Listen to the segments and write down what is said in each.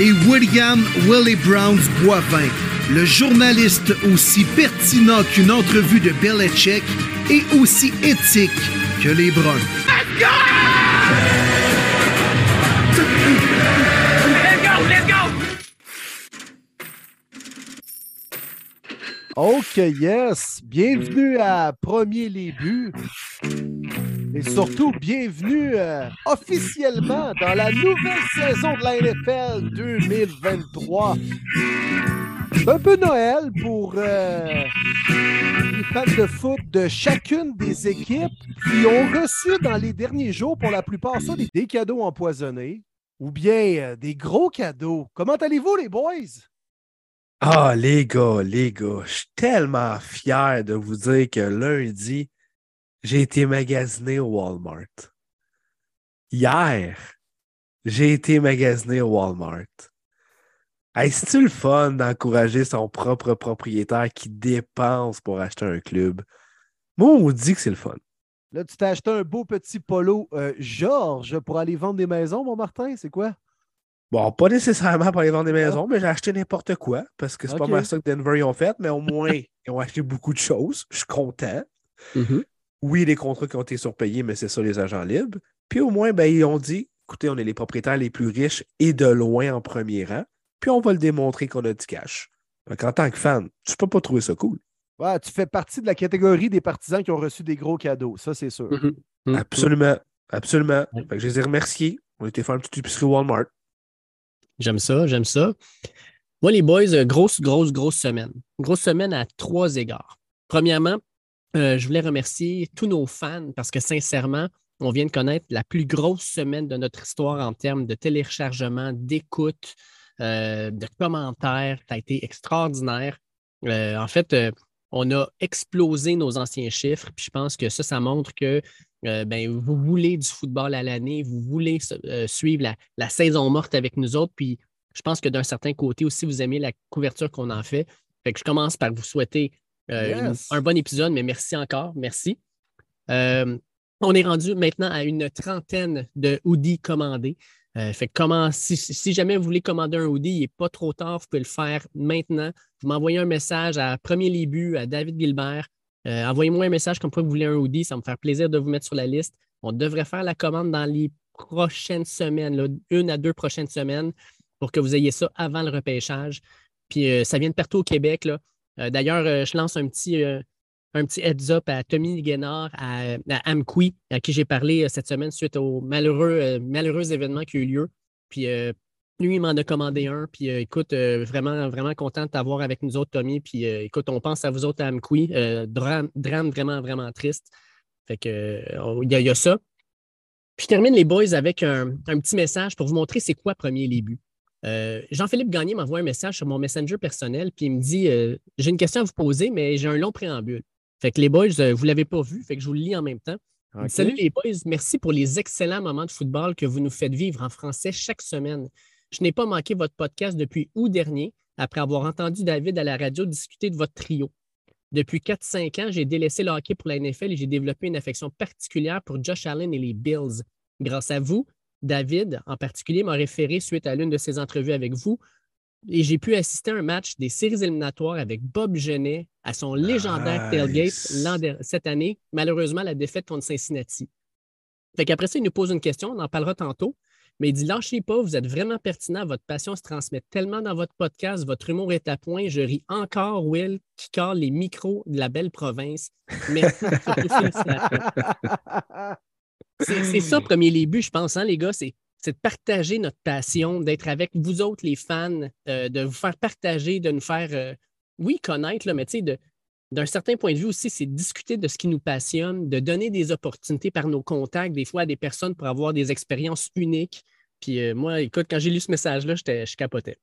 Et William Willie Browns Boivin, le journaliste aussi pertinent qu'une entrevue de Belichick et aussi éthique que les Browns. Let's go! Let's go! OK, yes. Bienvenue à Premier les buts. Et surtout, bienvenue euh, officiellement dans la nouvelle saison de la NFL 2023. C'est un peu Noël pour euh, les fans de foot de chacune des équipes qui ont reçu dans les derniers jours, pour la plupart, ça, des, des cadeaux empoisonnés ou bien euh, des gros cadeaux. Comment allez-vous, les boys? Ah, les gars, les gars, je suis tellement fier de vous dire que lundi, j'ai été magasiné au Walmart. Hier, j'ai été magasiné au Walmart. Hey, c'est-tu le fun d'encourager son propre propriétaire qui dépense pour acheter un club? Moi, on dit que c'est le fun. Là, tu t'es acheté un beau petit polo euh, Georges pour aller vendre des maisons, mon Martin, c'est quoi? Bon, pas nécessairement pour aller vendre des maisons, mais j'ai acheté n'importe quoi parce que c'est pas mal ça que Denver ils ont fait, mais au moins, ils ont acheté beaucoup de choses. Je suis content. Oui, les contrats qui ont été surpayés, mais c'est ça les agents libres. Puis au moins, ben, ils ont dit écoutez, on est les propriétaires les plus riches et de loin en premier rang, puis on va le démontrer qu'on a du cash. Donc, en tant que fan, tu peux pas trouver ça cool. Ouais, tu fais partie de la catégorie des partisans qui ont reçu des gros cadeaux, ça c'est sûr. Mhm. Absolument. Absolument. Fait que je les ai remerciés. On a été faire une petite épicerie Walmart. J'aime ça, j'aime ça. Moi, les boys, euh, grosse, grosse, grosse semaine. Grosse semaine à trois égards. Premièrement, euh, je voulais remercier tous nos fans parce que sincèrement, on vient de connaître la plus grosse semaine de notre histoire en termes de téléchargement, d'écoute, euh, de commentaires. Ça a été extraordinaire. Euh, en fait, on a explosé nos anciens chiffres. Puis je pense que ça, ça montre que ben, vous voulez du football à l'année, vous voulez suivre la, la saison morte avec nous autres. Puis je pense que d'un certain côté aussi, vous aimez la couverture qu'on en fait. Fait que je commence par vous souhaiter euh, une- un bon épisode, mais merci encore. Merci. Euh, on est rendu maintenant à une trentaine de hoodies commandés. Euh, fait comment, si, jamais vous voulez commander un hoodie, il n'est pas trop tard, vous pouvez le faire maintenant. Vous m'envoyez un message à Premier Début, à David Gilbert. Euh, Envoyez-moi un message comme quoi vous voulez un hoodie, ça va me faire plaisir de vous mettre sur la liste. On devrait faire la commande dans les prochaines semaines, là, une à deux prochaines semaines, pour que vous ayez ça avant le repêchage. Puis euh, ça vient de partout au Québec. là. Euh, D'ailleurs, euh, je lance un petit, euh, un petit heads-up à Tommy Guénard, à, à Amqui, à qui j'ai parlé cette semaine suite au malheureux, malheureux événement qui a eu lieu. Puis lui, il m'en a commandé un. Puis écoute, vraiment, vraiment content de t'avoir avec nous autres, Tommy. Puis écoute, on pense à vous autres à Amqui. Drame, vraiment, vraiment triste. Fait que il y a ça. Puis je termine les boys avec un, un petit message pour vous montrer c'est quoi premier les buts. Euh, Jean-Philippe Gagné m'envoie un message sur mon messenger personnel, puis il me dit euh, J'ai une question à vous poser, mais j'ai un long préambule. Fait que les boys, euh, vous ne l'avez pas vu, fait que je vous le lis en même temps. Dit. Salut les boys, merci pour les excellents moments de football que vous nous faites vivre en français chaque semaine. Je n'ai pas manqué votre podcast depuis août dernier, après avoir entendu David à la radio discuter de votre trio. Depuis 4-5 ans, j'ai délaissé le hockey pour la NFL et j'ai développé une affection particulière pour Josh Allen et les Bills. Grâce à vous, David, en particulier, m'a référé suite à l'une de ses entrevues avec vous et j'ai pu assister à un match des séries éliminatoires avec Bob Genet à son légendaire tailgate Nice. cette année. Malheureusement, la défaite contre Cincinnati. Fait qu'après ça, il nous pose une question, on en parlera tantôt. Mais il dit Lâchez pas, vous êtes vraiment pertinent, votre passion se transmet tellement dans votre podcast, votre humour est à point. Je ris encore, Will, qui carre les micros de la belle province. Merci. C'est ça, premier les buts, je pense, hein, les gars, c'est c'est de partager notre passion, d'être avec vous autres, les fans, euh, de vous faire partager, de nous faire, euh, oui, connaître, là, mais tu sais, de- d'un certain point de vue aussi, c'est de discuter de ce qui nous passionne, de donner des opportunités par nos contacts, des fois à des personnes pour avoir des expériences uniques. Puis euh, moi, écoute, quand j'ai lu ce message-là, j'étais- je capotais.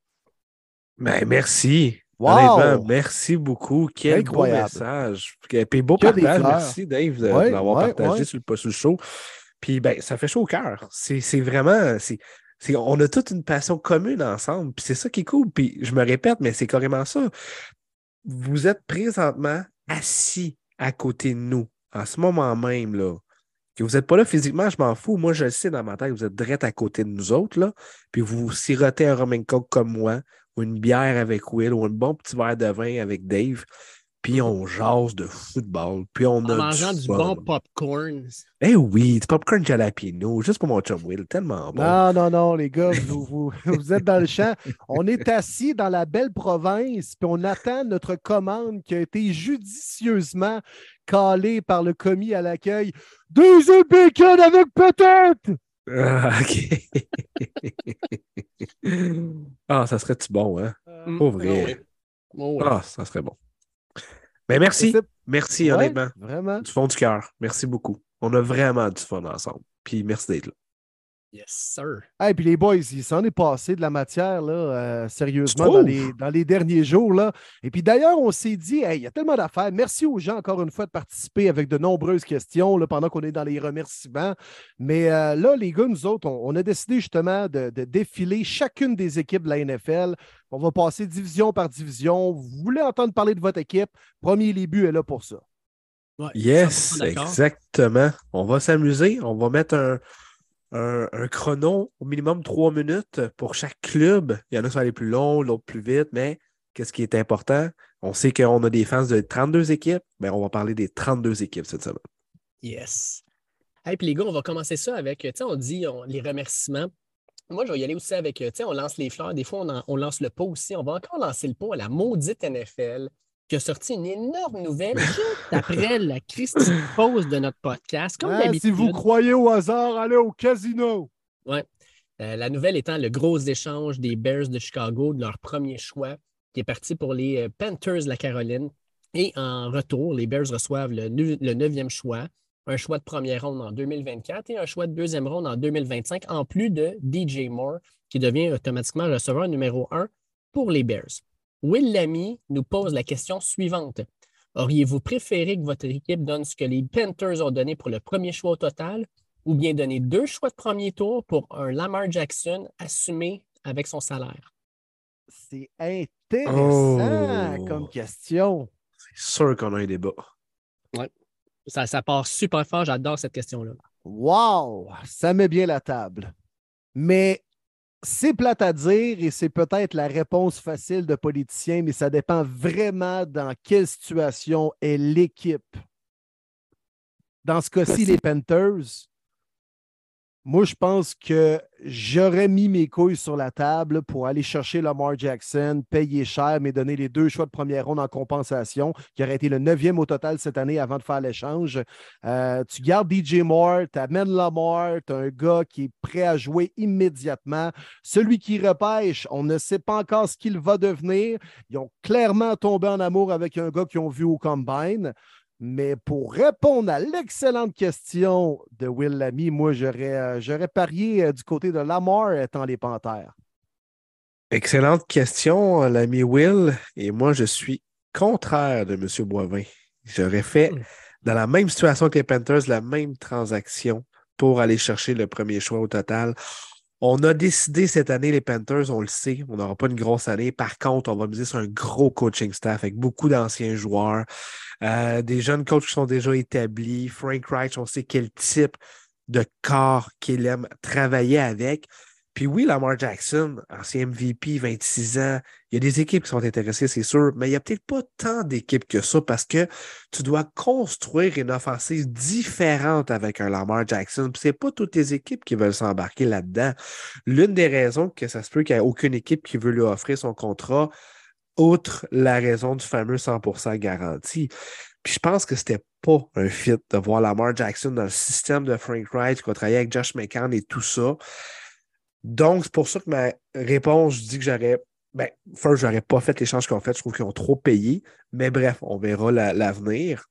Ben, merci. Honnêtement, merci beaucoup. Quel Incroyable. beau message. Puis beau partage. Merci, Dave, de, l'avoir partagé sur, le, sur le show. Puis ben, ça fait chaud au cœur. C'est vraiment. on a toute une passion commune ensemble. Puis c'est ça qui est cool. Puis je me répète, mais c'est carrément ça. Vous êtes présentement assis à côté de nous, en ce moment même, là. Que vous n'êtes pas là physiquement, je m'en fous. Moi, je le sais dans ma tête, vous êtes direct à côté de nous autres, là. Puis vous sirotez un Roman Coke comme moi, ou une bière avec Will, ou un bon petit verre de vin avec Dave puis on jase de football, puis on en a mangeant du, bon popcorn. Eh oui, du popcorn jalapeno, juste pour mon chum Will, tellement bon. Non, non, non, les gars, vous, vous, êtes dans le champ. On est assis dans la belle province, puis on attend notre commande qui a été judicieusement calée par le commis à l'accueil. Deux bacon avec peut-être! Ah, OK. ah, ça serait-tu bon, hein? Pour vrai. Ah, ça serait bon. Ben, merci. Merci, honnêtement. Vraiment. Du fond du cœur. Merci beaucoup. On a vraiment du fun ensemble. Puis merci d'être là. Yes, sir. Et puis les boys, il s'en est passé de la matière, là, euh, sérieusement, dans les, dans les, derniers jours. Là. Et puis d'ailleurs, on s'est dit, il y a tellement d'affaires. Merci aux gens, encore une fois, de participer avec de nombreuses questions là, pendant qu'on est dans les remerciements. Mais euh, là, les gars, nous autres, on, a décidé justement de, défiler chacune des équipes de la NFL. On va passer division par division. Vous voulez entendre parler de votre équipe? Premier Lébu est là pour ça. yes, exactement. On va s'amuser. On va mettre un un, chrono au minimum trois minutes pour chaque club. Il y en a qui vont aller plus long, l'autre plus vite, mais qu'est-ce qui est important? On sait qu'on a des fans de 32 équipes, mais on va parler des 32 équipes cette semaine. Yes. Et puis les gars, on va commencer ça avec, tu sais, on dit les remerciements. Moi, je vais y aller aussi avec, tu sais, on lance les fleurs. Des fois, on, on, lance le pot aussi. On va encore lancer le pot à la maudite NFL qui a sorti une énorme nouvelle juste après la Christine pause de notre podcast. Comme hein, si vous croyez au hasard, allez au casino. Oui. Euh, la nouvelle étant le gros échange des Bears de Chicago, de leur premier choix, qui est parti pour les euh, Panthers de la Caroline. Et en retour, les Bears reçoivent le, neuvième choix, un choix de première ronde en 2024 et un choix de deuxième ronde en 2025, en plus de DJ Moore, qui devient automatiquement receveur numéro un pour les Bears. Will Lamy nous pose la question suivante. Auriez-vous préféré que votre équipe donne ce que les Panthers ont donné pour le premier choix au total ou bien donner deux choix de premier tour pour un Lamar Jackson assumé avec son salaire? C'est intéressant oh. comme question. C'est sûr qu'on a un débat. Oui. Ça, ça part super fort. J'adore cette question-là. Wow! Ça met bien la table. Mais c'est plate à dire et c'est peut-être la réponse facile de politicien, mais ça dépend vraiment dans quelle situation est l'équipe. Dans ce cas-ci, les Panthers, moi, je pense que j'aurais mis mes couilles sur la table pour aller chercher Lamar Jackson, payer cher, mais donner les deux choix de première ronde en compensation, qui aurait été le neuvième au total cette année avant de faire l'échange. Euh, tu gardes DJ Moore, tu amènes Lamar, tu as un gars qui est prêt à jouer immédiatement. Celui qui repêche, on ne sait pas encore ce qu'il va devenir. Ils ont clairement tombé en amour avec un gars qu'ils ont vu au Combine. Mais pour répondre à l'excellente question de Will Lamy, moi, j'aurais, euh, parié euh, du côté de Lamar étant les Panthères. Excellente question, l'ami Will. Et moi, je suis contraire de M. Boivin. J'aurais fait, hmm. dans la même situation que les Panthers, la même transaction pour aller chercher le premier choix au total. On a décidé cette année, les Panthers, on le sait, on n'aura pas une grosse année. Par contre, on va miser sur un gros coaching staff avec beaucoup d'anciens joueurs, euh, des jeunes coachs qui sont déjà établis. Frank Reich, on sait quel type de corps qu'il aime travailler avec. Puis oui, Lamar Jackson, ancien MVP, 26 ans, il y a des équipes qui sont intéressées, c'est sûr, mais il n'y a peut-être pas tant d'équipes que ça parce que tu dois construire une offensive différente avec un Lamar Jackson. Ce n'est pas toutes les équipes qui veulent s'embarquer là-dedans. L'une des raisons que ça se peut qu'il n'y ait aucune équipe qui veut lui offrir son contrat, outre la raison du fameux 100% garantie. Puis je pense que c'était pas un fit de voir Lamar Jackson dans le système de Frank Wright, qui a travaillé avec Josh McCann et tout ça. Donc, c'est pour ça que ma réponse, je dis que j'aurais. Ben, first, j'aurais pas fait l'échange qu'ils ont fait. Je trouve qu'ils ont trop payé. Mais bref, on verra l'avenir.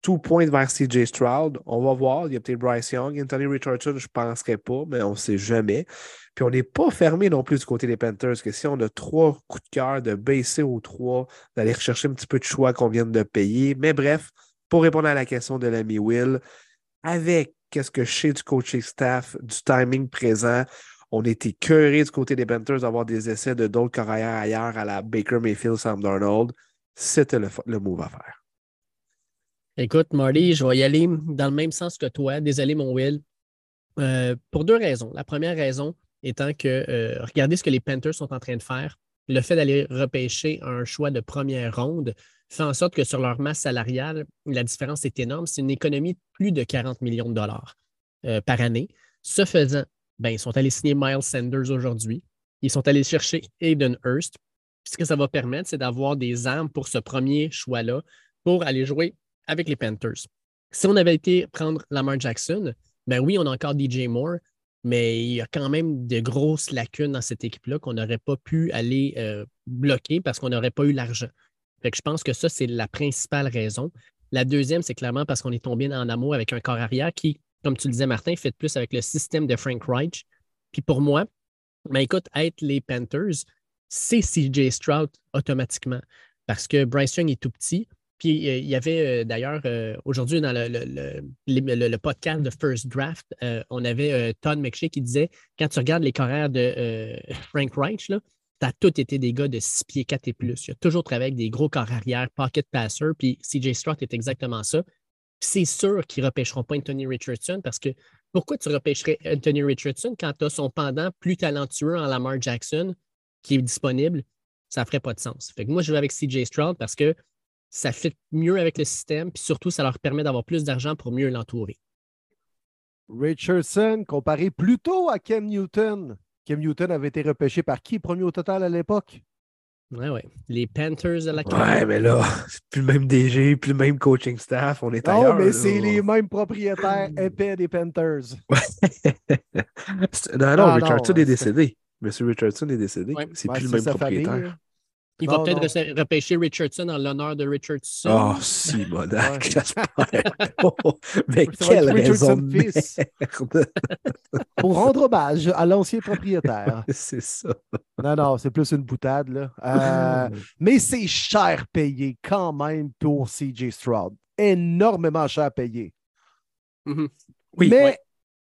tout pointe vers CJ Stroud. On va voir. Il y a peut-être Bryce Young. Anthony Richardson, je ne penserais pas, mais on ne sait jamais. Puis on n'est pas fermé non plus du côté des Panthers, que si on a trois coups de cœur de baisser aux trois, d'aller rechercher un petit peu de choix qu'on vient de payer. Mais bref, pour répondre à la question de l'ami Will, avec qu'est-ce que je sais du coaching staff, du timing présent, on était curé du côté des Panthers d'avoir des essais de d'autres carrières ailleurs à la Baker Mayfield, Sam Darnold. C'était le, le move à faire. Écoute, Marty, je vais y aller dans le même sens que toi. Désolé, mon Will. Euh, pour deux raisons. La première raison étant que euh, regardez ce que les Panthers sont en train de faire. Le fait d'aller repêcher un choix de première ronde fait en sorte que sur leur masse salariale, la différence est énorme. C'est une économie de plus de 40 millions de dollars euh, par année. Ce faisant, ben, ils sont allés signer Miles Sanders aujourd'hui. Ils sont allés chercher Aiden Hurst. ce que ça va permettre, c'est d'avoir des armes pour ce premier choix-là pour aller jouer avec les Panthers. Si on avait été prendre Lamar Jackson, ben oui, on a encore DJ Moore, mais il y a quand même de grosses lacunes dans cette équipe-là qu'on n'aurait pas pu aller euh, bloquer parce qu'on n'aurait pas eu l'argent. Fait je pense que ça, c'est la principale raison. La deuxième, c'est clairement parce qu'on est tombé en amour avec un corps arrière qui, comme tu le disais, Martin, fait plus avec le système de Frank Reich. Puis pour moi, ben écoute, être les Panthers, c'est CJ Stroud automatiquement parce que Bryce Young est tout petit. Puis euh, il y avait euh, d'ailleurs euh, aujourd'hui dans le, podcast de First Draft, on avait Todd McShay qui disait quand tu regardes les carrières de Frank Reich, tu as tout été des gars de 6 pieds 4 et plus. Il a toujours travaillé avec des gros corps arrière, pocket passer, puis CJ Stroud est exactement ça. C'est sûr qu'ils ne repêcheront pas Anthony Richardson parce que pourquoi tu repêcherais Anthony Richardson quand tu as son pendant plus talentueux en Lamar Jackson qui est disponible? Ça ne ferait pas de sens. Fait moi, je vais avec CJ Stroud parce que ça fait mieux avec le système, puis surtout, ça leur permet d'avoir plus d'argent pour mieux l'entourer. Richardson comparé plutôt à Ken Newton. Ken Newton avait été repêché par qui premier au total à l'époque? Oui, oui. Les Panthers de la Ouais, mais là, c'est plus le même DG, plus le même coaching staff. On est ailleurs. Non, mais c'est les mêmes propriétaires épais des Panthers. non, non, Richardson est décédé. Monsieur Richardson est décédé. C'est plus le même propriétaire. Il va peut-être repêcher Richardson en l'honneur de Richardson. Oh, si, j'espère. Oh, mais quelle raison de merde. Pour rendre hommage à l'ancien propriétaire. c'est ça. Non, non, c'est plus une boutade. Là. Euh, mais c'est cher payé quand même pour CJ Stroud. Énormément cher payé. Mm-hmm. Oui, mais,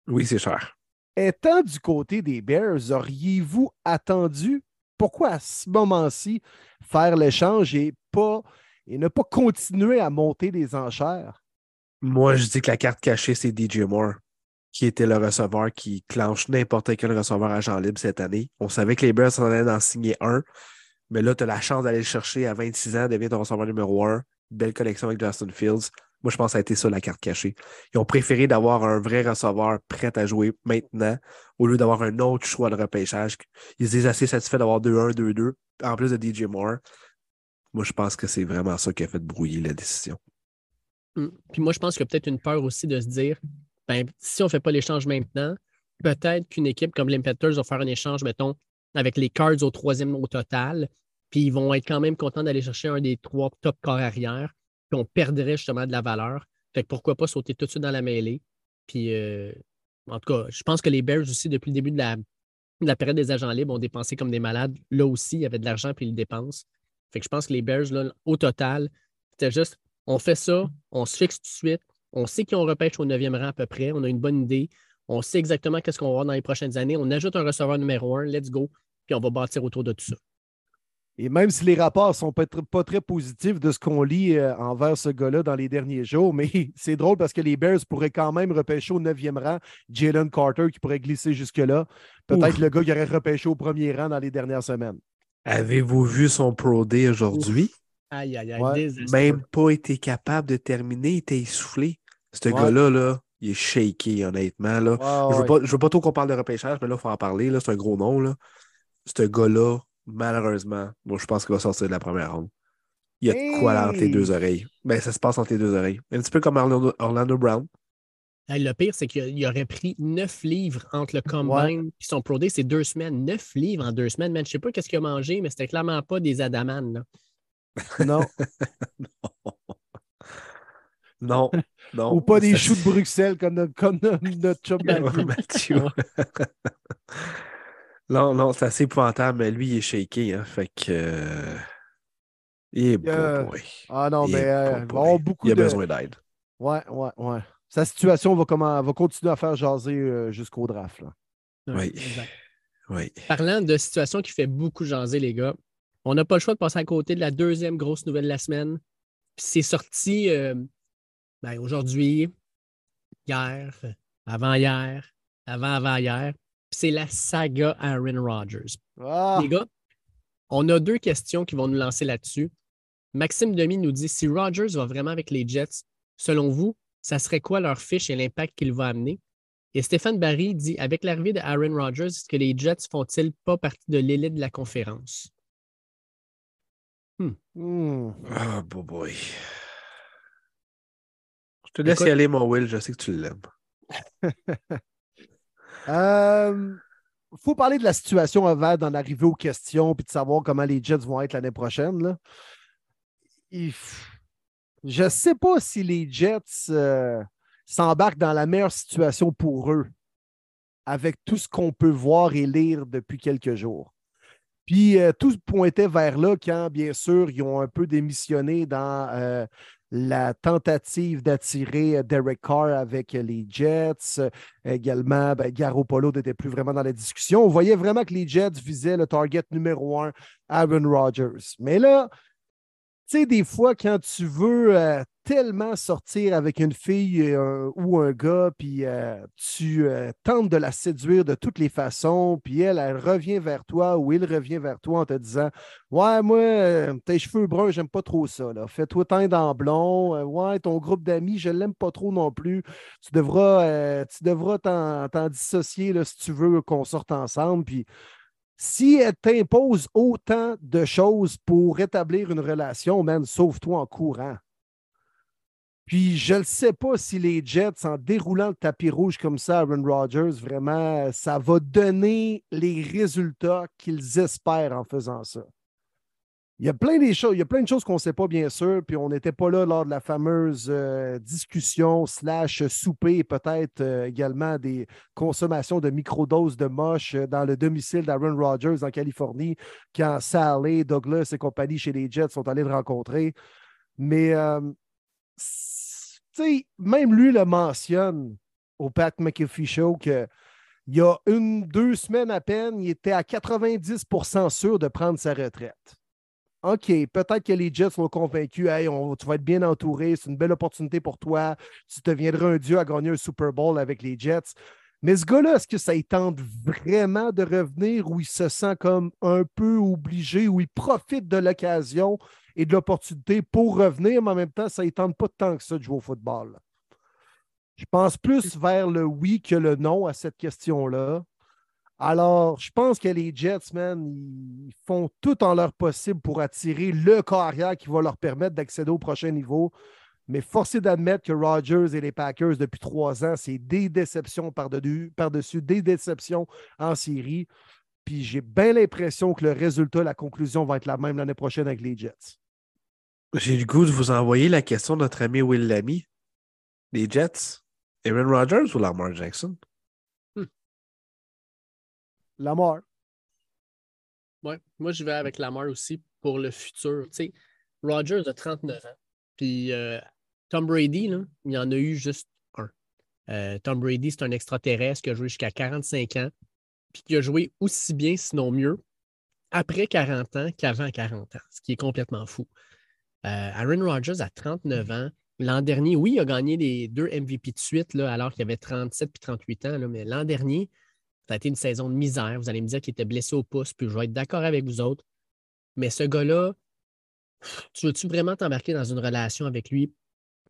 oui c'est cher. Étant du côté des Bears, auriez-vous attendu pourquoi à ce moment-ci faire l'échange et, pas, et ne pas continuer à monter les enchères? Moi, je dis que la carte cachée, c'est DJ Moore, qui était le receveur qui clenche n'importe quel receveur agent libre cette année. On savait que les Bears en allaient d'en signer un, mais là, tu as la chance d'aller le chercher à 26 ans, devient ton receveur numéro un. Belle connexion avec Justin Fields. Moi, je pense que ça a été ça la carte cachée. Ils ont préféré d'avoir un vrai receveur prêt à jouer maintenant au lieu d'avoir un autre choix de repêchage. Ils se disent assez satisfaits d'avoir 2-1, 2-2, en plus de DJ Moore. Moi, je pense que c'est vraiment ça qui a fait brouiller la décision. Hum. Puis moi, je pense qu'il y a peut-être une peur aussi de se dire ben, si on ne fait pas l'échange maintenant, peut-être qu'une équipe comme les Panthers va faire un échange, mettons, avec les Cards au troisième au total, puis ils vont être quand même contents d'aller chercher un des trois top corps arrière puis on perdrait justement de la valeur. Fait que pourquoi pas sauter tout de suite dans la mêlée. Puis, euh, en tout cas, je pense que les Bears aussi, depuis le début de la, période des agents libres, ont dépensé comme des malades. Là aussi, il y avait de l'argent, puis ils le dépensent. Fait que je pense que les Bears, au total, c'était juste, on fait ça, on se fixe tout de suite, on sait qu'on repêche au 9e rang à peu près, on a une bonne idée, on sait exactement qu'est-ce qu'on va avoir dans les prochaines années, on ajoute un receveur numéro un, let's go, puis on va bâtir autour de tout ça. Et même si les rapports ne sont pas, pas, très positifs de ce qu'on lit euh, envers ce gars-là dans les derniers jours, mais c'est drôle parce que les Bears pourraient quand même repêcher au 9e rang Jalen Carter qui pourrait glisser jusque-là. Peut-être le gars qui aurait repêché au premier rang dans les dernières semaines. Avez-vous vu son Pro Day aujourd'hui? Aïe, aïe, aïe. Même pas été capable de terminer, il était essoufflé. Ce gars-là, là, il est shaky, honnêtement. Là. je ne veux, pas, veux pas trop qu'on parle de repêchage, mais là, il faut en parler. C'est un gros nom. Là. Ce gars-là, malheureusement, moi, je pense qu'il va sortir de la première ronde. Il y a de quoi là entre les deux oreilles. Ben, ça se passe entre les deux oreilles. Un petit peu comme Orlando, Brown. le pire, c'est qu'il aurait pris neuf livres entre le combine et son Pro Day. C'est deux semaines. Neuf livres en deux semaines. Man, je ne sais pas qu'est-ce qu'il a mangé, mais c'était clairement pas des Adaman. Non. Non, non. Ou pas des choux de Bruxelles comme notre, comme notre chum Mathieu. Non, non, c'est assez épouvantable, mais lui, il est shaké. Hein, fait que. Euh, il est bon, oui. Ah non, mais euh, il, beaucoup il a besoin d'aide. Ouais, ouais, ouais. Sa situation va, comment, va continuer à faire jaser euh, jusqu'au draft. Là. Oui. oui. Parlant de situation qui fait beaucoup jaser, les gars, on n'a pas le choix de passer à côté de la deuxième grosse nouvelle de la semaine. C'est sorti ben, aujourd'hui, hier, avant-hier, avant-avant-hier. C'est la saga Aaron Rodgers. Ah! Les gars, on a deux questions qui vont nous lancer là-dessus. Maxime Demi nous dit si Rodgers va vraiment avec les Jets, selon vous, ça serait quoi leur fiche et l'impact qu'il va amener? Et Stéphane Barry dit avec l'arrivée de Aaron Rodgers, est-ce que les Jets font-ils pas partie de l'élite de la conférence? Hmm. Hmm. Ah, boy. Je te laisse y aller, mon Will. Je sais que tu l'aimes. Euh, faut parler de la situation avant d'en arriver aux questions puis de savoir comment les Jets vont être l'année prochaine. Là. Je ne sais pas si les Jets euh, s'embarquent dans la meilleure situation pour eux avec tout ce qu'on peut voir et lire depuis quelques jours. Puis euh, tout pointait vers là quand, bien sûr, ils ont un peu démissionné dans la tentative d'attirer euh, Derek Carr avec euh, les Jets. Également, ben, Polo n'était plus vraiment dans la discussion. On voyait vraiment que les Jets visaient le target numéro un, Aaron Rodgers. Mais là, tu sais, des fois, quand tu veux euh, tellement sortir avec une fille euh, ou un gars, puis euh, tu tentes de la séduire de toutes les façons, puis elle, elle revient vers toi ou il revient vers toi en te disant Ouais, moi, tes cheveux bruns, j'aime pas trop ça. Fais-toi teindre en blond. ouais, ton groupe d'amis, je l'aime pas trop non plus. Tu devras tu t'en dissocier là, si tu veux qu'on sorte ensemble. Puis si elle t'impose autant de choses pour établir une relation, man, sauve-toi en courant. Puis je ne sais pas si les Jets, en déroulant le tapis rouge comme ça Aaron Rodgers, vraiment, ça va donner les résultats qu'ils espèrent en faisant ça. Il y a plein, des choses, il y a plein de choses qu'on ne sait pas, bien sûr, puis on n'était pas là lors de la fameuse euh, discussion slash souper, peut-être euh, également des consommations de microdoses de moche euh, dans le domicile d'Aaron Rodgers en Californie, quand Sally, Douglas et compagnie chez les Jets sont allés le rencontrer. Mais, sais, même lui le mentionne au Pat McAfee Show que il y a une, deux semaines à peine, il était à 90% sûr de prendre sa retraite. OK, peut-être que les Jets sont convaincus, hey, tu vas être bien entouré, c'est une belle opportunité pour toi, tu deviendras un dieu à gagner un Super Bowl avec les Jets. Mais ce gars-là, est-ce que ça y tente vraiment de revenir ou il se sent comme un peu obligé ou il profite de l'occasion et de l'opportunité pour revenir, mais en même temps, ça ne tente pas tant que ça de jouer au football? Je pense plus vers le oui que le non à cette question-là. Alors, je pense que les Jets, man, ils font tout en leur possible pour attirer le carrière qui va leur permettre d'accéder au prochain niveau. Mais forcé d'admettre que Rodgers et les Packers, depuis trois ans, c'est des déceptions par-dessus, des déceptions en série. Puis j'ai bien l'impression que le résultat, la conclusion va être la même l'année prochaine avec les Jets. J'ai le goût de vous envoyer la question de notre ami Will Lamy. Les Jets, Aaron Rodgers ou Lamar Jackson? Lamar. Oui, moi je vais avec Lamar aussi pour le futur. Tu sais, Rogers a 39 ans. Puis euh, Tom Brady, là, il y en a eu juste un. Euh, Tom Brady, c'est un extraterrestre qui a joué jusqu'à 45 ans, puis qui a joué aussi bien, sinon mieux, après 40 ans qu'avant 40 ans, ce qui est complètement fou. Euh, Aaron Rodgers a 39 ans. L'an dernier, oui, il a gagné les deux MVP de suite, là, alors qu'il avait 37 puis 38 ans, là, mais l'an dernier, ça a été une saison de misère. Vous allez me dire qu'il était blessé au pouce, puis je vais être d'accord avec vous autres. Mais ce gars-là, tu veux-tu vraiment t'embarquer dans une relation avec lui?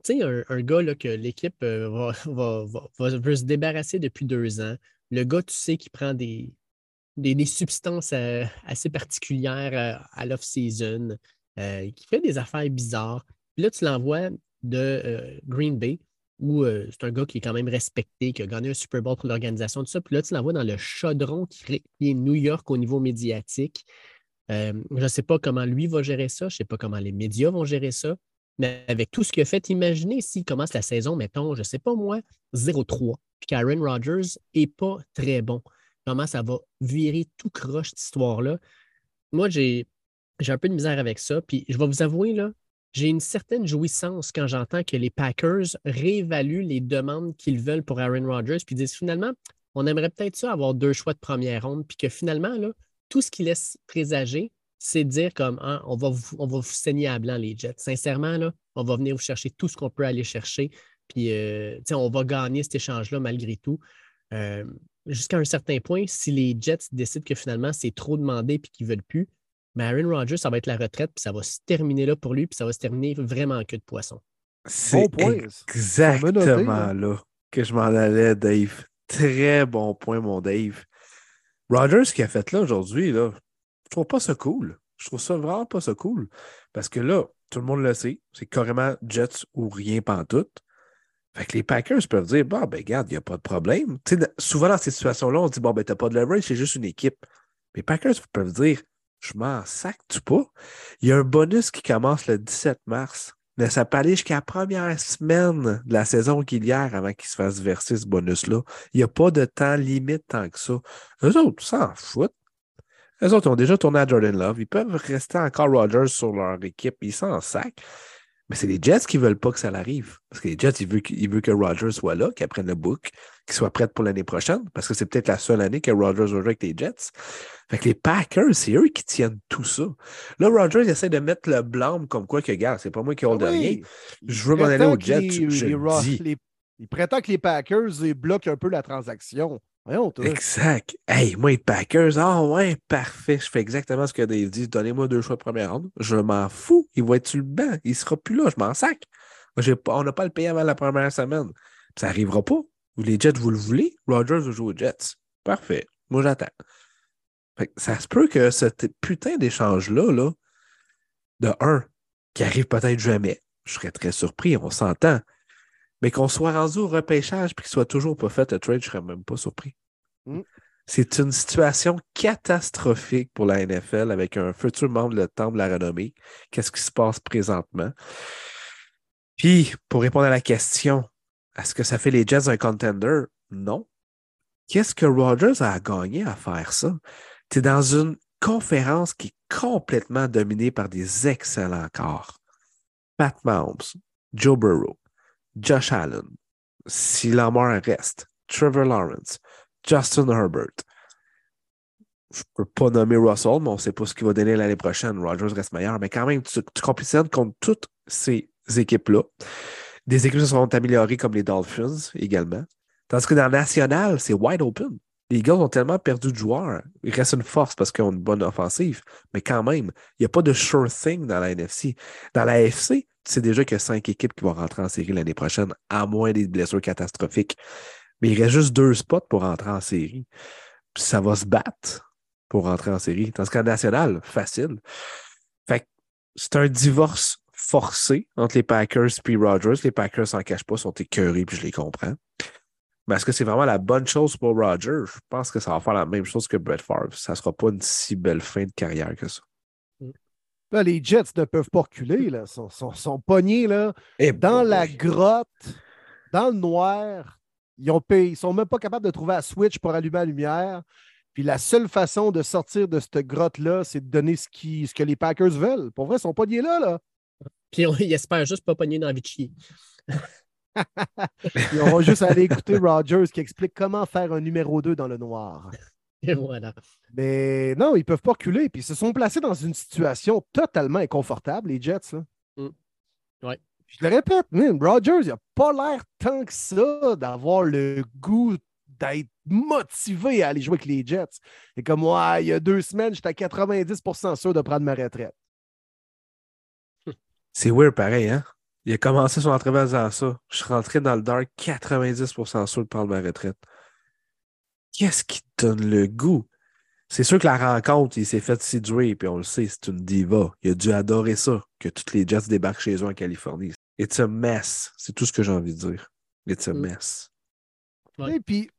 Tu sais, un, gars là, que l'équipe euh, va, veut se débarrasser depuis deux ans. Le gars, tu sais, qui prend des, des, substances euh, assez particulières euh, à l'off-season, qui fait des affaires bizarres. Puis là, tu l'envoies de Green Bay où euh, c'est un gars qui est quand même respecté, qui a gagné un Super Bowl pour l'organisation, tout ça. Puis là, tu l'envoies dans le chaudron qui est New York au niveau médiatique. Euh, je ne sais pas comment lui va gérer ça, je ne sais pas comment les médias vont gérer ça, Mais avec tout ce qu'il a fait, imaginez s'il commence la saison, mettons, je ne sais pas moi, 0-3, puis qu'Aaron Rodgers n'est pas très bon. Comment ça va virer tout croche cette histoire-là? Moi, j'ai un peu de misère avec ça. Puis je vais vous avouer, là, j'ai une certaine jouissance quand j'entends que les Packers réévaluent les demandes qu'ils veulent pour Aaron Rodgers, puis disent finalement, on aimerait peut-être ça avoir deux choix de première ronde, puis que finalement, là, tout ce qui laisse présager, c'est dire comme hein, on, va vous, on va saigner à blanc les Jets. Sincèrement, là, on va venir vous chercher tout ce qu'on peut aller chercher. Puis euh, on va gagner cet échange-là malgré tout. Euh, jusqu'à un certain point, si les Jets décident que finalement c'est trop demandé et qu'ils ne veulent plus, mais Aaron Rodgers, ça va être la retraite, puis ça va se terminer là pour lui, puis ça va se terminer vraiment en queue de poisson. C'est exactement là que je m'en allais, Dave. Très bon point, mon Dave. Rodgers, ce qu'il a fait là aujourd'hui, là, je trouve pas ça cool. Je trouve ça vraiment pas ça cool. Parce que là, tout le monde le sait, c'est carrément Jets ou rien pantoute. Fait que les Packers peuvent dire, bon, ben, regarde, il n'y a pas de problème. souvent, dans ces situations-là, on dit, bon, ben, t'as pas de leverage, c'est juste une équipe. Les Packers peuvent dire, je m'en sac-tu pas? Il y a un bonus qui commence le 17 mars. Mais ça peut aller jusqu'à la première semaine de la saison qu'il y a avant qu'il se fasse verser ce bonus-là. Il n'y a pas de temps limite tant que ça. Eux autres s'en foutent. Eux autres ont déjà tourné à Jordan Love. Ils peuvent rester encore Rodgers sur leur équipe. Ils s'en sac. Mais c'est les Jets qui ne veulent pas que ça l'arrive. Parce que les Jets, ils veulent, que Rodgers soit là, qu'il apprenne le book, qu'il soit prêt pour l'année prochaine. Parce que c'est peut-être la seule année que Rodgers va jouer avec les Jets. Fait que les Packers, c'est eux qui tiennent tout ça. Là, Rodgers essaie de mettre le blâme comme quoi que, gars, c'est pas moi qui ai de rien. Je veux m'en aller aux Jets. je dis. il prétend que les Packers ils bloquent un peu la transaction. Exact. Hey, moi, les Packers, ah ouais, parfait. Je fais exactement ce que Dave dit. Donnez-moi deux choix de première ronde. Je m'en fous. Il va être sur le banc. Il sera plus là. Je m'en sac. on n'a pas le payer avant la première semaine. Ça n'arrivera pas. Les Jets, vous le voulez? Rogers va jouer aux Jets. Parfait. Moi, j'attends. Ça se peut que ce putain d'échange-là, là, de un, qui arrive peut-être jamais, je serais très surpris, on s'entend. Mais qu'on soit rendu au repêchage et qu'il soit toujours pas fait le trade, je serais même pas surpris. Mm. C'est une situation catastrophique pour la NFL avec un futur membre de Temple de la renommée. Qu'est-ce qui se passe présentement? Puis, pour répondre à la question, est-ce que ça fait les Jets un contender? Non. Qu'est-ce que Rogers a gagné à faire ça? Tu es dans une conférence qui est complètement dominée par des excellents corps. Pat Mahomes, Joe Burrow, Josh Allen, si Lamar reste, Trevor Lawrence, Justin Herbert. Je ne peux pas nommer Russell, mais on ne sait pas ce qu'il va donner l'année prochaine. Rogers reste meilleur, mais quand même, tu, tu contre toutes ces équipes-là. Des équipes se sont améliorées comme les Dolphins également. Tandis que dans le national, c'est wide open. Les gars ont tellement perdu de joueurs. Il reste une force parce qu'ils ont une bonne offensive. Mais quand même, il n'y a pas de sure thing dans la NFC. Dans la FC, tu sais déjà qu'il y a cinq équipes qui vont rentrer en série l'année prochaine, à moins des blessures catastrophiques. Mais il reste juste deux spots pour rentrer en série. Puis ça va se battre pour rentrer en série. Tandis qu'en national, facile. Fait c'est un divorce forcé entre les Packers et Rogers. Les Packers s'en cachent pas, sont écœurés, puis je les comprends. Mais est-ce que c'est vraiment la bonne chose pour Roger? Je pense que ça va faire la même chose que Brett Favre. Ça ne sera pas une si belle fin de carrière que ça. Mm. les Jets ne peuvent pas reculer. Là. Ils sont, pognés là, eh dans la grotte, dans le noir. Ils ne sont même pas capables de trouver un switch pour allumer la lumière. Puis la seule façon de sortir de cette grotte-là, c'est de donner ce, ce que les Packers veulent. Pour vrai, ils sont pognés là. là. Puis ils espèrent juste pas pogner dans la on va juste aller écouter Rogers qui explique comment faire un numéro 2 dans le noir. Et voilà. Mais non, ils ne peuvent pas reculer. Puis ils se sont placés dans une situation totalement inconfortable, les Jets. Mm. Ouais. Je le répète, Rogers, il n'a pas l'air tant que ça d'avoir le goût d'être motivé à aller jouer avec les Jets. Et comme moi, il y a deux semaines, j'étais à 90% sûr de prendre ma retraite. C'est weird pareil, hein? Il a commencé son entraînement en disant ça. Je suis rentré dans le dark 90% sûr de prendre ma retraite. Qu'est-ce qui te donne le goût? C'est sûr que la rencontre, il s'est fait séduire, puis on le sait, c'est une diva. Il a dû adorer ça, que toutes les Jets débarquent chez eux en Californie. It's a mess. C'est tout ce que j'ai envie de dire. It's a mm. mess. Et puis,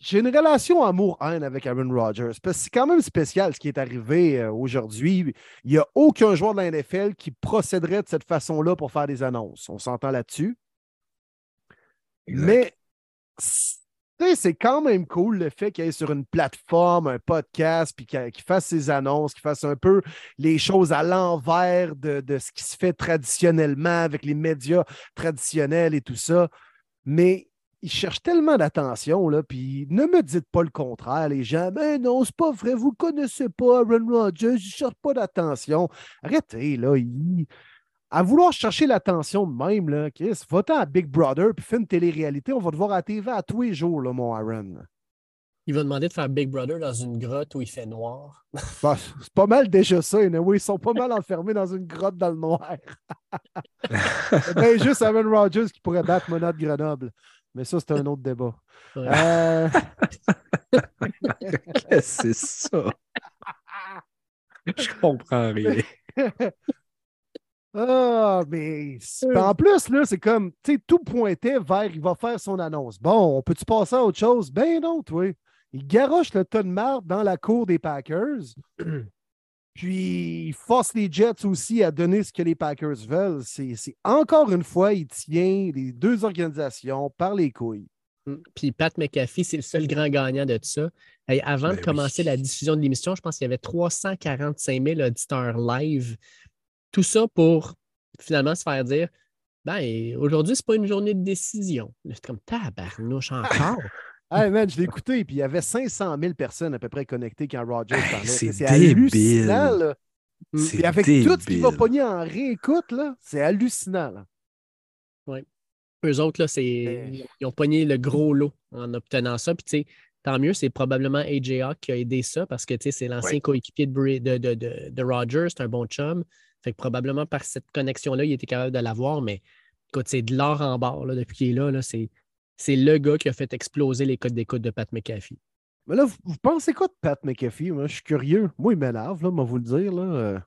j'ai une relation amour-haine avec Aaron Rodgers. Parce que c'est quand même spécial ce qui est arrivé euh, aujourd'hui. Il n'y a aucun joueur de la NFL qui procéderait de cette façon-là pour faire des annonces. On s'entend là-dessus. Mais c'est quand même cool le fait qu'il ait sur une plateforme, un podcast, puis qu'il fasse ses annonces, qu'il fasse un peu les choses à l'envers de, de, ce qui se fait traditionnellement avec les médias traditionnels et tout ça. Mais il cherche tellement d'attention, là, puis ne me dites pas le contraire, les gens. Mais non, c'est pas vrai, vous ne connaissez pas Aaron Rodgers, il ne cherche pas d'attention. Arrêtez, là. À vouloir chercher l'attention de même, là, Chris, va-t'en à Big Brother, puis fais une télé-réalité, on va te voir à la TV à tous les jours, là, mon Aaron. Il va demander de faire Big Brother dans une grotte où il fait noir. Bah, c'est pas mal déjà ça. Oui, ils sont pas mal enfermés dans une grotte dans le noir. c'est juste Aaron Rodgers qui pourrait battre Monade Grenoble. Mais ça, c'est un autre débat. Euh... c'est ça? Je comprends rien. Ah, mais en plus, là, c'est comme, tu sais, tout pointait vers il va faire son annonce. Bon, on peut-tu passer à autre chose? Ben non, toi. Il garoche le ton de marde dans la cour des Packers. Puis il force les Jets aussi à donner ce que les Packers veulent. C'est encore une fois, il tient les deux organisations par les couilles. Mm. Puis Pat McAfee, c'est le seul grand gagnant de tout ça. avant de ben commencer la diffusion de l'émission, je pense qu'il y avait 345 000 auditeurs live. Tout ça pour finalement se faire dire ben, aujourd'hui, c'est pas une journée de décision. C'est comme tabarnouche encore. Hey man, je l'ai écouté, puis il y avait 500 000 personnes à peu près connectées quand Rogers parlait. C'est hallucinant, là. Puis avec tout ce qui va pogner en réécoute, là, c'est hallucinant, là. Oui. Eux autres, là, c'est... ils ont pogné le gros lot en obtenant ça. Puis, tu sais, tant mieux, c'est probablement AJA qui a aidé ça parce que, tu sais, c'est l'ancien coéquipier de, de, de, de, Rogers, c'est un bon chum. Fait que probablement par cette connexion-là, il était capable de l'avoir, mais écoute, c'est de l'or en barre là, depuis qu'il est là. là c'est c'est le gars qui a fait exploser les codes d'écoute de Pat McAfee. Mais là, vous, pensez quoi de Pat McAfee? Moi, je suis curieux. Moi, il m'énerve, là, moi, vous le dire. Là.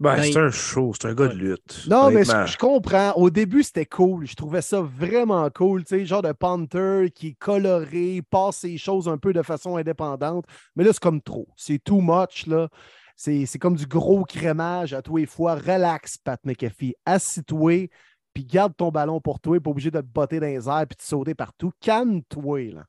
Ben, ben, c'est un show, c'est un gars de lutte. Non, mais je, comprends. Au début, c'était cool. Je trouvais ça vraiment cool. Tu sais, genre de Panther qui est coloré, passe ses choses un peu de façon indépendante. Mais là, c'est comme trop. C'est too much, là. C'est comme du gros crémage à tous les fois. Relax, Pat McAfee. Assis-toi puis garde ton ballon pour toi, pas obligé de te botter dans les airs puis de sauter partout. Calme-toi, là.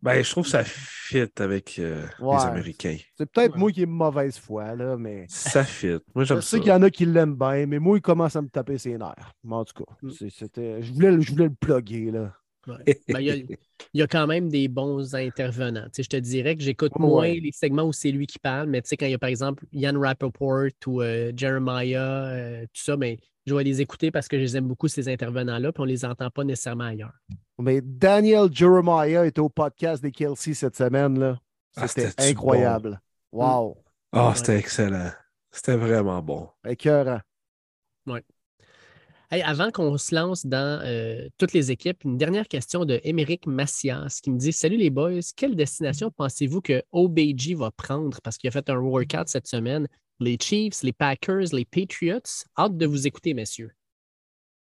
Ben, je trouve que ça fit avec euh, les Américains. C'est peut-être moi qui ai mauvaise foi, là, mais. Ça fit. Moi, j'aime ça. Je sais qu'il y en a qui l'aiment bien, mais moi, il commence à me taper ses nerfs. Mais en tout cas, mm. c'était... Je, voulais, je voulais le plugger, là. Ben, il, y a, quand même des bons intervenants. je te dirais que j'écoute moins les segments où c'est lui qui parle, mais quand il y a par exemple Yann Rappaport ou euh, Jeremiah, euh, tout ça, mais je vais les écouter parce que je les aime beaucoup, ces intervenants-là, puis on ne les entend pas nécessairement ailleurs. Mais Daniel Jeremiah était au podcast des Kelsey cette semaine. là. Ah, c'était incroyable. Wow. Oh, c'était excellent. C'était vraiment bon. Écœurant. Oui. avant qu'on se lance dans euh, toutes les équipes, une dernière question de Émeric Massias qui me dit Salut les boys, quelle destination pensez-vous que OBG va prendre parce qu'il a fait un workout cette semaine les Chiefs, les Packers, les Patriots. Hâte de vous écouter, messieurs.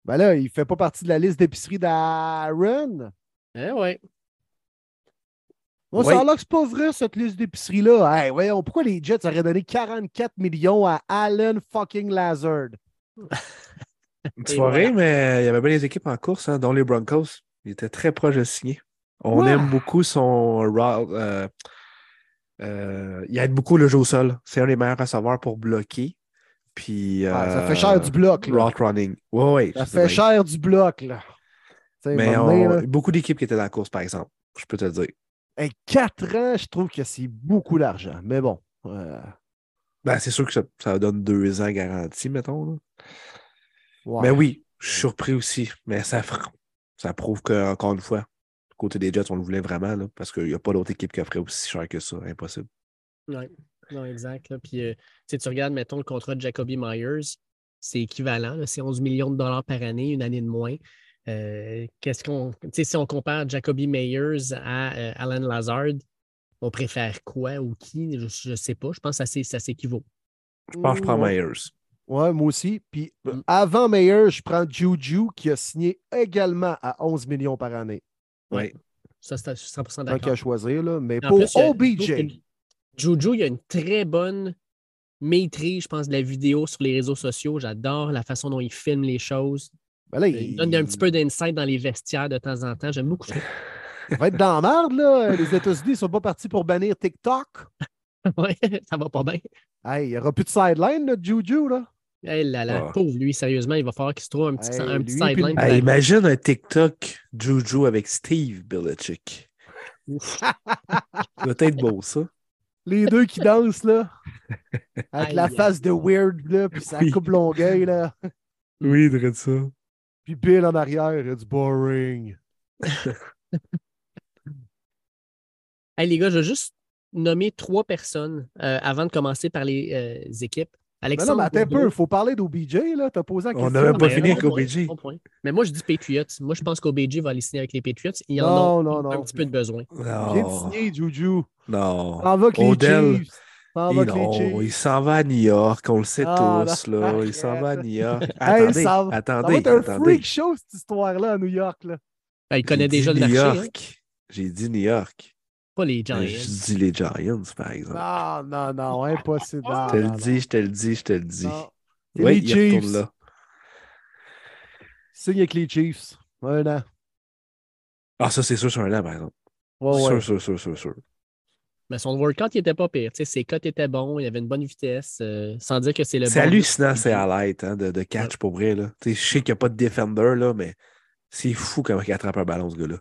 Ben là, il ne fait pas partie de la liste d'épicerie d'Aaron. Eh ouais. Moi, ça a l'air que c'est pas vrai, cette liste d'épicerie-là. Hey, voyons, pourquoi les Jets auraient donné 44 millions à Allen fucking Lazard? Une soirée, mais il y avait bien les équipes en course, hein, dont les Broncos. Il était très proche de signer. On aime beaucoup son euh, euh, il aide beaucoup le jeu au sol. C'est un des meilleurs receveurs pour bloquer. Puis, ça fait cher du bloc. Là. running. Ouais, ça fait cher du bloc. Là. Mais on... beaucoup d'équipes qui étaient dans la course, par exemple. Je peux te le dire. Et 4 ans, je trouve que c'est beaucoup d'argent. Mais bon. Ben, c'est sûr que ça, donne deux ans garantis, mettons. Mais oui, je suis surpris aussi. Mais ça, ça prouve qu'encore une fois, côté des Jets, on le voulait vraiment, là, parce qu'il n'y a pas d'autre équipe qui offrait aussi cher que ça. Impossible. Oui, non, exact. Puis, euh, tu regardes, mettons, le contrat de Jacoby Myers, c'est équivalent. C'est 11 millions de dollars par année, une année de moins. Euh, qu'est-ce qu'on. Si on compare Jacoby Myers à euh, Alan Lazard, on préfère quoi ou qui? Je ne sais pas. Je pense que ça, s'équivaut. Je pense que je prends Myers. Oui, moi aussi. Puis mm. avant Myers, je prends Juju qui a signé également à 11 millions par année. Oui. Ça, c'est 100% Tant d'accord. qu'à choisir, là. Mais En pour plus, y OBJ, Juju, il a une très bonne maîtrise, je pense, de la vidéo sur les réseaux sociaux. J'adore la façon dont il filme les choses. ben là, Il donne un petit peu d'insight dans les vestiaires de temps en temps. J'aime beaucoup ça. il va être dans la merde, là. Les États-Unis ne sont pas partis pour bannir TikTok. Ouais, ça va pas bien. Hey, il n'y aura plus de sideline, notre Juju, là. Eh là là, Ah. pauvre lui, sérieusement, il va falloir qu'il se trouve un petit, Hey, un petit sideline. Hey, imagine un TikTok Juju avec Steve Belichick. Ça doit être beau, ça. Les deux qui dansent, là. Avec la face de weird, là, puis sa Oui. coupe longueuil, là. Oui, de ça. Puis Bill en arrière, it's boring. Hey, les gars, je vais juste nommer trois personnes euh, avant de commencer par les euh, équipes. Mais non, Alexandre mais attends un peu, il faut parler d'OBJ, là. T'as posé la On question. avait pas Mais fini avec OBJ. Mais moi, je dis Patriots. Moi, je pense qu'OBJ va aller signer avec les Patriots. Ils en Non, ont non, non. un petit peu de besoin. Viens de Non. signer, Juju. Non. T'en vas avec les. Chiefs. Les non, il s'en va à New York, on le sait Ah, tous, non, là. Il s'en va à. New York. Hey, Attendez, ça, ça va attendez, être un attendez. freak show, cette histoire-là, à New York, là. Ben, il connaît déjà le New marché. hein. York. J'ai dit New York. Pas les Giants. Mais Je dis les Giants, par exemple. Non, non, non, impossible. Je te le dis, je te le dis, je te le dis. Oui, les il retourne Chiefs. là. Signe avec les Chiefs. Un an. Ah, ça, c'est sûr sur un an, par exemple. Ouais, ouais. Sûr, sûr, sûr, sûr, sûr. Mais son workout, il était pas pire. Tu sais, ses cotes étaient bons, il avait une bonne vitesse, euh, sans dire que c'est le C'est bon hallucinant, c'est highlights hein, de, de catch pour vrai. Là. Tu sais, Je sais qu'il n'y a pas de defender, là, mais c'est fou comment il attrape un ballon, ce gars-là.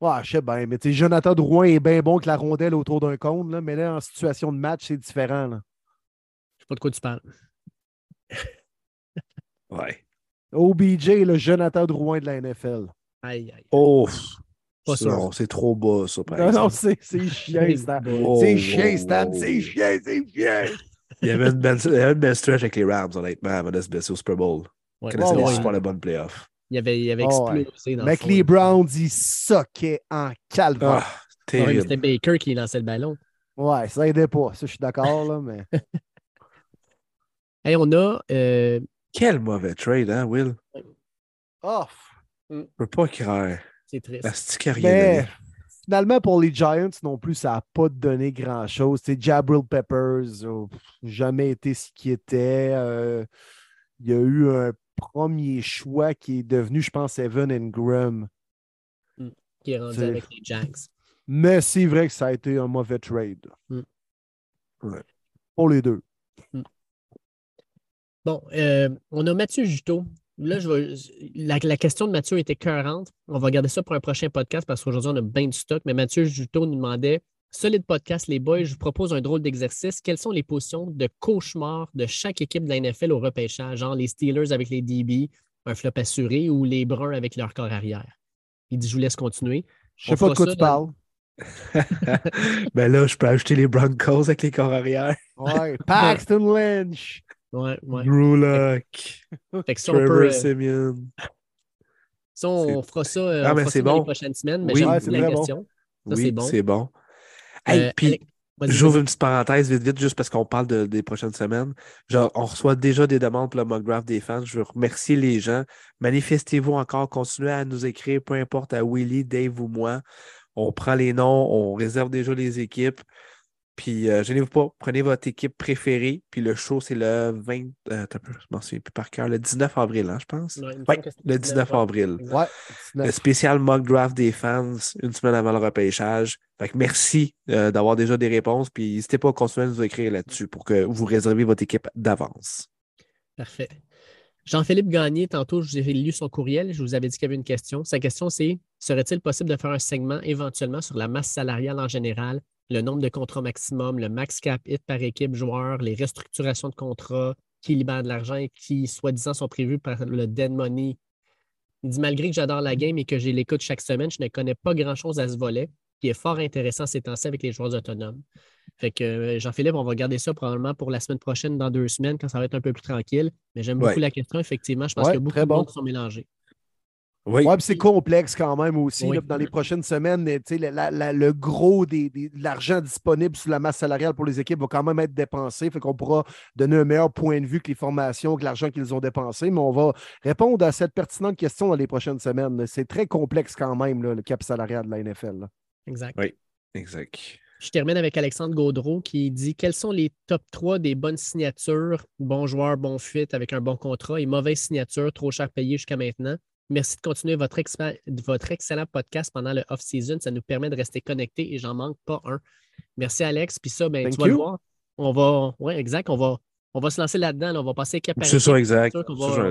Ouais, je sais bien, mais tu Jonathan Drouin est bien bon que la rondelle autour d'un cône, là, mais là, en situation de match, c'est différent. Là. Je sais pas de quoi tu parles. Ouais. OBJ, le Jonathan Drouin de la NFL. Aïe, aïe. Oh! Pas ça, sûr. non, c'est trop bas, ça, par Non, non, exemple. c'est c'est chien, Stan. C'est wow, chien, Stan. wow. C'est chien, c'est chien. Il y avait une belle, stretch avec les Rams, honnêtement, avant de se blesser au Super Bowl. Ouais. Connaissait Ouais, ouais. super playoffs. Il avait, il avait Oh, ouais. explosé dans Mais le les Browns, ils soquaient en calvaire. Ah, Ouais, terrible. C'était Baker qui lançait le ballon. Ouais, ça aidait pas. Ça, je suis d'accord, là, mais. Hey, on a euh, Quel mauvais trade, hein, Will? Oh, Je peux pas croire. c'est triste. La mais finalement, pour les Giants non plus, ça n'a pas donné grand-chose. C'est Jabril Peppers, oh, jamais été ce qui était. Euh, il y a eu un premier choix qui est devenu, je pense, Evan Ingram. qui est rendu avec les Jags. Mais c'est vrai que ça a été un mauvais trade. Mm. Ouais. Pour les deux. Bon, euh, on a Mathieu Juteau. Là, je vais, la, la question de Mathieu était cohérente. On va garder ça pour un prochain podcast parce qu'aujourd'hui, on a bien du stock. Mais Mathieu Juteau nous demandait Solide podcast, les boys, je vous propose un drôle d'exercice. Quelles sont les positions de cauchemar de chaque équipe de la NFL au repêchage, genre les Steelers avec les DB, un flop assuré, ou les Bruns avec leur corps arrière? Il dit Je vous laisse continuer. Je sais On pas de quoi ça tu dans- parles. ben là, je peux ajouter les Broncos avec les corps arrière. Ouais, Paxton Lynch. Ouais, ouais. Drew Lock, Fait que si on, peut, Trevor euh, Simeon. si on fera ça, euh, Ah, on fera ça dans bon. les prochaines semaines. Mais Oui, j'aime ouais, la très bon. question. Ça, oui, c'est bon. c'est bon. Hey, Euh, puis, J'ouvre une petite parenthèse vite, vite, juste parce qu'on parle de- des prochaines semaines. Genre, on reçoit déjà des demandes pour le mock draft des fans. Je veux remercier les gens. Manifestez-vous encore, continuez à nous écrire, peu importe à Willy, Dave ou moi. On prend les noms, on réserve déjà les équipes. Puis, euh, gênez-vous pas, prenez votre équipe préférée. Puis, le show, c'est le 20. euh, attends un peu, je m'en souviens plus par cœur. Le 19 avril, hein, je pense. Ouais, le 19 avril. Ouais. Le spécial mock draft des fans une semaine avant le repêchage. Merci euh, d'avoir déjà des réponses. Puis n'hésitez pas à continuer à nous écrire là-dessus pour que vous réserviez votre équipe d'avance. Parfait. Jean-Philippe Gagné, tantôt, je vous ai lu son courriel. Je vous avais dit qu'il y avait une question. Sa question, c'est serait-il possible de faire un segment éventuellement sur la masse salariale en général, le nombre de contrats maximum, le max cap hit par équipe joueur, les restructurations de contrats, qui libère de l'argent et qui, soi-disant, sont prévus par le dead money? Il dit malgré que j'adore la game et que j'ai l'écoute chaque semaine, je ne connais pas grand-chose à ce volet qui est fort intéressant ces temps-ci avec les joueurs autonomes. Fait que euh, Jean-Philippe, on va garder ça probablement pour la semaine prochaine, dans deux semaines, quand ça va être un peu plus tranquille. Mais j'aime beaucoup Ouais. la question, effectivement. Je pense Ouais, que beaucoup très de bon. monde sont mélangés. Oui, c'est complexe quand même aussi. dans les prochaines semaines, le gros de l'argent disponible sur la masse salariale pour les équipes va quand même être dépensé. Fait qu'on pourra donner un meilleur point de vue que les formations, que l'argent qu'ils ont dépensé. Mais on va répondre à cette pertinente question dans les prochaines semaines. C'est très complexe quand même, le cap salarial de la NFL. Exact. Oui, exact. Je termine avec Alexandre Gaudreau qui dit Quels sont les top 3 des bonnes signatures, bon joueur, bon fit avec un bon contrat et mauvaise signature, trop cher payé jusqu'à maintenant? Merci de continuer votre, votre excellent podcast pendant le off-season. Ça nous permet de rester connectés et j'en manque pas un. Merci, Alex. Puis ça, ben, tu vas le voir. On va, oui, exact. On va, on va se lancer là-dedans. On va passer cap C'est ça, exact. On va,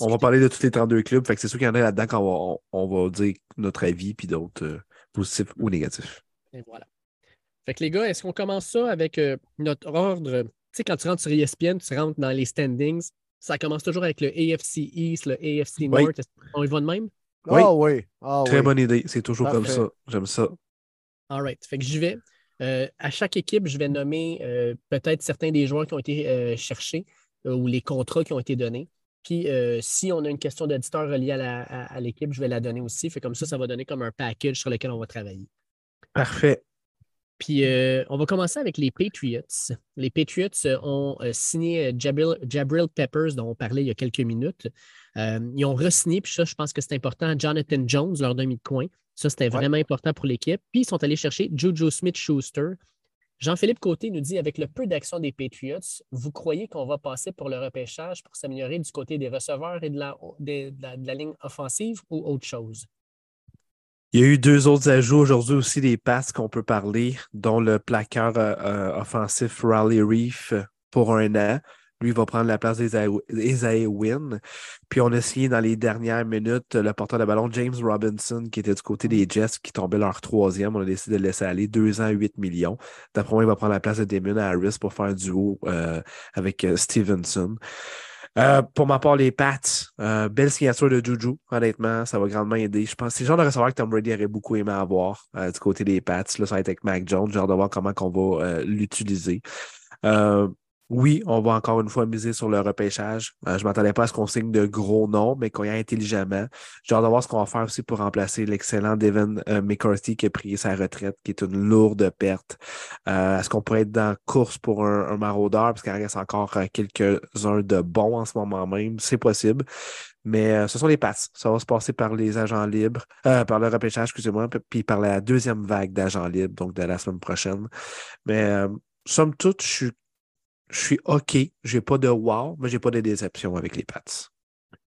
on, va parler de tous les 32 clubs. Fait que c'est sûr qu'il y en a là-dedans qu'on va, on, va dire notre avis, puis d'autres euh, positifs ou négatifs. Et voilà. Fait que les gars, est-ce qu'on commence ça avec euh, notre ordre? Tu sais, quand tu rentres sur ESPN, tu rentres dans les standings. Ça commence toujours avec le AFC East, le AFC North. On y va de même? Oui. Ah oui. Ah Très bonne idée. C'est toujours comme ça. J'aime ça. All right. Fait que j'y vais. Euh, à chaque équipe, je vais nommer euh, peut-être certains des joueurs qui ont été cherchés ou les contrats qui ont été donnés. Puis, si on a une question d'auditeur reliée à l'équipe, je vais la donner aussi. Fait comme ça, ça va donner comme un package sur lequel on va travailler. Parfait. Puis euh, on va commencer avec les Patriots. Les Patriots euh, ont euh, signé Jabril, Peppers, dont on parlait il y a quelques minutes. ils ont re-signé, puis ça, je pense que c'est important, Jonathan Jones, leur demi de coin. Ça, c'était vraiment important pour l'équipe. Puis ils sont allés chercher Juju Smith-Schuster. Jean-Philippe Côté nous dit avec le peu d'action des Patriots, vous croyez qu'on va passer pour le repêchage pour s'améliorer du côté des receveurs et de la ligne offensive ou autre chose? Il y a eu deux autres ajouts aujourd'hui aussi des passes qu'on peut parler, dont le plaqueur euh, euh, offensif Raleigh Reef pour un an. Lui va prendre la place d'Isaiah Wynn. Puis on a signé dans les dernières minutes le porteur de ballon James Robinson, qui était du côté des Jets, qui tombait leur troisième. On a décidé de le laisser aller deux ans, 8 millions. D'après moi, il va prendre la place de Damon Harris pour faire un duo euh, avec Stevenson. Euh, pour ma part, les Pats, euh, belle signature de Juju, honnêtement, ça va grandement aider. Je pense que c'est le genre de recevoir que Tom Brady aurait beaucoup aimé avoir euh, du côté des Pats. Là, ça va être avec Mac Jones, genre de voir comment on va l'utiliser. Oui, on va encore une fois miser sur le repêchage. Euh, je ne m'attendais pas à ce qu'on signe de gros noms, mais qu'on y aille intelligemment. J'ai hâte de voir ce qu'on va faire aussi pour remplacer l'excellent Devin euh, McCarthy qui a pris sa retraite, qui est une lourde perte. Euh, est-ce qu'on pourrait être dans course pour un, maraudeur, parce qu'il reste encore quelques-uns de bons en ce moment même? C'est possible. Mais ce sont les passes. Ça va se passer par les agents libres, par le repêchage, excusez-moi, puis par la deuxième vague d'agents libres, donc de la semaine prochaine. Mais somme toute, je suis je suis OK. J'ai pas de wow, mais j'ai pas de déception avec les Pats.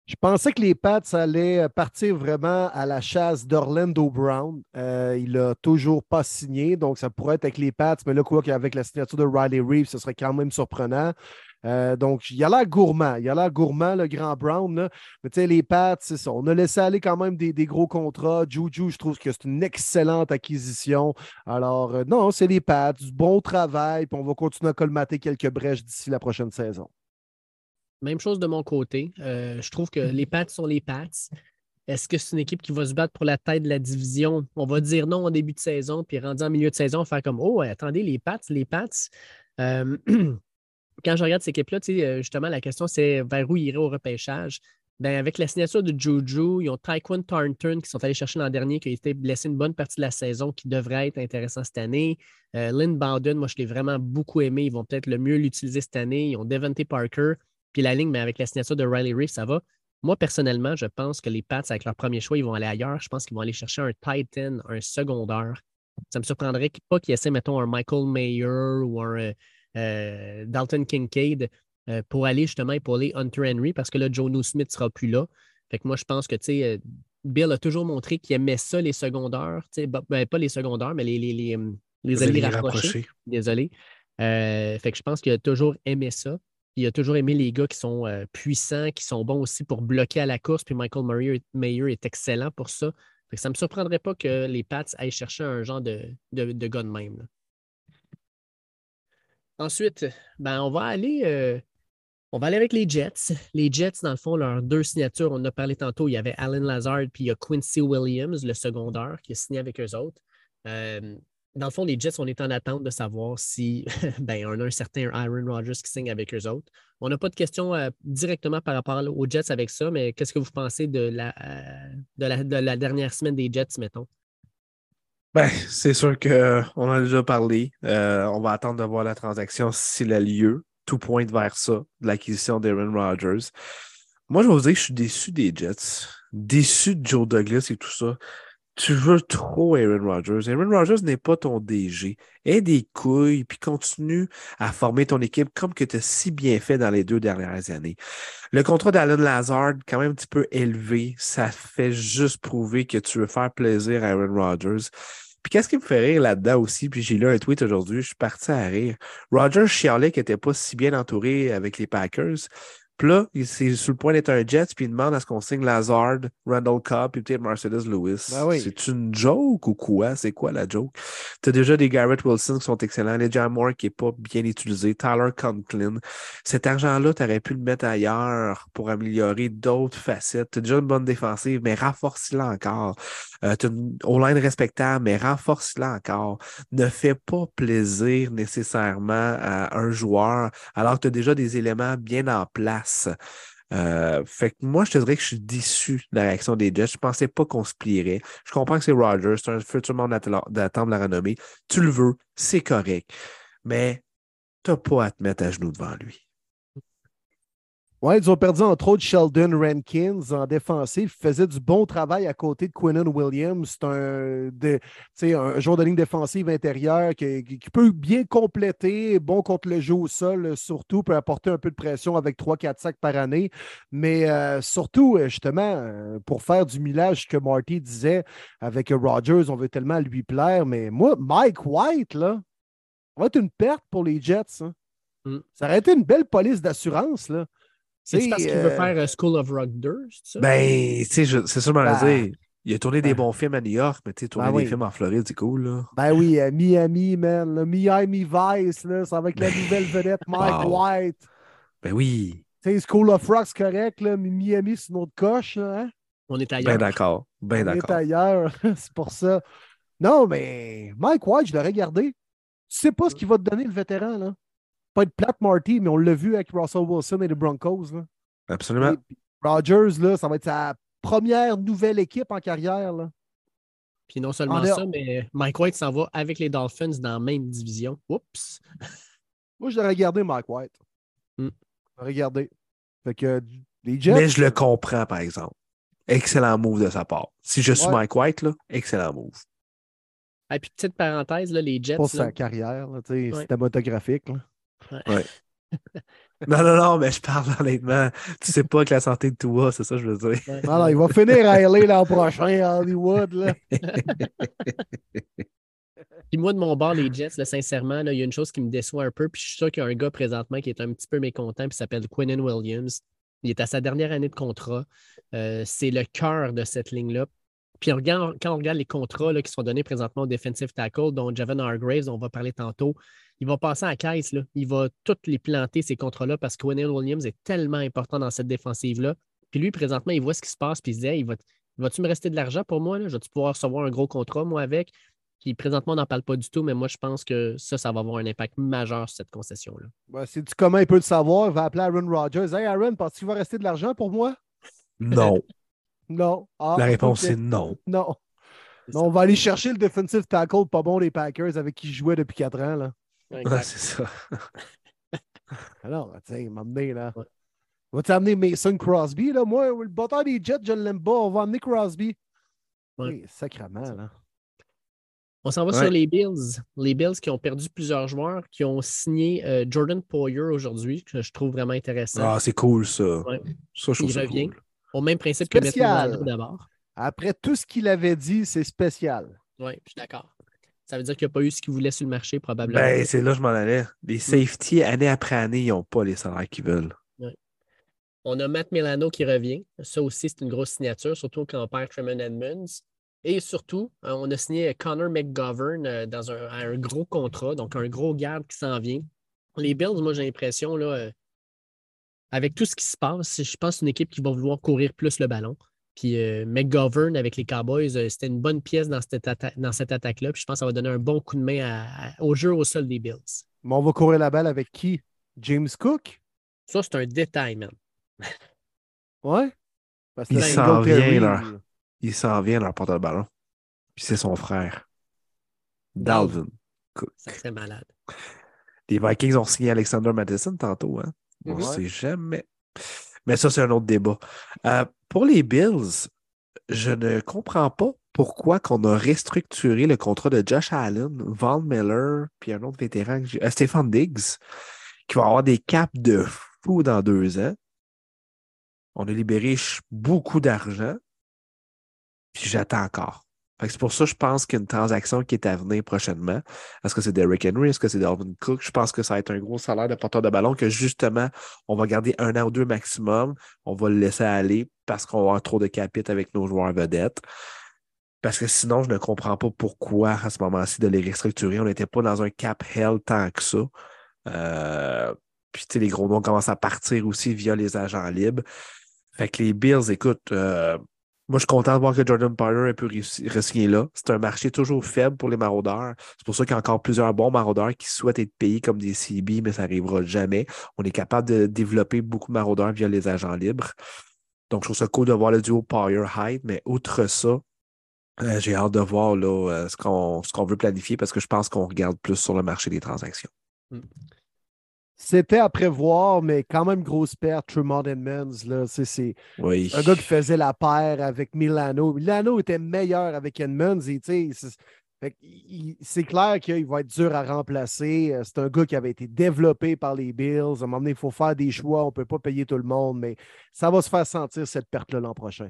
Je pensais que les Pats allaient partir vraiment à la chasse d'Orlando Brown. Euh, il n'a toujours pas signé, donc ça pourrait être avec les Pats, mais là, quoi qu'avec la signature de Riley Reeves, ce serait quand même surprenant. Euh, donc, il y a l'air gourmand. Il y a l'air gourmand, le grand Brown. Mais tu sais, les Pats, c'est ça. On a laissé aller quand même des, gros contrats. Juju, je trouve que c'est une excellente acquisition. Alors, euh, non, c'est les Pats. Du bon travail. Puis on va continuer à colmater quelques brèches d'ici la prochaine saison. Même chose de mon côté. Euh, je trouve que les Pats sont les Pats. Est-ce que c'est une équipe qui va se battre pour la tête de la division? On va dire non en début de saison, puis rendu en milieu de saison, faire comme Oh, attendez, les Pats, les Pats. quand je regarde cette équipe-là, euh, justement, la question, c'est vers où il irait au repêchage? Ben, avec la signature de Juju, ils ont Tyquan Thornton qui sont allés chercher l'an dernier, qui a été blessé une bonne partie de la saison, qui devrait être intéressant cette année. Euh, Lynn Bowden, moi, je l'ai vraiment beaucoup aimé. Ils vont peut-être le mieux l'utiliser cette année. Ils ont Devante Parker. Puis la ligne, mais avec la signature de Riley Reef, ça va. Moi, personnellement, je pense que les Pats, avec leur premier choix, ils vont aller ailleurs. Je pense qu'ils vont aller chercher un Titan, un secondaire. Ça me surprendrait pas qu'ils essaient, mettons, un Michael Mayer ou un, euh, Dalton Kincaid euh, pour aller justement épauler Hunter Henry parce que là, Joe Smith ne sera plus là. Fait que moi, je pense que euh, Bill a toujours montré qu'il aimait ça, les secondaires. Ben, pas les secondaires, mais les, les, les, les alliés rapprochés. Désolé. fait que je pense qu'il a toujours aimé ça. Il a toujours aimé les gars qui sont puissants, qui sont bons aussi pour bloquer à la course. Puis Michael Mayer, est excellent pour ça. Fait que ça ne me surprendrait pas que les Pats aillent chercher un genre de, de, de gars de même. Ensuite, ben, on va aller. Euh, on va aller avec les Jets. Les Jets, dans le fond, leurs deux signatures, on en a parlé tantôt, il y avait Alan Lazard puis il y a Quincy Williams, le secondaire, qui a signé avec eux autres. Euh, dans le fond, les Jets, on est en attente de savoir si ben, on a un certain Aaron Rodgers qui signe avec eux autres. On n'a pas de questions euh, directement par rapport aux Jets avec ça, mais qu'est-ce que vous pensez de la, de la, dernière semaine des Jets, mettons? Ben, c'est sûr qu'on en a déjà parlé. Euh, on va attendre de voir la transaction s'il a lieu. Tout pointe vers ça, de l'acquisition d'Aaron Rodgers. Moi, je vais vous dire que je suis déçu des Jets, déçu de Joe Douglas et tout ça tu veux trop Aaron Rodgers. Aaron Rodgers n'est pas ton DG. Aie des couilles, puis continue à former ton équipe comme que tu as si bien fait dans les deux dernières années. Le contrat d'Alan Lazard, quand même un petit peu élevé, ça fait juste prouver que tu veux faire plaisir à Aaron Rodgers. Puis qu'est-ce qui me fait rire là-dedans aussi, puis j'ai lu un tweet aujourd'hui, je suis parti à rire. Rodgers chialait qu'il n'était pas si bien entouré avec les Packers. Puis là, c'est sur le point d'être un Jets, puis il demande à ce qu'on signe Lazard, Randall Cobb, puis peut-être Mercedes Lewis. Ben c'est une joke ou quoi? C'est quoi la joke? Tu as déjà des Garrett Wilson qui sont excellents, les Moore qui n'est pas bien utilisé, Tyler Conklin. Cet argent-là, tu aurais pu le mettre ailleurs pour améliorer d'autres facettes. Tu as déjà une bonne défensive, mais renforce-la encore. Euh, tu une O-line respectable, mais renforce-la encore. Ne fais pas plaisir nécessairement à un joueur alors que tu as déjà des éléments bien en place. Euh, fait que moi, je te dirais que je suis déçu de la réaction des Jets. Je pensais pas qu'on se plierait. Je comprends que c'est Rogers, c'est un futur monde d'attendre la renommée. Tu le veux, c'est correct. Mais tu n'as pas à te mettre à genoux devant lui. Oui, ils ont perdu entre autres Sheldon Rankins en défensive. Il faisait du bon travail à côté de Quinnen Williams. C'est un, un joueur de ligne défensive intérieure qui, peut bien compléter, bon contre le jeu au sol, surtout, peut apporter un peu de pression avec 3-4 sacs par année. Mais euh, surtout, justement, euh, pour faire du millage que Marty disait avec Rogers, on veut tellement lui plaire. Mais moi, Mike White, là, va être une perte pour les Jets. Hein. Mm. Ça aurait été une belle police d'assurance. là. C'est parce qu'il veut euh, faire euh, School of Rock 2, c'est ça? Ben, tu sais, c'est je ben, dire. Il a tourné des ben. bons films à New York, mais tu sais, tourner ben des films en Floride, c'est cool, là. Ben oui, euh, Miami, man. Le Miami Vice, là, c'est avec la nouvelle vedette Mike White. Ben oui. Tu sais, School of Rock, c'est correct, là, mais Miami, c'est une autre coche, là, hein? On est ailleurs. Ben d'accord. Ben d'accord. On est ailleurs, c'est pour ça. Non, mais Mike White, je l'aurais gardé. Tu sais pas ce qu'il va te donner, le vétéran, là pas être plate, Marty, mais on l'a vu avec Russell Wilson et les Broncos. Là. Absolument. Rogers, là, ça va être sa première nouvelle équipe en carrière. Là. Puis non seulement ça, mais Mike White s'en va avec les Dolphins dans la même division. Oups! Moi, je l'aurais gardé, Mike White. Je l'aurais gardé. Fait que les Jets. Mais je le comprends, par exemple. Excellent move de sa part. Si je suis Mike White, là, excellent move. Et puis, petite parenthèse, là, les Jets. Pour sa carrière, c'est cinématographique. Là. Ouais. non, non, non, mais je parle honnêtement. Tu sais pas que la santé de toi, c'est ça que je veux dire. Alors, il va finir à aller l'an prochain à Hollywood. Là. Puis moi, de mon bord, les Jets, là, sincèrement, il y a une chose qui me déçoit un peu. Puis je suis sûr qu'il y a un gars présentement qui est un petit peu mécontent, puis s'appelle Quinnen Williams. Il est à sa dernière année de contrat. Euh, c'est le cœur de cette ligne-là. Puis quand on regarde les contrats qui sont donnés présentement au defensive tackle, dont Javon Hargraves, on va parler tantôt, il va passer à la caisse. Là. Il va toutes les planter, ces contrats-là, parce que Wendell Williams est tellement important dans cette défensive-là. Puis lui, présentement, il voit ce qui se passe, puis il se dit il va, tu me rester de l'argent pour moi? Là? Je vais pouvoir recevoir un gros contrat, moi, avec? Puis présentement, on n'en parle pas du tout, mais moi, je pense que ça, ça va avoir un impact majeur sur cette concession-là. Ben, c'est du commun, il peut le savoir. Il va appeler Aaron Rodgers. Hey, Aaron, penses-tu qu'il va rester de l'argent pour moi? Non. non. Ah, La réponse, c'est non. Non. non. On va aller chercher le defensive tackle pas bon des Packers avec qui je jouais depuis quatre ans. Là. Ouais, c'est ça. Alors, tiens, m'amener là. Va-tu amener Mason Crosby? Là? Moi, le bâtard des Jets, je ne l'aime pas. On va amener Crosby. Oui, sacrément, là. On s'en va sur les Bills. Les Bills qui ont perdu plusieurs joueurs, qui ont signé euh, Jordan Poyer aujourd'hui, que je trouve vraiment intéressant. Ah, c'est cool, ça. Ça, je Il revient. Au même principe que Matt d'abord. Après tout ce qu'il avait dit, c'est spécial. Oui, je suis d'accord. Ça veut dire qu'il n'y a pas eu ce qu'il voulait sur le marché, probablement. Ben, c'est là que je m'en allais. Les safety, année après année, ils n'ont pas les salaires qu'ils veulent. On a Matt Milano qui revient. Ça aussi, c'est une grosse signature, surtout quand on perd Tremont Edmonds. Et surtout, euh, on a signé Connor McGovern euh, dans un, gros contrat, donc un gros garde qui s'en vient. Les Bills, moi, j'ai l'impression, là, euh, avec tout ce qui se passe, je pense une équipe qui va vouloir courir plus le ballon. Puis McGovern avec les Cowboys, c'était une bonne pièce dans cette, dans cette attaque-là. Puis je pense que ça va donner un bon coup de main au jeu au sol des Bills. Mais on va courir la balle avec qui? James Cook? Ça, c'est un détail, man. ouais? il s'en vient, là. Il s'en vient, leur porte de ballon. Puis c'est son frère. Dalvin Cook. Ça serait malade. Les Vikings ont signé Alexander Madison tantôt, hein? On ne sait jamais. Mais ça, c'est un autre débat. Euh, pour les Bills, je ne comprends pas pourquoi qu'on a restructuré le contrat de Josh Allen, Von Miller, puis un autre vétéran, euh, Stéphane Diggs, qui va avoir des caps de fou dans deux ans. On a libéré beaucoup d'argent, puis j'attends encore. C'est pour ça que je pense qu'une transaction qui est à venir prochainement, est-ce que c'est Derrick Henry, est-ce que c'est Dalvin Cook? Je pense que ça va être un gros salaire de porteur de ballon que justement, on va garder un an ou deux maximum. On va le laisser aller parce qu'on va avoir trop de capitaux avec nos joueurs vedettes. Parce que sinon, je ne comprends pas pourquoi à ce moment-ci de les restructurer. On n'était pas dans un cap hell tant que ça. Euh, puis, tu sais, les gros noms commencent à partir aussi via les agents libres. Fait que les Bills, écoute, euh, moi, je suis content de voir que Jordan Poyer ait pu re-signer là. C'est un marché toujours faible pour les maraudeurs. C'est pour ça qu'il y a encore plusieurs bons maraudeurs qui souhaitent être payés comme des CB, mais ça n'arrivera jamais. On est capable de développer beaucoup de maraudeurs via les agents libres. Donc, je trouve ça cool de voir le duo Poyer-Hyde, mais outre ça, euh, j'ai hâte de voir là, euh, ce qu'on veut planifier parce que je pense qu'on regarde plus sur le marché des transactions. Hmm. C'était à prévoir, mais quand même grosse perte, Tremont Edmonds. C'est un gars qui faisait la paire avec Milano. Milano était meilleur avec Edmonds. C'est clair qu'il va être dur à remplacer. Euh, c'est un gars qui avait été développé par les Bills. À un moment donné, il faut faire des choix. On ne peut pas payer tout le monde, mais ça va se faire sentir cette perte-là l'an prochain.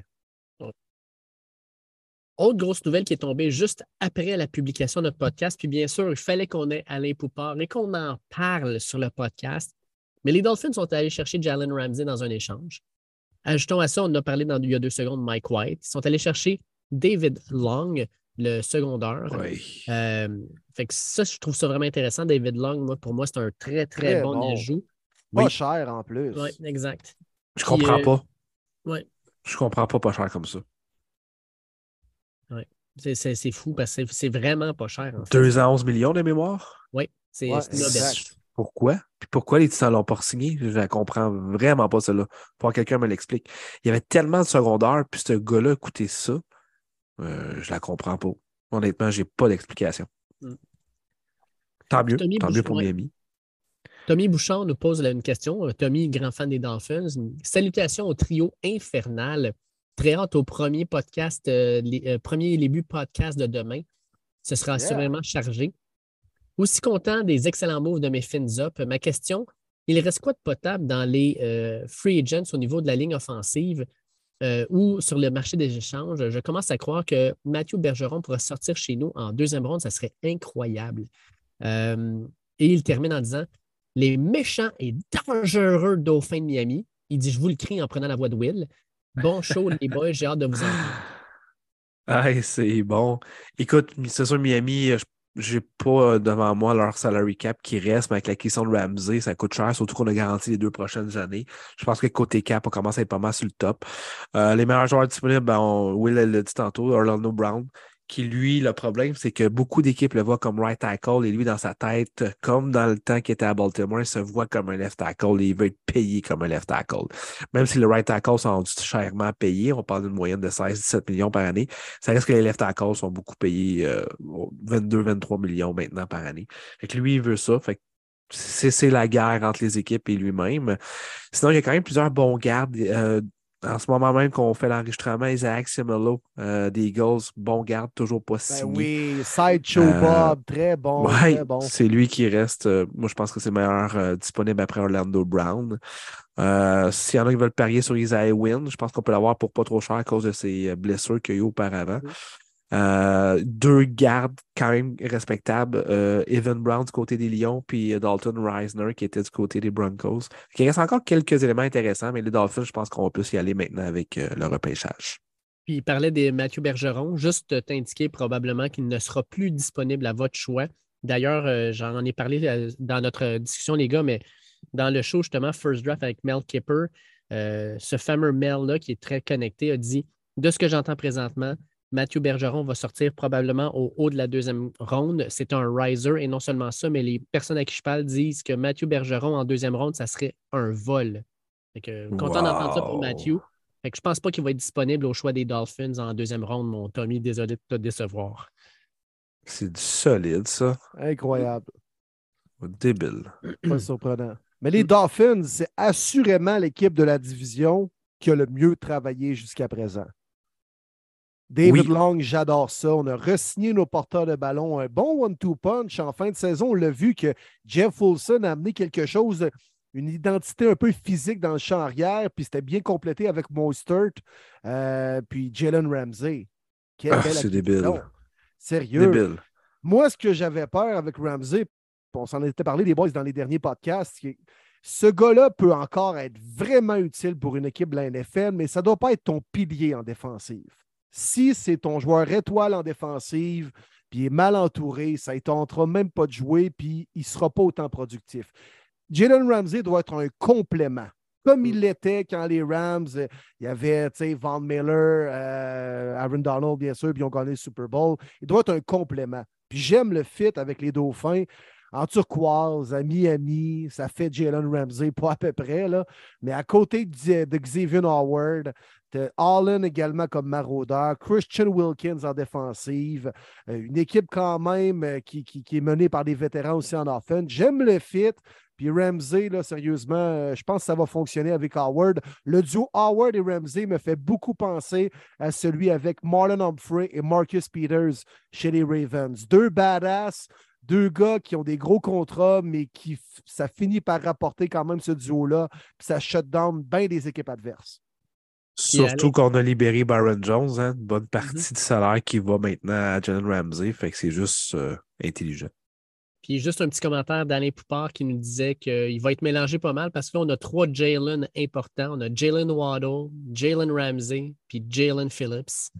Autre grosse nouvelle qui est tombée juste après la publication de notre podcast. Puis bien sûr, il fallait qu'on ait Alain Poupard et qu'on en parle sur le podcast. Mais les Dolphins sont allés chercher Jalen Ramsey dans un échange. Ajoutons à ça, on a parlé dans, il y a deux secondes, Mike White. Ils sont allés chercher David Long, le secondeur. Oui. Euh, fait que ça, je trouve ça vraiment intéressant. David Long, moi, pour moi, c'est un très, très, bon, ajout. Pas cher en plus. Oui, exact. Je comprends euh, pas. Oui. Je comprends pas pas cher comme ça. C'est fou parce que c'est vraiment pas cher. En 2 à 11 millions de mémoire? Oui, c'est ouais, Pourquoi? Puis pourquoi les Titans l'ont pas signé? Je ne comprends vraiment pas cela. Pour que quelqu'un me l'explique. Il y avait tellement de secondaires, puis ce gars-là coûtait ça. Euh, je la comprends pas. Honnêtement, j'ai pas d'explication. Mm. Tant mieux. tant mieux pour Miami. Tommy Bouchard nous pose une question. Tommy, grand fan des Dolphins. Salutations au trio infernal très hâte au premier podcast, euh, les, euh, premier début podcast de demain. Ce sera assurément chargé. Aussi content des excellents moves de mes fins up. Ma question, il reste quoi de potable dans les euh, free agents au niveau de la ligne offensive ou sur le marché des échanges? Je commence à croire que Mathieu Bergeron pourra sortir chez nous en deuxième ronde. Ça serait incroyable. et il termine en disant Les méchants et dangereux Dauphins de Miami. Il dit Je vous le crie en prenant la voix de Will. Bon show, les boys. J'ai hâte de vous entendre. Ah, c'est bon. Écoute, c'est sûr, Miami, j'ai pas euh, devant moi leur salary cap qui reste, mais avec la question de Ramsey, ça coûte cher, surtout qu'on a garanti les deux prochaines années. Je pense que côté cap, on commence à être pas mal sur le top. Euh, les meilleurs joueurs disponibles, ben, Will l'a dit tantôt, Orlando Brown, qui, lui, le problème, c'est que beaucoup d'équipes le voient comme right tackle et lui, dans sa tête, comme dans le temps qu'il était à Baltimore, il se voit comme un left tackle et il veut être payé comme un left tackle. Même si le right tackle sont chèrement payés, on parle d'une moyenne de 16-17 millions par année, ça reste que les left tackles sont beaucoup payés 22-23 euh, millions maintenant par année. Fait que lui, il veut ça. Fait c'est la guerre entre les équipes et lui-même. Sinon, il y a quand même plusieurs bons gardes. Euh, en ce moment même qu'on fait l'enregistrement, Isaac Simelo euh, des Eagles, bon garde, toujours pas ben signé. oui, Sideshow euh, Bob, très bon. bon. C'est lui qui reste, euh, moi je pense que c'est le meilleur disponible après Orlando Brown. S'il y en a qui veulent parier sur Isaiah Wynn, je pense qu'on peut l'avoir pour pas trop cher à cause de ses blessures qu'il y a eu auparavant. Euh, deux gardes quand même respectables. Euh, Evan Brown du côté des Lions, puis Dalton Reisner qui était du côté des Broncos. Il reste encore quelques éléments intéressants, mais les Dolphins, je pense qu'on va plus y aller maintenant avec euh, le repêchage. Puis il parlait de Mathieu Bergeron, juste t'indiquer probablement qu'il ne sera plus disponible à votre choix. D'ailleurs, j'en ai parlé dans notre discussion, les gars, mais dans le show, justement, First Draft avec Mel Kipper, ce fameux Mel-là qui est très connecté a dit de ce que j'entends présentement, Mathieu Bergeron va sortir probablement au haut de la deuxième ronde. C'est un riser et non seulement ça, mais les personnes à qui je parle disent que Mathieu Bergeron en deuxième ronde, ça serait un vol. content d'entendre ça pour Mathieu. Fait que je pense pas qu'il va être disponible au choix des Dolphins en deuxième ronde, mon Tommy. Désolé de te décevoir. C'est du solide, ça. Incroyable. Débile. Pas surprenant. Mais les Dolphins, c'est assurément l'équipe de la division qui a le mieux travaillé jusqu'à présent. David Long, j'adore ça. On a re-signé nos porteurs de ballon. Un bon one-two punch. En fin de saison, on l'a vu que Jeff Wilson a amené quelque chose, une identité un peu physique dans le champ arrière, puis c'était bien complété avec Mostert, euh, puis Jalen Ramsey. Ah, c'est débile. Sérieux. Débile. Moi, ce que j'avais peur avec Ramsey, on s'en était parlé des boys dans les derniers podcasts, ce gars-là peut encore être vraiment utile pour une équipe de la NFL, mais ça ne doit pas être ton pilier en défensive. Si c'est ton joueur étoile en défensive, puis il est mal entouré, ça ne tentera même pas de jouer, puis il ne sera pas autant productif. Jalen Ramsey doit être un complément. Comme il l'était quand les Rams, il y avait Van Miller, euh, Aaron Donald, bien sûr, puis ils ont gagné le Super Bowl. Il doit être un complément. Puis j'aime le fit avec les Dauphins en turquoise, à Miami, ça fait Jalen Ramsey, pas à peu près, là. mais à côté de, Xavier Howard, Allen également comme maraudeur, Christian Wilkins en défensive, euh, une équipe quand même euh, qui, est menée par des vétérans aussi en offense. J'aime le fit. Puis Ramsey, là, sérieusement, euh, je pense que ça va fonctionner avec Howard. Le duo Howard et Ramsey me fait beaucoup penser à celui avec Marlon Humphrey et Marcus Peters chez les Ravens. Deux badass, deux gars qui ont des gros contrats, mais qui ça finit par rapporter quand même ce duo-là, puis ça shut down bien des équipes adverses. Surtout qu'on a libéré Byron Jones, hein, une bonne partie mm-hmm. du salaire qui va maintenant à Jalen Ramsey, fait que c'est juste euh, intelligent. Puis juste un petit commentaire d'Alain Poupard qui nous disait qu'il va être mélangé pas mal parce qu'on a trois Jalen importants. On a Jalen Waddle, Jalen Ramsey, puis Jalen Phillips.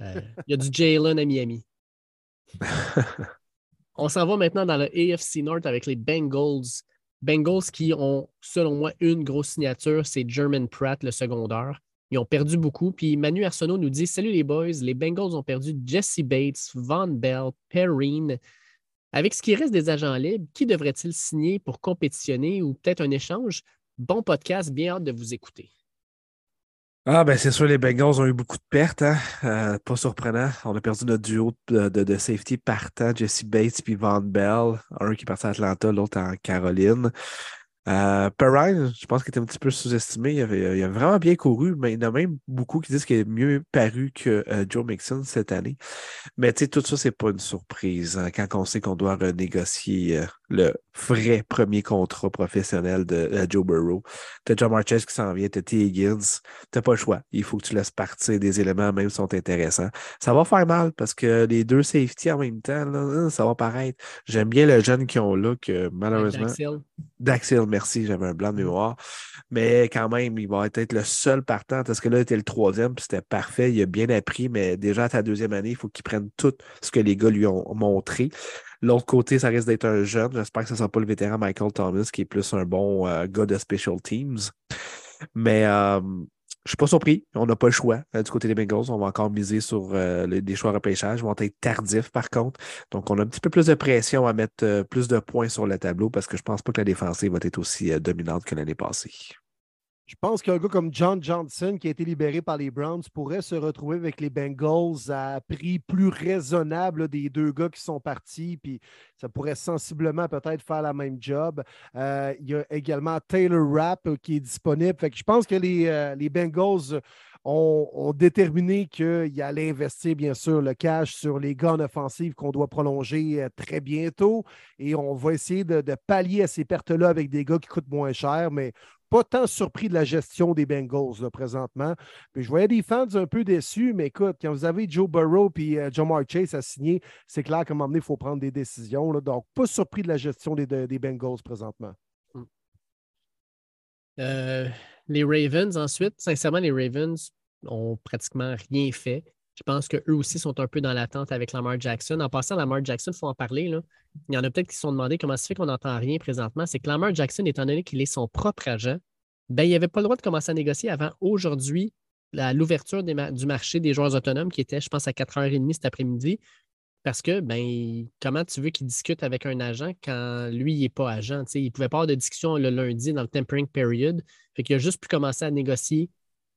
Euh, il y a du Jalen à Miami. On s'en va maintenant dans le AFC North avec les Bengals. Bengals qui ont, selon moi, une grosse signature, c'est German Pratt, le secondaire. Ils ont perdu beaucoup. Puis Manu Arsenault nous dit Salut les boys, les Bengals ont perdu Jesse Bates, Von Bell, Perrine. Avec ce qui reste des agents libres, qui devrait-il signer pour compétitionner ou peut-être un échange? Bon podcast, bien hâte de vous écouter. Ah, ben c'est sûr, les Bengals ont eu beaucoup de pertes. Hein? Euh, pas surprenant. On a perdu notre duo de, safety partant, Jesse Bates puis Von Bell. Un qui est parti à Atlanta, l'autre en Caroline. Euh, je pense qu'il était un petit peu sous-estimé. Il, avait, a vraiment bien couru, mais il y en a même beaucoup qui disent qu'il est mieux paru que euh, Joe Mixon cette année. Mais tu sais, tout ça, c'est pas une surprise hein, quand on sait qu'on doit renégocier euh, le vrai premier contrat professionnel de euh, Joe Burrow. T'as John Marches qui s'en vient, t'as T. Higgins. T'as pas le choix. Il faut que tu laisses partir des éléments, même qui sont intéressants. Ça va faire mal parce que les deux safety en même temps, là, ça va paraître. J'aime bien le jeune qu'ils ont là, que malheureusement. Daxil, merci, j'avais un blanc de mémoire. Mais quand même, il va être le seul partant parce que là, il était le troisième, puis c'était parfait. Il a bien appris, mais déjà à ta deuxième année, il faut qu'il prenne tout ce que les gars lui ont montré. L'autre côté, ça risque d'être un jeune. J'espère que ce ne sera pas le vétéran Michael Thomas, qui est plus un bon euh, gars de special teams. Mais euh, je ne suis pas surpris. On n'a pas le choix. Euh, du côté des Bengals, on va encore miser sur des choix repêchage. Ils vont être tardifs, par contre. Donc, on a un petit peu plus de pression à mettre plus de points sur le tableau parce que je ne pense pas que la défensive va être aussi dominante que l'année passée. Je pense qu'un gars comme John Johnson, qui a été libéré par les Browns, pourrait se retrouver avec les Bengals à prix plus raisonnable des deux gars qui sont partis, puis ça pourrait sensiblement peut-être faire la même job. Euh, il y a également Taylor Rapp qui est disponible. Fait que je pense que les, euh, les Bengals ont, déterminé qu'il allait investir, bien sûr, le cash sur les gants offensifs qu'on doit prolonger euh, très bientôt. Et on va essayer de, de pallier à ces pertes-là avec des gars qui coûtent moins cher, mais pas tant surpris de la gestion des Bengals présentement. Puis je voyais des fans un peu déçus, mais écoute, quand vous avez Joe Burrow et euh, Chase à signer, c'est clair qu'à un moment donné, il faut prendre des décisions. Donc, pas surpris de la gestion des, des Bengals présentement. Hmm. Euh, les Ravens, ensuite, sincèrement, les Ravens ont pratiquement rien fait. Je pense qu'eux aussi sont un peu dans l'attente avec Lamar Jackson. En passant, Lamar Jackson, il faut en parler. Il y en a peut-être qui se sont demandé comment ça fait qu'on n'entend rien présentement. C'est que Lamar Jackson, étant donné qu'il est son propre agent, ben, il n'avait pas le droit de commencer à négocier avant aujourd'hui, l'ouverture du marché des joueurs autonomes qui était, je pense, à 4h30 cet après-midi. Parce que, ben, comment tu veux qu'il discute avec un agent quand lui, il n'est pas agent? Il ne pouvait pas avoir de discussion le lundi dans le tempering period. Fait qu'il a juste pu commencer à négocier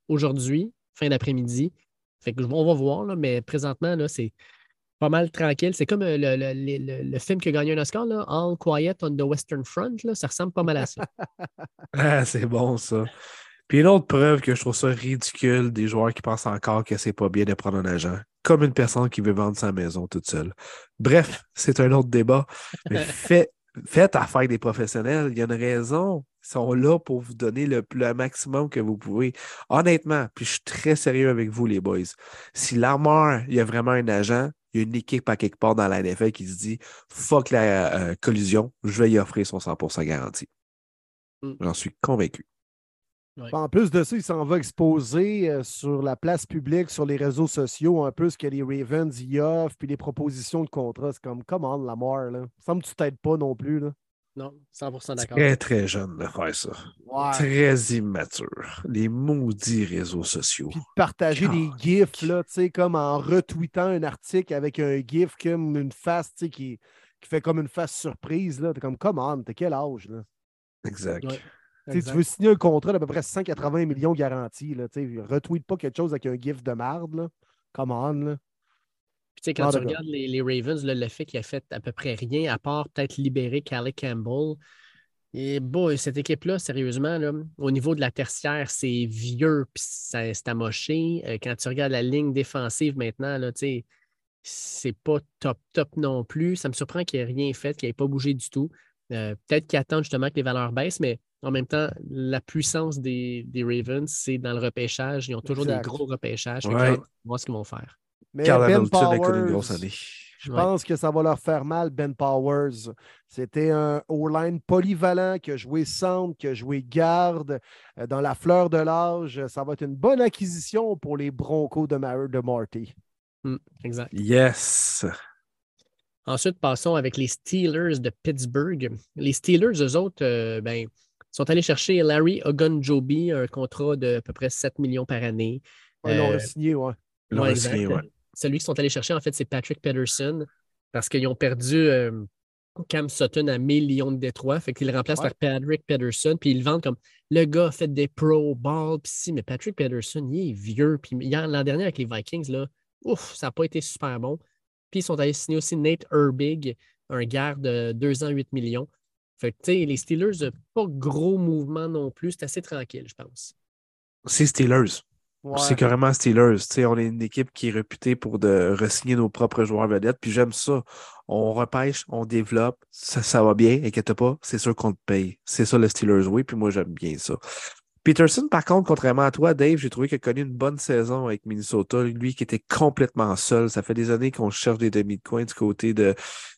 aujourd'hui, fin d'après-midi. Fait que on va voir, là, mais présentement, là, c'est pas mal tranquille. C'est comme euh, le, film qui a gagné un Oscar, là, All Quiet on the Western Front. Là, ça ressemble pas mal à ça. ah, c'est bon, ça. Puis une autre preuve que je trouve ça ridicule des joueurs qui pensent encore que c'est pas bien de prendre un agent, comme une personne qui veut vendre sa maison toute seule. Bref, c'est un autre débat. Mais faites affaire des professionnels. Il y a une raison. Ils sont là pour vous donner le, maximum que vous pouvez. Honnêtement, puis je suis très sérieux avec vous, les boys. Si l'armeur, il y a vraiment un agent, il y a une équipe à quelque part dans la NFL qui se dit fuck la euh, collusion, je vais y offrir son 100% garantie. Mm. J'en suis convaincu. En plus de ça, il s'en va exposer euh, sur la place publique, sur les réseaux sociaux, un peu ce que les Ravens y offrent, puis les propositions de contrat. C'est comme, comment la mort, là? Semble que tu t'aides pas non plus, là. Non, 100% d'accord. Très, très jeune de faire ça. Très immature. Les maudits réseaux sociaux. Puis de partager des gifs, là, tu sais, comme en retweetant un article avec un gif comme une face, tu sais, qui, qui fait comme une face surprise, là. T'es comme, comment, t'es quel âge, là? Exact. Tu veux signer un contrat d'à peu près 180 millions garantis. Là, retweet pas quelque chose avec un gif de marde. Là. Come on. Là. Puis, quand tu regardes les, Ravens, le fait qu'il a fait à peu près rien à part peut-être libérer Callie Campbell. Et bon, cette équipe-là, sérieusement, là, au niveau de la tertiaire, c'est vieux puis c'est amoché. Euh, quand tu regardes la ligne défensive maintenant, là, c'est pas top top non plus. Ça me surprend qu'il ait rien fait, qu'il n'ait pas bougé du tout. Euh, peut-être qu'il attend justement que les valeurs baissent, mais en même temps, la puissance des, Ravens, c'est dans le repêchage. Ils ont toujours des gros repêchages. On va voir ce qu'ils vont faire. Mais ben Powers, Je pense que ça va leur faire mal, Ben Powers. C'était un O-line polyvalent qui a joué centre, qui a joué garde euh, dans la fleur de l'âge. Ça va être une bonne acquisition pour les Broncos de, de Marty. Hmm, exact. Yes. Ensuite, passons avec les Steelers de Pittsburgh. Les Steelers, eux autres, euh, ben, sont allés chercher Larry Ogunjobi, un contrat de à peu près 7 millions par année. ils l'ont euh, signé, ouais. Ils l'ont signé, ouais. Celui qu'ils sont allés chercher, en fait, c'est Patrick Pedersen parce qu'ils ont perdu euh, Cam Sutton à millions de Détroit. Fait qu'ils le remplacent par Patrick Pedersen. Puis ils le vendent comme le gars a fait des pro balls. Puis si, mais Patrick Pedersen, il est vieux. Puis l'an dernier avec les Vikings, là, ouf, ça n'a pas été super bon. Puis ils sont allés signer aussi Nate Herbig, un garde de 2 ans, 8 millions. Fait que, les Steelers, pas gros mouvement non plus. C'est assez tranquille, je pense. C'est Steelers. C'est carrément Steelers. on est une équipe qui est réputée pour de re-signer nos propres joueurs vedettes. Puis j'aime ça. On repêche, on développe, ça, ça va bien, inquiète pas, c'est sûr qu'on te paye. C'est ça le Steelers, oui, puis moi j'aime bien ça. Peterson, par contre, contrairement à toi, Dave, j'ai trouvé qu'il a connu une bonne saison avec Minnesota. Lui qui était complètement seul. Ça fait des années qu'on cherche des demi de coin du côté de,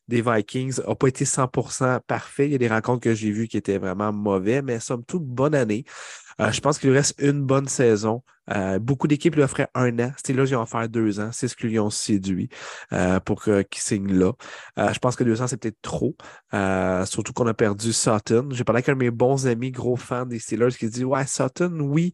des Vikings. n'a pas été 100% parfait. Il y a des rencontres que j'ai vues qui étaient vraiment mauvais, mais somme toute, bonne année. Euh, je pense qu'il lui reste une bonne saison. Euh, beaucoup d'équipes lui offraient un an. Là, ils vont faire deux ans. C'est ce qu'ils lui ont séduit euh, pour qu'il signe là. je pense que deux ans, c'est peut-être trop. surtout qu'on a perdu Sutton. J'ai parlé avec un de mes bons amis, gros fan des Steelers, qui dit Ouais, Sutton, oui,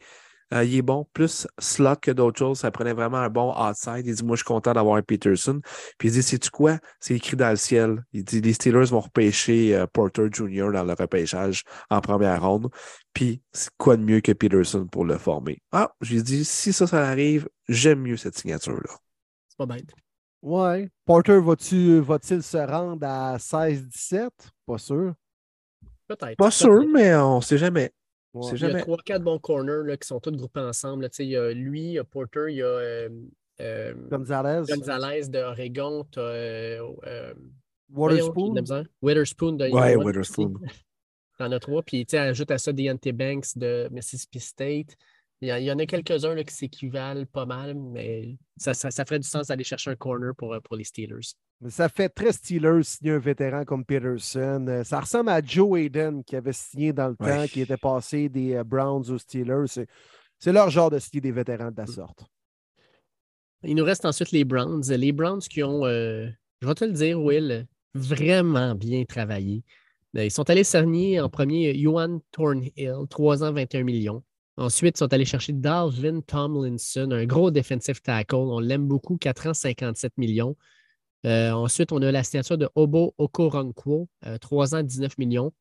euh, il est bon, plus slot que d'autres choses. Ça prenait vraiment un bon outside. Il dit Moi, je suis content d'avoir un Peterson. Puis il dit Sais-tu quoi? C'est écrit dans le ciel. Il dit Les Steelers vont repêcher euh, Porter Jr. dans le repêchage en première ronde. Puis, c'est quoi de mieux que Peterson pour le former? Ah, j'ai dit Si ça, ça arrive, j'aime mieux cette signature-là. C'est pas bête. Ouais. Porter, va-t-il se rendre à 16-17 Pas sûr. Peut-être. Pas sûr, mais on ne sait jamais. Il y a trois, quatre bons corners là, qui sont tous groupés ensemble. Il y a lui, il y a Porter, il y a euh, euh, Gonzalez. Gonzalez d'Oregon. Tu as euh, Witherspoon. Witherspoon de Ouais, Witherspoon. en as trois. Puis tu ajoute à ça Deontay Banks de Mississippi State. Il y, en a quelques-uns qui s'équivalent pas mal, mais ça, ça, ferait du sens d'aller chercher un corner pour, pour les Steelers. Ça fait très Steelers signer un vétéran comme Peterson. Euh, ça ressemble à Joe Hayden qui avait signé dans le temps, qui était passé des euh, Browns aux Steelers. C'est leur genre de signer des vétérans de la sorte. Il nous reste ensuite les Browns. Les Browns qui ont, euh, je vais te le dire, Will, vraiment bien travaillé. Ils sont allés signer en premier Johan Thornhill, 3 ans, 21 millions Ensuite, ils sont allés chercher Dalvin Tomlinson, un gros defensive tackle. On l'aime beaucoup, 4 ans, 57 millions. Euh, ensuite, on a la signature de Obo Okoronkwo, 3 ans, 19 millions.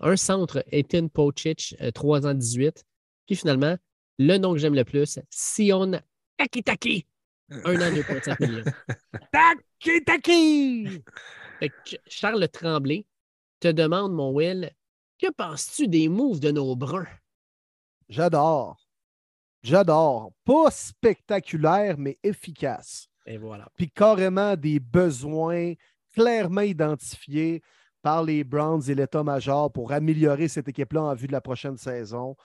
Un centre, Ethan Pocic, 3 ans, 18. Puis finalement, le nom que j'aime le plus, Sion Takitaki, 1 an, 2,5 millions. Taki-taki! Charles Tremblay te demande, mon Will, que penses-tu des moves de nos bruns? J'adore. J'adore. Pas spectaculaire, mais efficace. Et voilà. Puis carrément des besoins clairement identifiés par les Browns et l'état-major pour améliorer cette équipe-là en vue de la prochaine saison.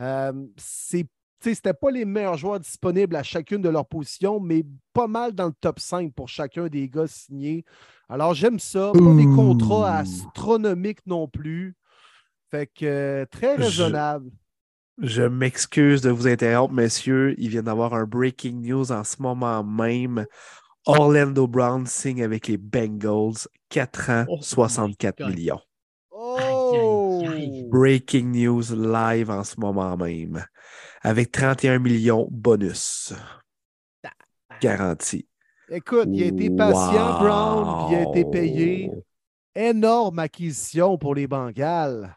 Euh, c'est c'était pas les meilleurs joueurs disponibles à chacune de leurs positions, mais pas mal dans le top 5 pour chacun des gars signés. Alors, j'aime ça. Pas des contrats astronomiques non plus. Fait que euh, très raisonnable. Je, m'excuse de vous interrompre, messieurs. Il vient d'avoir un breaking news en ce moment même. Orlando Brown signe avec les Bengals 4 ans, 64 millions. Oh! Breaking news live en ce moment même avec 31 millions bonus. Garanti. Écoute, il a été patient, Brown, il a été payé. Énorme acquisition pour les Bengals.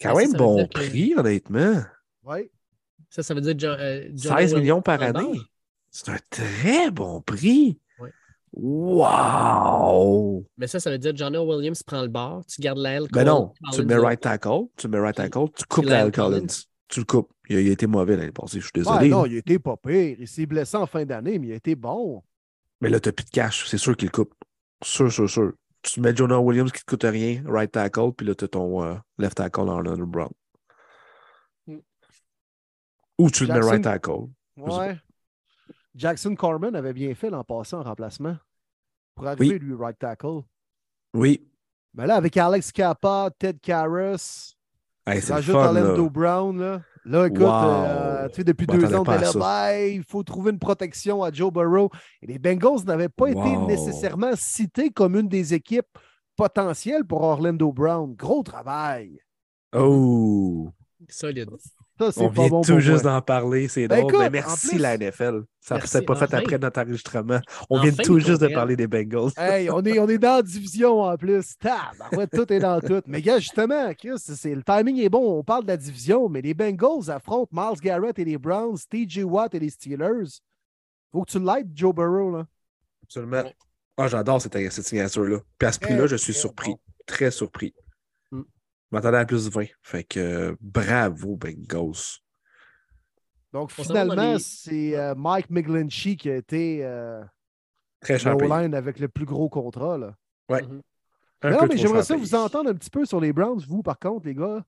quand même bon prix, honnêtement. Oui. Ça, ça veut dire 16 euh, millions par année? C'est un très bon prix. Wow! Mais ça, ça veut dire Johnny Williams prend le bord, tu gardes l'aile. Ben non, tu mets right tackle, tu mets right tackle, tu coupes l'aile Collins. Tu le coupes. Il a, été mauvais l'année passée, je suis désolé. non, il a été pas pire. Il s'est blessé en fin d'année, mais il a été bon. Mais là, tu n'as plus de cash. C'est sûr qu'il coupe. Sûr, sûr, sûr. Tu mets Jonah Williams qui ne te coûte rien, right tackle, puis là, tu as ton euh, left tackle Arnold Brown. Ou tu le mets right tackle. Ouais. Jackson Corman avait bien fait l'an passé en remplacement pour arriver, lui, right tackle. Oui. Mais là, avec Alex Kappa, Ted Karras, Hey, Rajoute Orlando Brown, là. Là, écoute, euh, tu sais, depuis deux ans, là, ben, il faut trouver une protection à Joe Burrow. Et les Bengals n'avaient pas été nécessairement cités comme une des équipes potentielles pour Orlando Brown. Gros travail. Oh! Solide. On vient tout juste d'en parler, c'est ben drôle. Mais merci la NFL. Ça ne s'est pas fait après notre enregistrement. On vient tout juste de parler des Bengals. Hey, on, est, on est dans la division en plus. tout est dans tout. Mais gars, justement, Chris, le timing est bon. On parle de la division, mais les Bengals affrontent Miles Garrett et les Browns, TJ Watt et les Steelers. Faut que tu l'aides, Joe Burrow. Là. Absolument. Ah, j'adore cette, cette signature-là. Puis à ce prix-là, je suis surpris. Très surpris. Je m'attendais à plus de 20. Fait que bravo, Bengals. Donc, finalement, c'est euh, Mike McGlinchey qui a été euh, très line avec le plus gros contrat. Là. Ouais. Mhm. Non, mais j'aimerais ça vous entendre un petit peu sur les Browns, vous, par contre, les gars.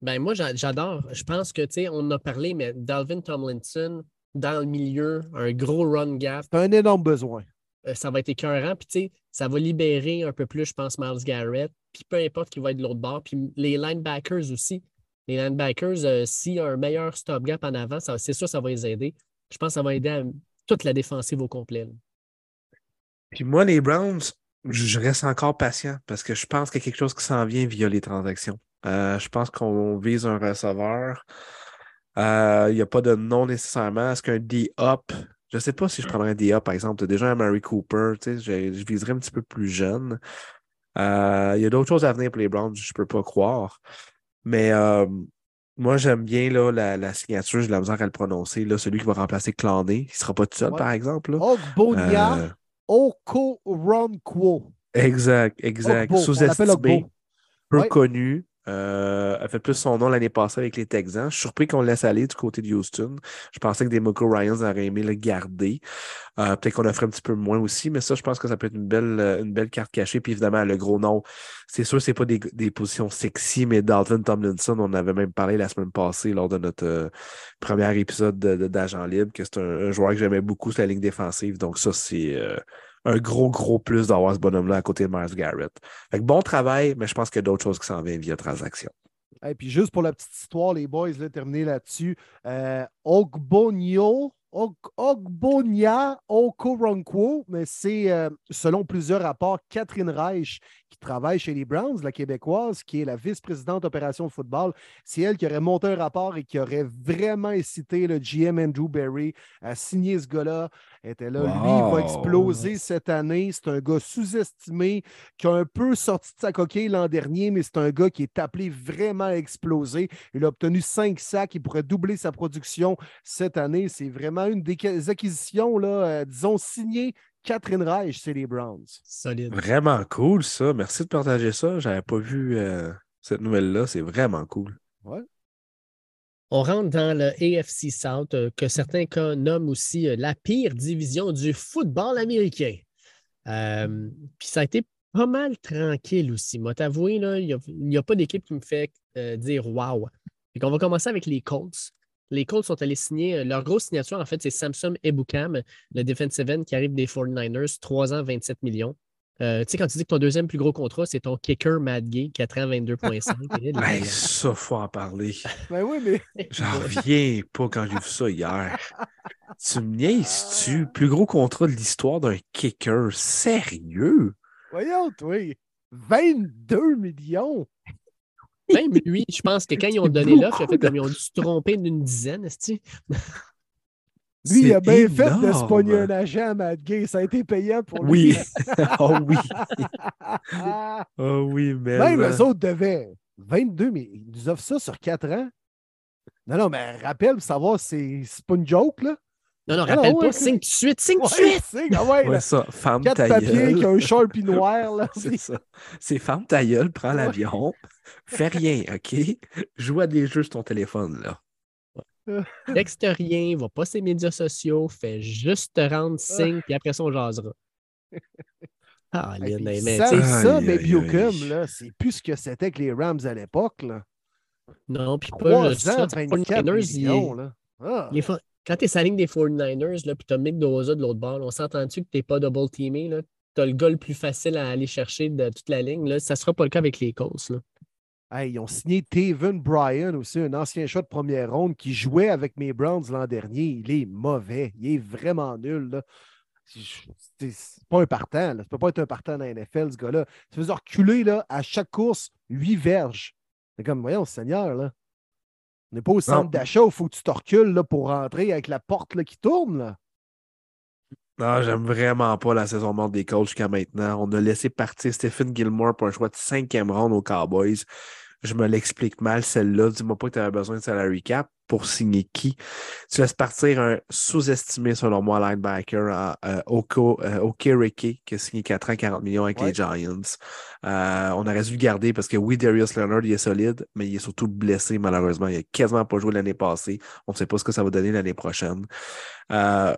Ben, moi, j'adore. Je pense que, tu sais, on en a parlé, mais Dalvin Tomlinson, dans le milieu, un gros run gap. C'est un énorme besoin. Euh, ça va être écœurant. Puis, tu sais, ça va libérer un peu plus, je pense, Miles Garrett. Puis, peu importe qui va être de l'autre bord. Puis, les linebackers aussi. Les linebackers, euh, s'il y a un meilleur stop gap en avant, c'est sûr, ça va les aider. Je pense que ça va aider à toute la défensive au complet. Puis, moi, les Browns, je reste encore patient parce que je pense qu'il y a quelque chose qui s'en vient via les transactions. Euh, je pense qu'on vise un receveur. Il n'y a pas de nom nécessairement. Est-ce qu'un D-up je ne sais pas si je prendrais un DA, par exemple. déjà un Mary Cooper, je, je viserais un petit peu plus jeune. Euh, il y a d'autres choses à venir pour les Browns, je ne peux pas croire. Mais euh, moi, j'aime bien là, la, signature, j'ai la misère à le prononcer. Là, celui qui va remplacer Clandé. Il ne sera pas tout seul, par exemple. Ogbonia euh... Okoronkwo. Exact, exact. Sous-estimé, peu connu. Euh, a fait plus son nom l'année passée avec les Texans. Je suis surpris qu'on le laisse aller du côté de Houston. Je pensais que des Moko Ryans auraient aimé le garder. Euh, peut-être qu'on a ferait un petit peu moins aussi, mais ça, je pense que ça peut être une belle, euh, carte cachée. Puis évidemment, le gros nom, c'est sûr, c'est pas des, positions sexy, mais Dalton Tomlinson, on avait même parlé la semaine passée lors de notre premier épisode d'Agent Libre, que c'est un, joueur que j'aimais beaucoup sur la ligne défensive. Donc, ça, c'est un gros, gros plus d'avoir ce bonhomme-là à côté de Mars Garrett. Bon travail, mais je pense qu'il y a d'autres choses qui s'en viennent via transaction. Et puis juste pour la petite histoire, les boys, là, terminer là-dessus. Euh, Ogbonio, Ogbonia Okoronkwo, mais c'est, euh, selon plusieurs rapports, Catherine Reich qui travaille chez les Browns, la québécoise, qui est la vice-présidente opération de football. C'est elle qui aurait monté un rapport et qui aurait vraiment incité le GM Andrew Berry à signer ce gars-là. était là. Lui, il va exploser cette année. C'est un gars sous-estimé qui a un peu sorti de sa coquille l'an dernier, mais c'est un gars qui est appelé vraiment à exploser. Il a obtenu cinq sacs. Il pourrait doubler sa production cette année. C'est vraiment une des acquisitions, là, euh, disons, signées Catherine Reich, c'est les Browns. Solide. Vraiment cool, ça. Merci de partager ça. J'avais pas vu euh, cette nouvelle-là. C'est vraiment cool. Ouais. On rentre dans le AFC South, euh, que certains cas nomment aussi euh, la pire division du football américain. Puis ça a été pas mal tranquille aussi. Moi, t'avouer, il n'y a, pas d'équipe qui me fait dire wow. On va commencer avec les Colts les Colts sont allés signer, euh, leur grosse signature, en fait, c'est Samsung Ebukam, le defensive end qui arrive des 49ers, 3 ans, 27 millions. Euh, tu sais, quand tu dis que ton deuxième plus gros contrat, c'est ton kicker Matt Gay, 4 ans, 22,5. ben, ça, faut en parler. ben oui, mais. J'en reviens pas quand j'ai vu ça hier. tu me niaises-tu? Plus gros contrat de l'histoire d'un kicker. Sérieux? Voyons, oui. 22 millions. Même lui, je pense que quand ils ont donné l'offre, il a fait comme ils ont dû se tromper d'une dizaine, est Lui, il a bien fait de se pogner un agent à Matt Gay. Ça a été payant pour lui. Oui. oh oui. oh oui, mais. Même eux autres devaient 22, mais ils nous offrent ça sur 4 ans. Non, non, mais rappelle pour savoir, c'est pas une joke, là. Non, non, rappelle pas, signe tout de suite, signe tout de suite. Signe, ah ouais, ouais ça, femme Quatre papiers qui a un Sharpie noir, là. c'est ça. C'est femme ta gueule, prends l'avion, fais rien, OK? Joue à des jeux sur ton téléphone, là. Texte rien, va pas sur les médias sociaux, fais juste te rendre signe, puis après ça, on jasera. Ah, mais, mais c'est ça, Baby Ocum, là, c'est plus ce que c'était que les Rams à l'époque, là. Non, puis pas juste ça. 24 millions, là. Ah quand tu es sa ligne des 49ers, puis tu as Mick Doza de l'autre bord, on s'entend-tu que tu n'es pas double teamé? Tu as le gars le plus facile à aller chercher de toute la ligne. Là. Ça ne sera pas le cas avec les Colts. ils ont signé Taven Bryan aussi, un ancien shot de première ronde qui jouait avec mes Browns l'an dernier. Il est mauvais. Il est vraiment nul. C'est pas un partant. Ça ne peut pas être un partant dans la NFL, ce gars-là. Ça faisait reculer là, à chaque course, huit verges. C'est comme, voyons, Seigneur, là. On n'est pas au centre d'achat où il faut que tu te recules là, pour rentrer avec la porte là, qui tourne. Là. Non, j'aime vraiment pas la saison morte des Colts jusqu'à maintenant. On a laissé partir Stephen Gilmore pour un choix de cinquième round aux Cowboys je me l'explique mal, celle-là. Dis-moi pas que tu avais besoin de salary cap pour signer qui. Tu laisses partir un sous-estimé, selon moi, linebacker euh, Oko, euh, qui a signé 4 ans, 40 millions avec les Giants. Euh, on aurait dû le garder parce que oui, Darius Leonard, il est solide, mais il est surtout blessé, malheureusement. Il n'a quasiment pas joué l'année passée. On ne sait pas ce que ça va donner l'année prochaine. Euh,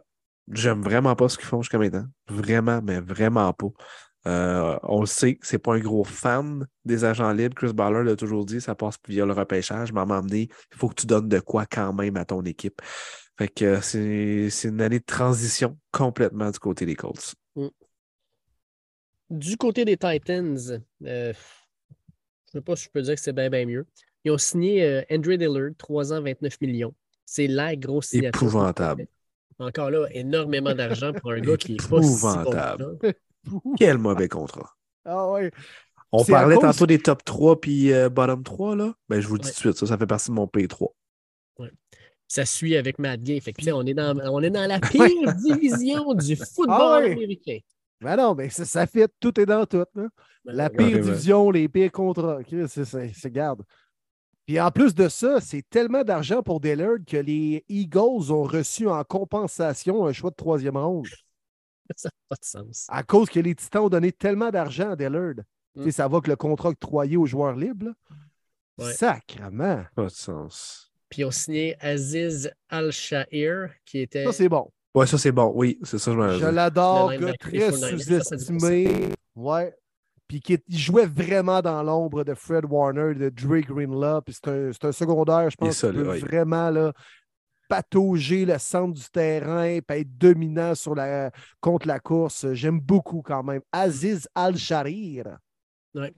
j'aime vraiment pas ce qu'ils font jusqu'à maintenant. Vraiment, mais vraiment pas. Euh, on le sait, c'est pas un gros fan des agents libres. Chris Baller l'a toujours dit, ça passe via le repêchage, mais à un moment donné, il faut que tu donnes de quoi quand même à ton équipe. Fait que c'est une année de transition complètement du côté des Colts. Mm. Du côté des Titans, euh, je ne sais pas si je peux dire que c'est bien, bien mieux. Ils ont signé euh, Andrew Dillard, 3 ans, 29 millions. C'est la grosse signature. Épouvantable. Encore là, énormément d'argent pour un gars qui est pas Épouvantable. Quel mauvais contrat. Ah ouais. On parlait tantôt des top 3 puis euh, bottom 3, là. Ben, je vous le dis tout de suite, ça, ça fait partie de mon P3. Ouais. Ça suit avec Matt Gay. Fait que, on, est dans, on est dans la pire division du football ah américain. Ben non, mais ça, ça fait tout est dans tout. Ben la pire division, les pires contrats. C'est garde. Puis en plus de ça, c'est tellement d'argent pour Dillard que les Eagles ont reçu en compensation un choix de troisième ronde. ça n'a pas de sens. À cause que les Titans ont donné tellement d'argent à Dillard. Mm. Ça va que le contrat octroyé aux joueurs libres. Sacrement. Pas de sens. Puis ils ont signé Aziz Al-Shahir, qui était. Ça, c'est bon. Ouais, ça, c'est bon. Oui, c'est ça. Je, je l'adore, très sous-estimé. Ouais. Puis qui jouait vraiment dans l'ombre de Fred Warner, de Dre Greenlaw. Puis c'est un, un, secondaire, je pense, peut vraiment là, patauger le centre du terrain, puis être dominant sur la, contre la course. J'aime beaucoup quand même. Aziz Al-Sharir. Oui.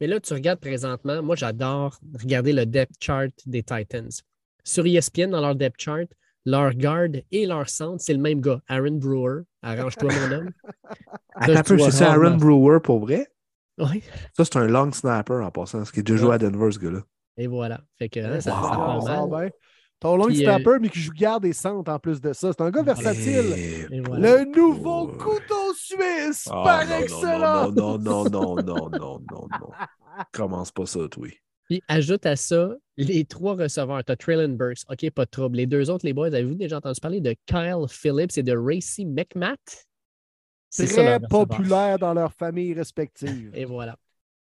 Mais là, tu regardes présentement, moi j'adore regarder le depth chart des Titans. Sur ESPN, dans leur depth chart, leur garde et leur centre, c'est le même gars, Aaron Brewer. Arrange-toi, mon homme. Attends c'est Aaron Brewer pour vrai? Oui. Ça, c'est un long snapper en passant, ce qui est déjà joué à Denver, ce gars-là. Et voilà. Fait que hein, ça, Wow, ça part ça mal. Ton long Puis, euh, snapper, mais qui joue garde et centre en plus de ça. C'est un gars versatile. Et- Et voilà. Le nouveau Ouais. couteau suisse Ah, par non, excellence. Non, non, non, non, non, non, non, non. Commence pas ça, toi. Puis ajoute à ça les trois receveurs. Tu as Traylon Burks. OK, pas de trouble. Les deux autres, les boys, avez-vous déjà entendu parler de Kyle Phillips et de Racy McMath? C'est ça, Très receveur. populaire dans leurs familles respectives. Et voilà.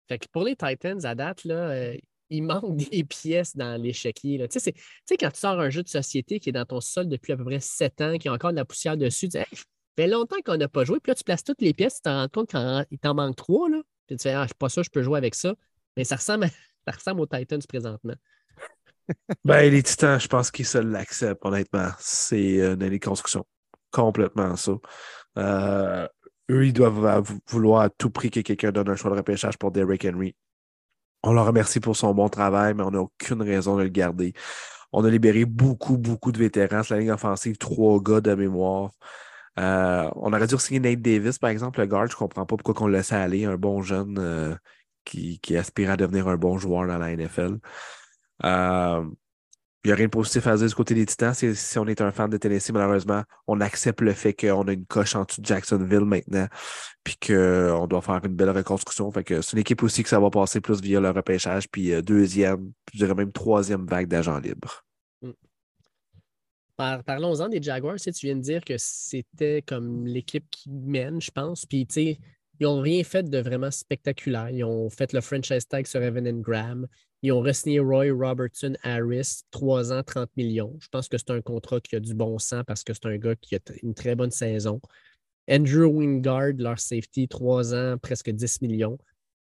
Fait que pour les Titans, à date, là, euh, il manque des pièces dans l'échiquier. Tu sais, quand tu sors un jeu de société qui est dans ton sol depuis à peu près sept ans, qui a encore de la poussière dessus, tu dis, Hey, fait longtemps qu'on n'a pas joué. Puis là, tu places toutes les pièces, tu t'en rends compte qu'il t'en manque trois. Là. Puis tu fais, ah, je suis pas sûr, je peux jouer avec ça. Mais ça ressemble, à- ça ressemble aux Titans présentement. Ben, les Titans, je pense qu'ils se l'acceptent, honnêtement. C'est une année de construction. Complètement ça. Euh, eux, ils doivent vouloir à tout prix que quelqu'un donne un choix de repêchage pour Derrick Henry. On le remercie pour son bon travail, mais on n'a aucune raison de le garder. On a libéré beaucoup, beaucoup de vétérans. La ligne offensive, trois gars de mémoire. Euh, on aurait dû signer Nate Davis, par exemple, le guard. Je ne comprends pas pourquoi on le laissait aller, un bon jeune euh, qui, qui aspire à devenir un bon joueur dans la NFL. Euh, il n'y a rien de positif à dire du côté des Titans. Si, on est un fan de Tennessee, malheureusement, on accepte le fait qu'on a une coche en dessous de Jacksonville maintenant, puis qu'on doit faire une belle reconstruction. Fait que c'est une équipe aussi que ça va passer plus via le repêchage, puis euh, deuxième, je dirais même troisième vague d'agents libres. Par- Parlons-en des Jaguars. Tu tu viens de dire que c'était comme l'équipe qui mène, je pense. Puis, tu sais, ils n'ont rien fait de vraiment spectaculaire. Ils ont fait le franchise tag sur Evan Graham. Ils ont re-signé Roy Robertson Harris, 3 ans, 30 millions. Je pense que c'est un contrat qui a du bon sens parce que c'est un gars qui a une très bonne saison. Andrew Wingard, leur safety, 3 ans, presque 10 millions.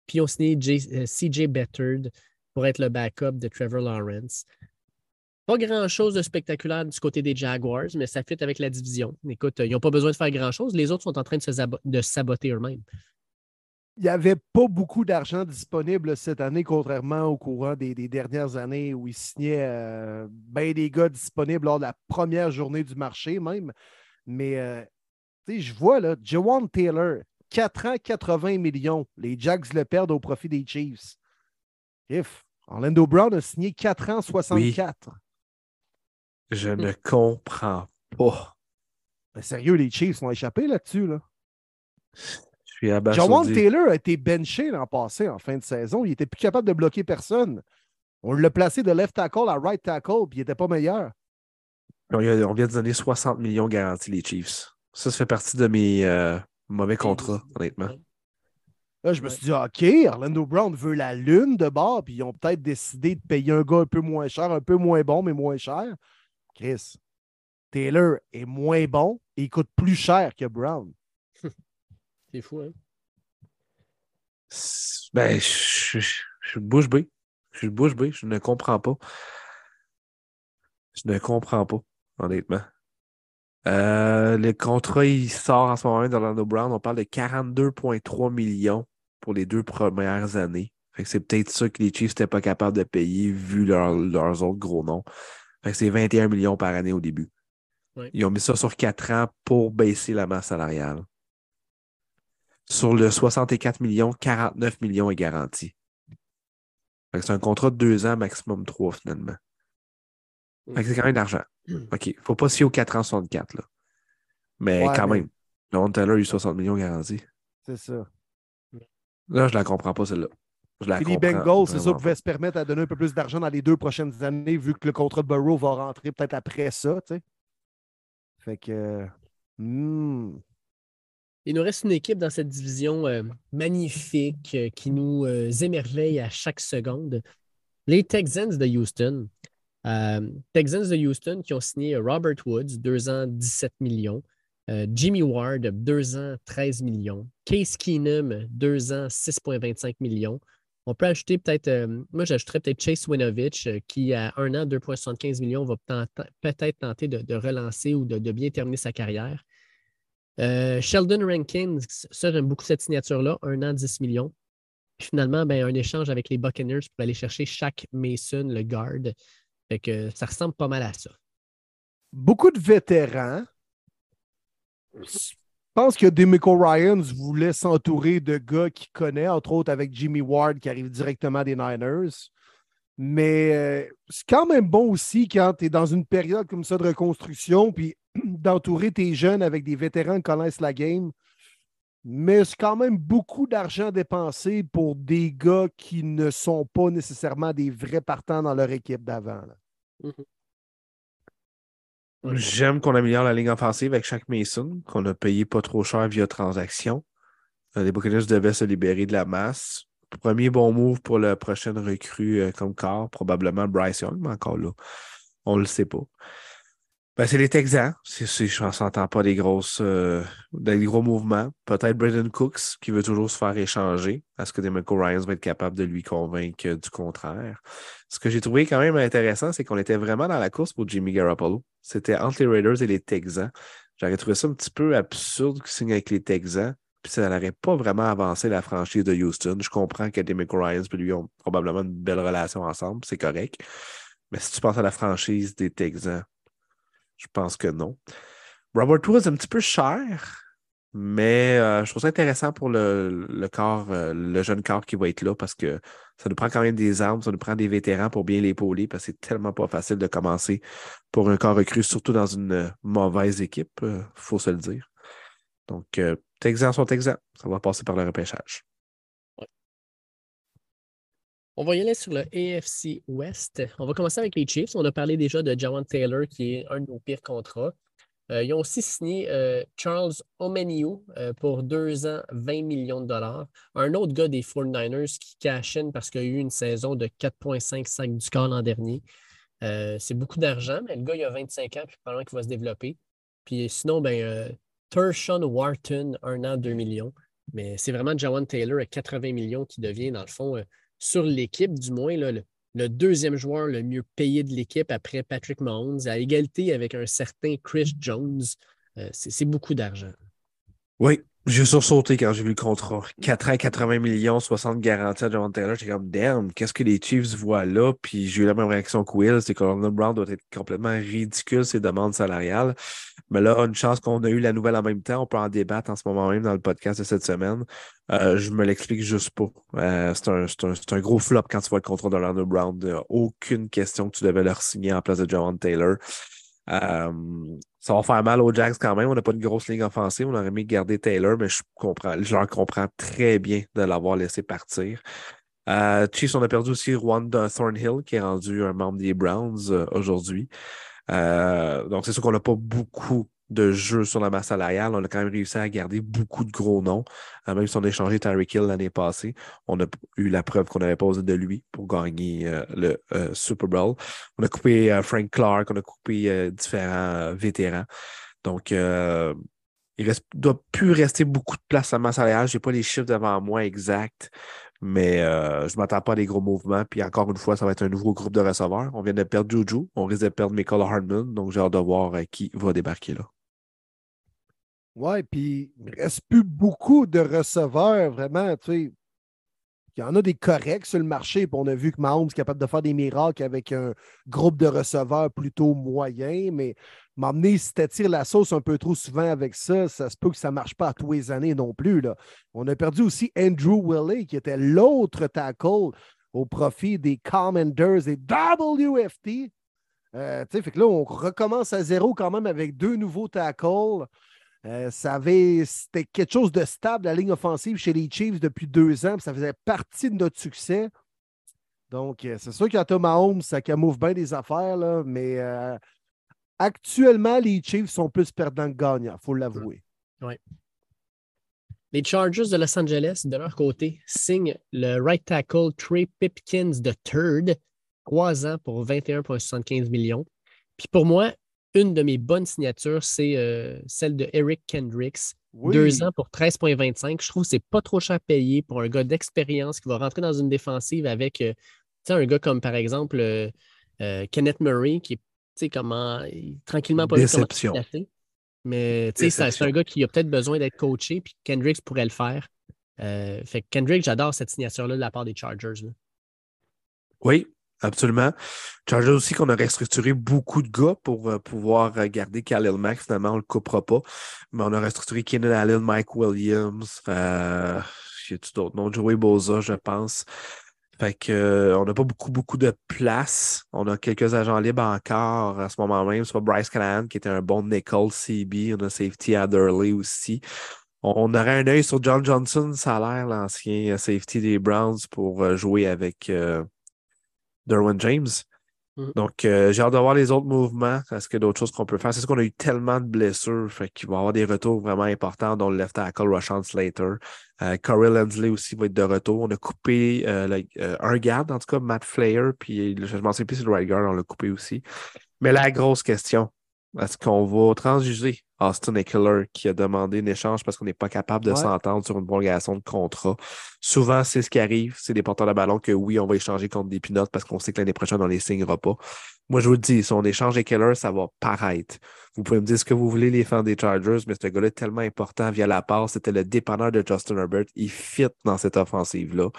Puis ils ont signé euh, CJ Bettard pour être le backup de Trevor Lawrence. Pas grand-chose de spectaculaire du côté des Jaguars, mais ça fit avec la division. Écoute, ils n'ont pas besoin de faire grand-chose. Les autres sont en train de se de saboter eux-mêmes. Il n'y avait pas beaucoup d'argent disponible cette année, contrairement au courant des, des dernières années où ils signaient euh, bien des gars disponibles lors de la première journée du marché même. Mais euh, je vois là, Jawan Taylor, 4 ans, 80 millions. Les Jags le perdent au profit des Chiefs. If. Orlando Brown a signé 4 ans, 64. Je ne comprends pas. Mais sérieux, les Chiefs ont échappé là-dessus. Là. Jawan Taylor a été benché l'an passé en fin de saison. Il n'était plus capable de bloquer personne. On l'a placé de left tackle à right tackle, puis il n'était pas meilleur. On, vient de donner 60 millions garantis, les Chiefs. Ça, ça fait partie de mes euh, mauvais contrats, honnêtement. Là, je me suis dit, OK, Orlando Brown veut la lune de bord, puis ils ont peut-être décidé de payer un gars un peu moins cher, un peu moins bon, mais moins cher. Chris, Taylor est moins bon et il coûte plus cher que Brown. C'est fou, hein? Ben, je, je, je suis bouche bée. Je suis bouche bée. Je ne comprends pas. Je ne comprends pas, honnêtement. Euh, le contrat, il sort en ce moment d'Orlando Brown. On parle de 42,3 millions pour les deux premières années. Fait que c'est peut-être ça que les Chiefs n'étaient pas capables de payer vu leur- leurs autres gros noms. Fait que c'est 21 millions par année au début. Ils ont mis ça sur 4 ans pour baisser la masse salariale. Sur le 64 millions, 49 millions est garanti. C'est un contrat de 2 ans, maximum 3 finalement. C'est quand même de l'argent. OK. Il ne faut pas se fier aux 4 ans 64. Là. Mais Ouais, quand mais- même. Le Taylor a eu 60 millions garantis. C'est ça. Là, je la comprends pas, celle-là. Puis les Bengals, c'est ça, pouvaient se permettre à donner un peu plus d'argent dans les deux prochaines années, vu que le contrat de Burrow va rentrer peut-être après ça, tu sais. Fait que. hmm. Il nous reste une équipe dans cette division euh, magnifique euh, qui nous euh, émerveille à chaque seconde. Les Texans de Houston. Texans de Houston qui ont signé Robert Woods, 2 ans, 17 millions. Jimmy Ward, 2 ans, 13 millions. Case Keenum, 2 ans, 6,25 millions. On peut ajouter peut-être, moi j'ajouterais peut-être Chase Winovich qui, à 1 an, 2,75 millions, va peut-être tenter de, relancer ou de bien terminer sa carrière. Euh, Sheldon Rankins, ça, j'aime beaucoup cette signature-là, un an, 10 millions. Finalement, ben, un échange avec les Buccaneers pour aller chercher Shaq Mason, le guard. Fait que ça ressemble pas mal à ça. Beaucoup de vétérans. pense que Demico Ryans voulait s'entourer de gars qu'il connaît, entre autres avec Jimmy Ward qui arrive directement des Niners. Mais euh, c'est quand même bon aussi quand tu es dans une période comme ça de reconstruction, puis d'entourer tes jeunes avec des vétérans qui connaissent la game. Mais c'est quand même beaucoup d'argent dépensé pour des gars qui ne sont pas nécessairement des vrais partants dans leur équipe d'avant. J'aime qu'on améliore la ligne offensive avec chaque Mason, qu'on a payé pas trop cher via transaction. Euh, les Buccaneers devaient se libérer de la masse. Premier bon move pour la prochaine recrue euh, comme corps, probablement Bryce Young, mais encore là, on le sait pas. Ben, c'est les Texans. Je ne s'entends pas des grosses euh, des gros mouvements. Peut-être Braden Cooks qui veut toujours se faire échanger. Est-ce que Demeco Ryans va être capable de lui convaincre du contraire? Ce que j'ai trouvé quand même intéressant, c'est qu'on était vraiment dans la course pour Jimmy Garoppolo. C'était entre les Raiders et les Texans. J'aurais trouvé ça un petit peu absurde qu'il signe avec les Texans. Puis ça n'aurait pas vraiment avancé la franchise de Houston. Je comprends que Demeco Ryans et lui ont probablement une belle relation ensemble. C'est correct. Mais si tu penses à la franchise des Texans, je pense que non. Robert Woods un petit peu cher, mais euh, je trouve ça intéressant pour le, corps, euh, le jeune corps qui va être là parce que ça nous prend quand même des armes, ça nous prend des vétérans pour bien l'épauler parce que c'est tellement pas facile de commencer pour un corps recru, surtout dans une euh, mauvaise équipe, il faut se le dire. Donc, Texans sont Texans. Ça va passer par le repêchage. On va y aller sur le AFC West. On va commencer avec les Chiefs. On a parlé déjà de Jawan Taylor, qui est un de nos pires contrats. Euh, ils ont aussi signé euh, Charles Omeniu euh, pour deux ans, 20 millions de dollars. Un autre gars des 49ers qui cash parce qu'il a eu une saison de 4,5 sacs du corps l'an dernier. c'est beaucoup d'argent, mais le gars, il a 25 ans, puis probablement qu'il va se développer. Puis sinon, ben, Tershon Wharton, un an, 2 millions. Mais c'est vraiment Jawan Taylor à 80 millions qui devient, dans le fond, sur l'équipe, du moins, le, deuxième joueur le mieux payé de l'équipe après Patrick Mahomes, à égalité avec un certain Chris Jones. Euh, c'est beaucoup d'argent. Oui, j'ai sursauté quand j'ai vu le contrat. 4 ans, 80 millions, 60 garanties à John Taylor. J'étais comme, damn, qu'est-ce que les Chiefs voient là? Puis j'ai eu la même réaction que Will, c'est que Ronald Brown doit être complètement ridicule, ses demandes salariales. Mais là, une chance qu'on a eu la nouvelle en même temps. On peut en débattre en ce moment même dans le podcast de cette semaine. Euh, je me l'explique juste pas. Euh, c'est un, gros flop quand tu vois le contrat de Ronald Brown. aucune question que tu devais leur signer en place de John Taylor. Euh, ça va faire mal aux Jacks quand même. On n'a pas de grosse ligne offensive. On aurait aimé garder Taylor, mais je comprends, leur comprends très bien de l'avoir laissé partir. Euh, Chiefs, on a perdu aussi Rwanda Thornhill, qui est rendu un membre des Browns euh, aujourd'hui. Euh, donc, c'est sûr qu'on n'a pas beaucoup de jeux sur la masse salariale. On a quand même réussi à garder beaucoup de gros noms. Euh, même si on a échangé Tyreek Hill l'année passée, on a eu la preuve qu'on n'avait pas de lui pour gagner euh, le euh, Super Bowl. On a coupé Frank Clark, on a coupé différents vétérans. Donc, il ne doit plus rester beaucoup de place à la masse salariale. Je n'ai pas les chiffres devant moi exacts, mais je ne m'attends pas à des gros mouvements. Puis encore une fois, ça va être un nouveau groupe de receveurs. On vient de perdre Juju. On risque de perdre Michael Hardman. Donc, j'ai hâte de voir qui va débarquer là. Oui, puis il ne reste plus beaucoup de receveurs, vraiment. Tu sais, il y en a des corrects sur le marché, puis on a vu que Mahomes est capable de faire des miracles avec un groupe de receveurs plutôt moyen, mais m'emmener si tu la sauce un peu trop souvent avec ça, ça se peut que ça ne marche pas à tous les années non plus. Là. On a perdu aussi Andrew Willey, qui était l'autre tackle au profit des Commanders et WFT. Euh, fait que là, on recommence à zéro quand même avec deux nouveaux tackles. Euh, c'était quelque chose de stable, la ligne offensive chez les Chiefs depuis deux ans, ça faisait partie de notre succès. Donc, euh, c'est sûr qu'à Thomas Holmes, ça camoufle bien des affaires, là, mais euh, actuellement, les Chiefs sont plus perdants que gagnants, il faut l'avouer. Oui. Les Chargers de Los Angeles, de leur côté, signent le right tackle Trey Pipkins de Third, trois ans pour 21,75 millions. Puis pour moi, une de mes bonnes signatures, c'est euh, celle de Eric Kendricks. Deux ans pour 13,25. Je trouve que c'est pas trop cher payé pour un gars d'expérience qui va rentrer dans une défensive avec euh, un gars comme par exemple euh, Kenneth Murray qui est comment, tranquillement pas Déception. Mais c'est un gars qui a peut-être besoin d'être coaché, puis Kendricks pourrait le faire. fait Kendricks, j'adore cette signature-là de la part des Chargers. Oui, Absolument. Chargers aussi qu'on a restructuré beaucoup de gars pour euh, pouvoir garder Khalil Mack. Finalement, on ne le coupera pas. Mais on a restructuré Keenan Allen, Mike Williams. Euh, y a d'autres noms? Joey Boza, je pense. Fait que, euh, on n'a pas beaucoup, beaucoup de place. On a quelques agents libres encore à ce moment même. Soit Bryce Callahan, qui était un bon nickel CB. On a Safety Adderley aussi. On, aurait un œil sur John Johnson, ça a l'air l'ancien safety des Browns pour jouer avec Derwin James. Mm. Donc, euh, j'ai hâte de voir les autres mouvements. Est-ce qu'il y a d'autres choses qu'on peut faire? C'est qu'on a eu tellement de blessures, fait qu'il va y avoir des retours vraiment importants, dont le left tackle Rashawn Slater. Euh, Corey Lindsley aussi va être de retour. On a coupé euh, un garde, en tout cas, Matt Flair, puis je m'en sais plus si le right guard, on l'a coupé aussi. Mais la grosse question, est-ce qu'on va transiger Austin Eckler qui a demandé une échange parce qu'on n'est pas capable de s'entendre sur une prolongation de contrat? Souvent, c'est ce qui arrive. C'est des porteurs de ballon que oui, on va échanger contre des pinottes parce qu'on sait que l'année prochaine, on ne les signera pas. Moi, je vous le dis, si on échange Eckler, ça va paraître. Vous pouvez me dire ce que vous voulez, les fans des Chargers, mais ce gars-là est tellement important via la passe. C'était le dépanneur de Justin Herbert. Il fit dans cette offensive-là.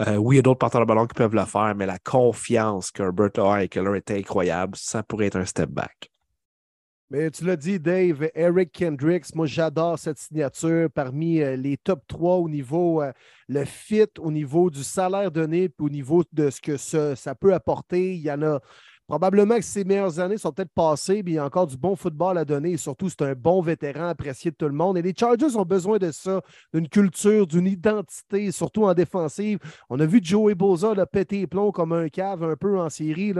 Euh, oui, il y a d'autres porteurs de ballon qui peuvent le faire, mais la confiance qu'Herbert a à Eckler est incroyable. Ça pourrait être un step back. Mais tu l'as dit, Dave, Eric Kendricks, moi j'adore cette signature parmi euh, les top 3 au niveau euh, le fit, au niveau du salaire donné, puis au niveau de ce que ça, ça peut apporter. Il y en a Probablement que ses meilleures années sont peut-être passées, mais il y a encore du bon football à donner et surtout, c'est un bon vétéran apprécié de tout le monde. Et les Chargers ont besoin de ça, d'une culture, d'une identité, surtout en défensive. On a vu Joey Boza le péter plomb comme un cave un peu en série.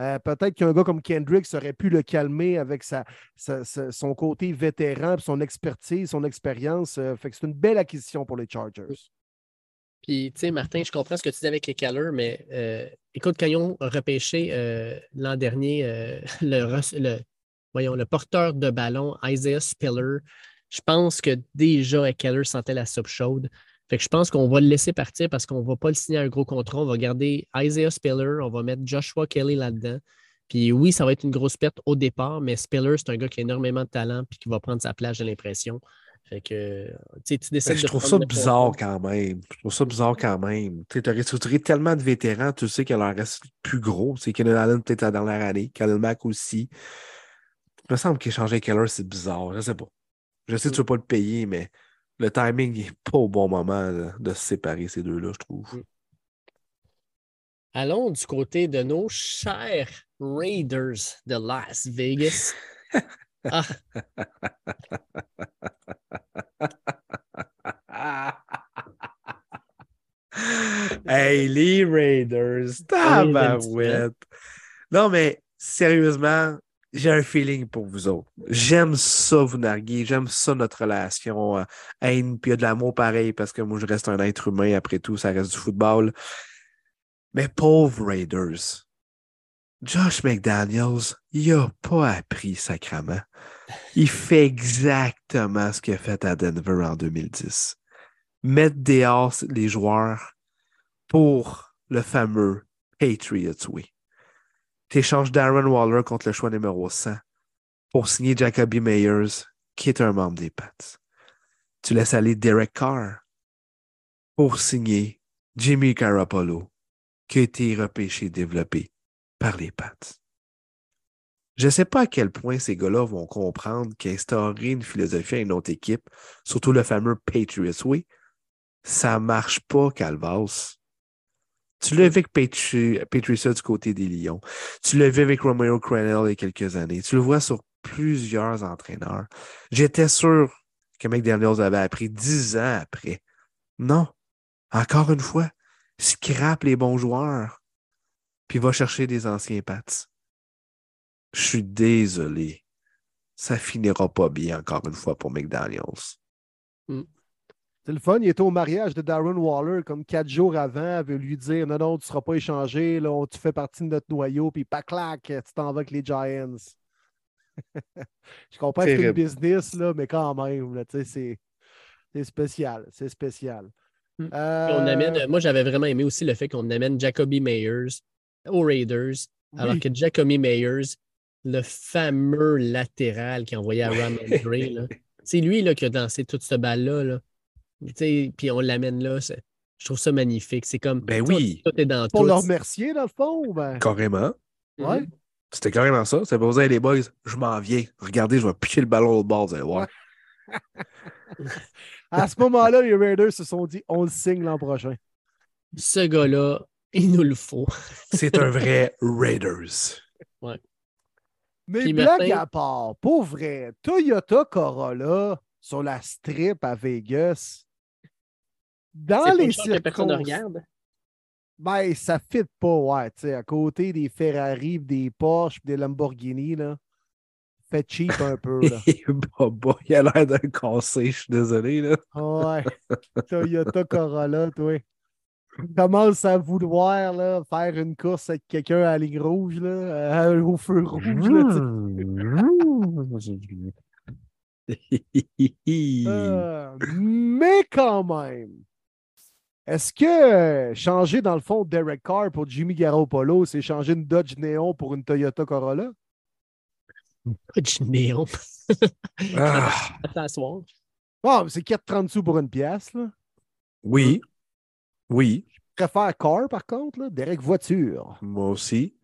Euh, peut-être qu'un gars comme Kendrick aurait pu le calmer avec sa, son côté vétéran, son expertise, son expérience. Euh, fait que c'est une belle acquisition pour les Chargers. Puis, tu sais, Martin, je comprends ce que tu dis avec les Callers, mais euh, écoute, quand ils ont repêché euh, l'an dernier euh, le, voyons, le porteur de ballon, Isaiah Spiller, je pense que déjà Keller sentait la soupe chaude. Fait que je pense qu'on va le laisser partir parce qu'on ne va pas le signer un gros contrat. On va garder Isaiah Spiller, on va mettre Joshua Kelly là-dedans. Puis oui, ça va être une grosse perte au départ, mais Spiller, c'est un gars qui a énormément de talent et qui va prendre sa place, j'ai l'impression. Fait que, tu décides Je trouve ça bizarre quand même. Je trouve ça bizarre quand même. Tu as restructuré tellement de vétérans, tu sais qu'il en reste plus gros. C'est Kenan Allen peut-être la dernière année, Khalil Mack aussi. Il me semble qu'échanger Keller, c'est bizarre. Je sais pas. Je sais que tu ne veux pas le payer, mais le timing n'est pas au bon moment de, se séparer ces deux-là, je trouve. Mm. Allons du côté de nos chers Raiders de Las Vegas. Ah. hey, les Raiders, tabarouette. Non, mais sérieusement, j'ai un feeling pour vous autres. J'aime ça, vous narguer. J'aime ça, notre relation. Euh, haine, puis il y a de l'amour pareil parce que moi, je reste un être humain. Après tout, ça reste du football. Mais pauvres Raiders, Josh McDaniels, il n'a pas appris sacrament. Il fait exactement ce qu'il a fait à Denver en 2010. Mettre dehors les joueurs pour le fameux Patriots Way. Tu échanges Darren Waller contre le choix numéro 100 pour signer Jacoby Meyers, qui est un membre des Pats. Tu laisses aller Derek Carr pour signer Jimmy Garoppolo, qui a été repêché et développé par les pattes. Je ne sais pas à quel point ces gars-là vont comprendre qu'instaurer une philosophie à une autre équipe, surtout le fameux Patriots Way, ça ne marche pas, Calvas. Tu l'as vu avec Patricia du côté des Lions. Tu l'as vu avec Romeo Crennel il y a quelques années. Tu le vois sur plusieurs entraîneurs. J'étais sûr que McDaniels avait appris dix ans après. Non. Encore une fois, scrape les bons joueurs puis va chercher des anciens Pats. Je suis désolé. Ça finira pas bien encore une fois pour McDaniels. Hmm. C'est le fun. Il était au mariage de Darren Waller comme quatre jours avant. Il veut lui dire Non, non, tu ne seras pas échangé. Là, tu fais partie de notre noyau. Puis, pas clac, tu t'en vas avec les Giants. Je comprends que c'est un business, là, mais quand même, c'est spécial. C'est spécial. Hmm. Euh, moi, j'avais vraiment aimé aussi le fait qu'on amène Jacoby Meyers, aux Raiders, alors que Jacoby Meyers, le fameux latéral qui a envoyé à Ram c'est lui là, qui a dansé toute cette balle-là. Puis on l'amène là. Je trouve ça magnifique. C'est comme. Ben oui. Tout est dans Pour tout. le remercier, dans le fond? ou Ben... Carrément. Mhm. Ouais. C'était carrément ça. C'est pour dire, les boys, je m'en viens. Regardez, je vais piquer le ballon au bord, vous allez voir. À ce moment-là, les Raiders se sont dit on le signe l'an prochain. Ce gars-là, il nous le faut. C'est un vrai Raiders. Mais Puis blague Martin- à part, pour vrai, Toyota Corolla sur la strip à Vegas, dans les que personne ne circonstances, regarde? ben, ça fit pas, ouais, tu sais, à côté des Ferrari, des Porsche, des Lamborghini, là. Fait cheap un peu, là. bah, bah, il a l'air d'un cassé, je suis désolé. Là. Ouais. Toyota Corolla, toi. Commence à vouloir là, faire une course avec quelqu'un à la ligne rouge, là, euh, au feu rouge. Là, tu sais. Euh, mais quand même, est-ce que euh, changer dans le fond Derek Carr pour Jimmy Garoppolo, c'est changer une Dodge Neon pour une Toyota Corolla? De néon. Ah, À t'asseoir. Bon, c'est 4,30 sous pour une pièce. Là. oui, oui, Je préfère Carr, par contre, là. Derek Voiture. moi aussi.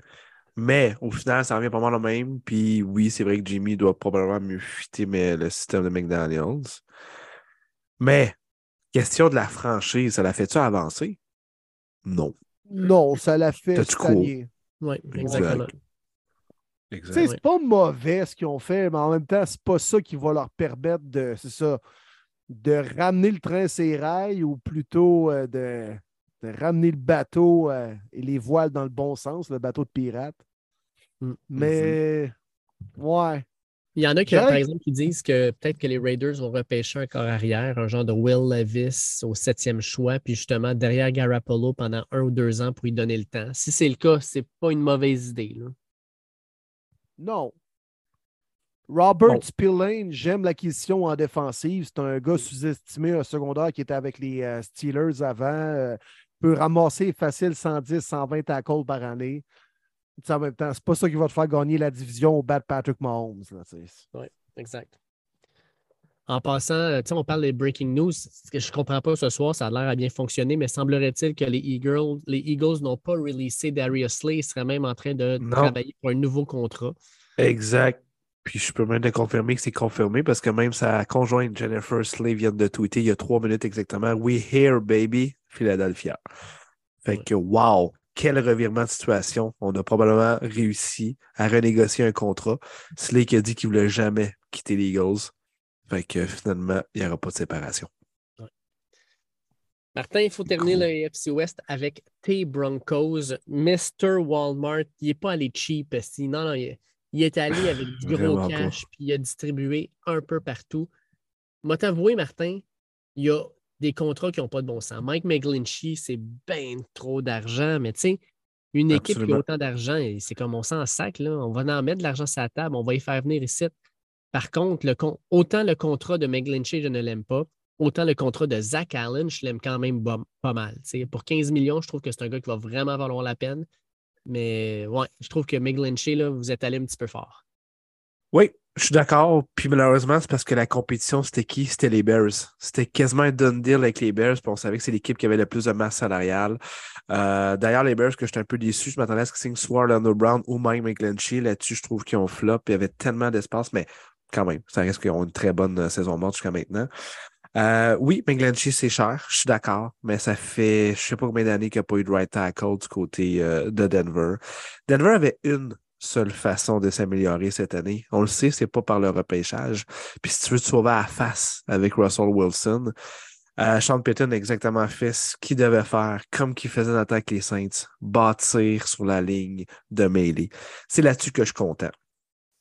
Mais au final, ça revient pas mal au même. Puis oui, c'est vrai que Jimmy doit probablement mieux fitter mais le système de McDaniels. Mais, question de la franchise, ça la fait-tu avancer? Non. Non, ça l'a fait stagner. Oui, Exact. exactement. Tu sais, c'est pas mauvais ce qu'ils ont fait, mais en même temps, c'est pas ça qui va leur permettre de, c'est ça, de ramener le train ses rails ou plutôt euh, de, de ramener le bateau euh, et les voiles dans le bon sens, le bateau de pirate. Mm. Mais, ouais. Il y en a qui, par exemple, qui disent que peut-être que les Raiders vont repêcher un corps arrière, un genre de Will Levis au septième choix, puis justement derrière Garoppolo pendant un ou deux ans pour lui donner le temps. Si c'est le cas, c'est pas une mauvaise idée. là. Non. Robert Bon. Spillane, j'aime l'acquisition en défensive. C'est un gars sous-estimé, un secondaire qui était avec les euh, Steelers avant. euh, peut ramasser facile 110, 120 tackles par année. Tu sais, En même temps, c'est pas ça qui va te faire gagner la division au bas de Patrick Mahomes. sais. Exact. En passant, euh, on parle des breaking news. Ce que je ne comprends pas ce soir, ça a l'air à bien fonctionner, mais semblerait-il que les Eagles, les Eagles n'ont pas releasé Darius Slay. Ils seraient même en train de Non. travailler pour un nouveau contrat. Exact. Puis je peux même te confirmer que c'est confirmé parce que même sa conjointe Jennifer Slay vient de tweeter il y a trois minutes exactement We here, baby, Philadelphia. Fait que wow, quel revirement de situation. On a probablement réussi à renégocier un contrat. Slay qui a dit qu'il voulait jamais quitter les Eagles. Fait que finalement, il n'y aura pas de séparation. Martin, il faut terminer Cool. le AFC West avec T Broncos. Mr. Walmart, il n'est pas allé cheap. esti. Non, non, il, il est allé avec du gros cash, puis il a distribué un peu partout. Moi, t'avouer, Martin, il y a des contrats qui n'ont pas de bon sens. Mike McGlinchey, c'est bien trop d'argent, mais tu sais, une équipe qui a autant d'argent, c'est comme on s'en sac, là. On va en mettre de l'argent sur la table, on va y faire venir ici. Par contre, le con- autant le contrat de McGlinchey, je ne l'aime pas, autant le contrat de Zach Allen, je l'aime quand même pas mal. Pour 15 millions, je trouve que c'est un gars qui va vraiment valoir la peine. Mais ouais, je trouve que McGlinchey, là, vous êtes allé un petit peu fort. Oui, je suis d'accord. Puis malheureusement, c'est parce que la compétition, c'était qui? C'était les Bears. C'était quasiment un done deal avec les Bears. Puis on savait que c'est l'équipe qui avait le plus de masse salariale. Euh, D'ailleurs, les Bears, que j'étais un peu déçu, je m'attendais à ce qu'ils signent soit Orlando Brown ou Mike McGlinchey. Là-dessus, je trouve qu'ils ont flop. Il y avait tellement d'espace, mais quand même, ça reste qu'ils ont une très bonne euh, saison morte jusqu'à maintenant. Euh, oui, McGlinchey, c'est cher, je suis d'accord, mais ça fait je sais pas combien d'années qu'il n'y a pas eu de right tackle du côté euh, de Denver. Denver avait une seule façon de s'améliorer cette année. On le sait, c'est pas par le repêchage. Puis si tu veux te sauver à la face avec Russell Wilson, euh, Sean Payton a exactement fait ce qu'il devait faire, comme qu'il faisait dans avec les Saints, bâtir sur la ligne de mêlée. C'est là-dessus que je suis content.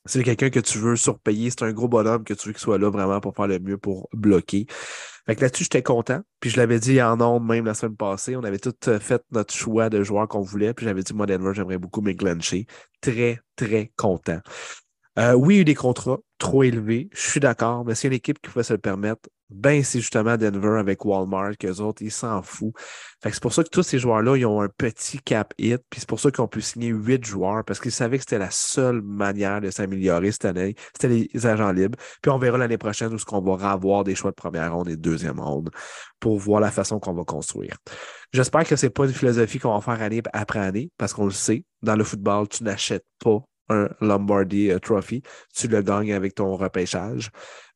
C'est quelqu'un que tu veux surpayer. C'est un gros bonhomme que tu veux qu'il soit là vraiment pour faire le mieux pour bloquer. Fait que là-dessus, j'étais content. Puis je l'avais dit en ondes même la semaine passée. On avait tout euh, fait notre choix de joueurs qu'on voulait. Puis j'avais dit, moi, Denver, j'aimerais beaucoup McGlinchey. Très, très content. Euh, oui, il y a eu des contrats trop élevés, je suis d'accord, mais c'est une équipe qui pouvait se le permettre. Ben, c'est justement Denver avec Walmart, qu'eux autres, ils s'en foutent. C'est pour ça que tous ces joueurs-là, ils ont un petit cap hit, puis c'est pour ça ont pu signer huit joueurs, parce qu'ils savaient que c'était la seule manière de s'améliorer cette année. C'était les agents libres. Puis on verra l'année prochaine où ce qu'on va avoir des choix de première ronde et de deuxième ronde pour voir la façon qu'on va construire. J'espère que c'est pas une philosophie qu'on va faire année après année, parce qu'on le sait, dans le football, tu n'achètes pas un Lombardi euh, Trophy, tu le gagnes avec ton repêchage.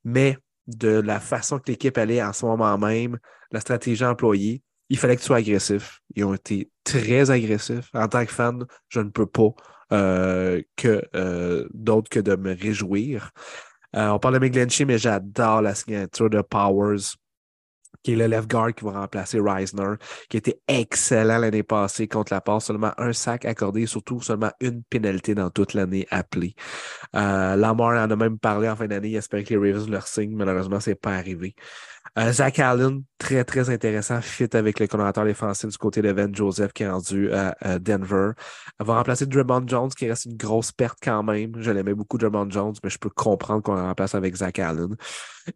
Mais de la façon que l'équipe allait en ce moment même, la stratégie employée, il fallait que tu sois agressif. Ils ont été très agressifs. En tant que fan, je ne peux pas euh, que euh, d'autre que de me réjouir. on parle de McGlinchey, mais j'adore la signature de Powers qui est le left guard qui va remplacer Reisner, qui était excellent l'année passée contre la passe, seulement un sac accordé, surtout seulement une pénalité dans toute l'année appelée. Euh, Lamar en a même parlé en fin d'année, il espérait que les Ravens leur signent, malheureusement, c'est pas arrivé. Euh, Zach Allen, très, très intéressant, fit avec le coordonnateur défensif du côté de Van Joseph qui est rendu à, Denver. Elle va remplacer Draymond Jones, qui reste une grosse perte quand même. Je l'aimais beaucoup, Draymond Jones, mais je peux comprendre qu'on le remplace avec Zach Allen.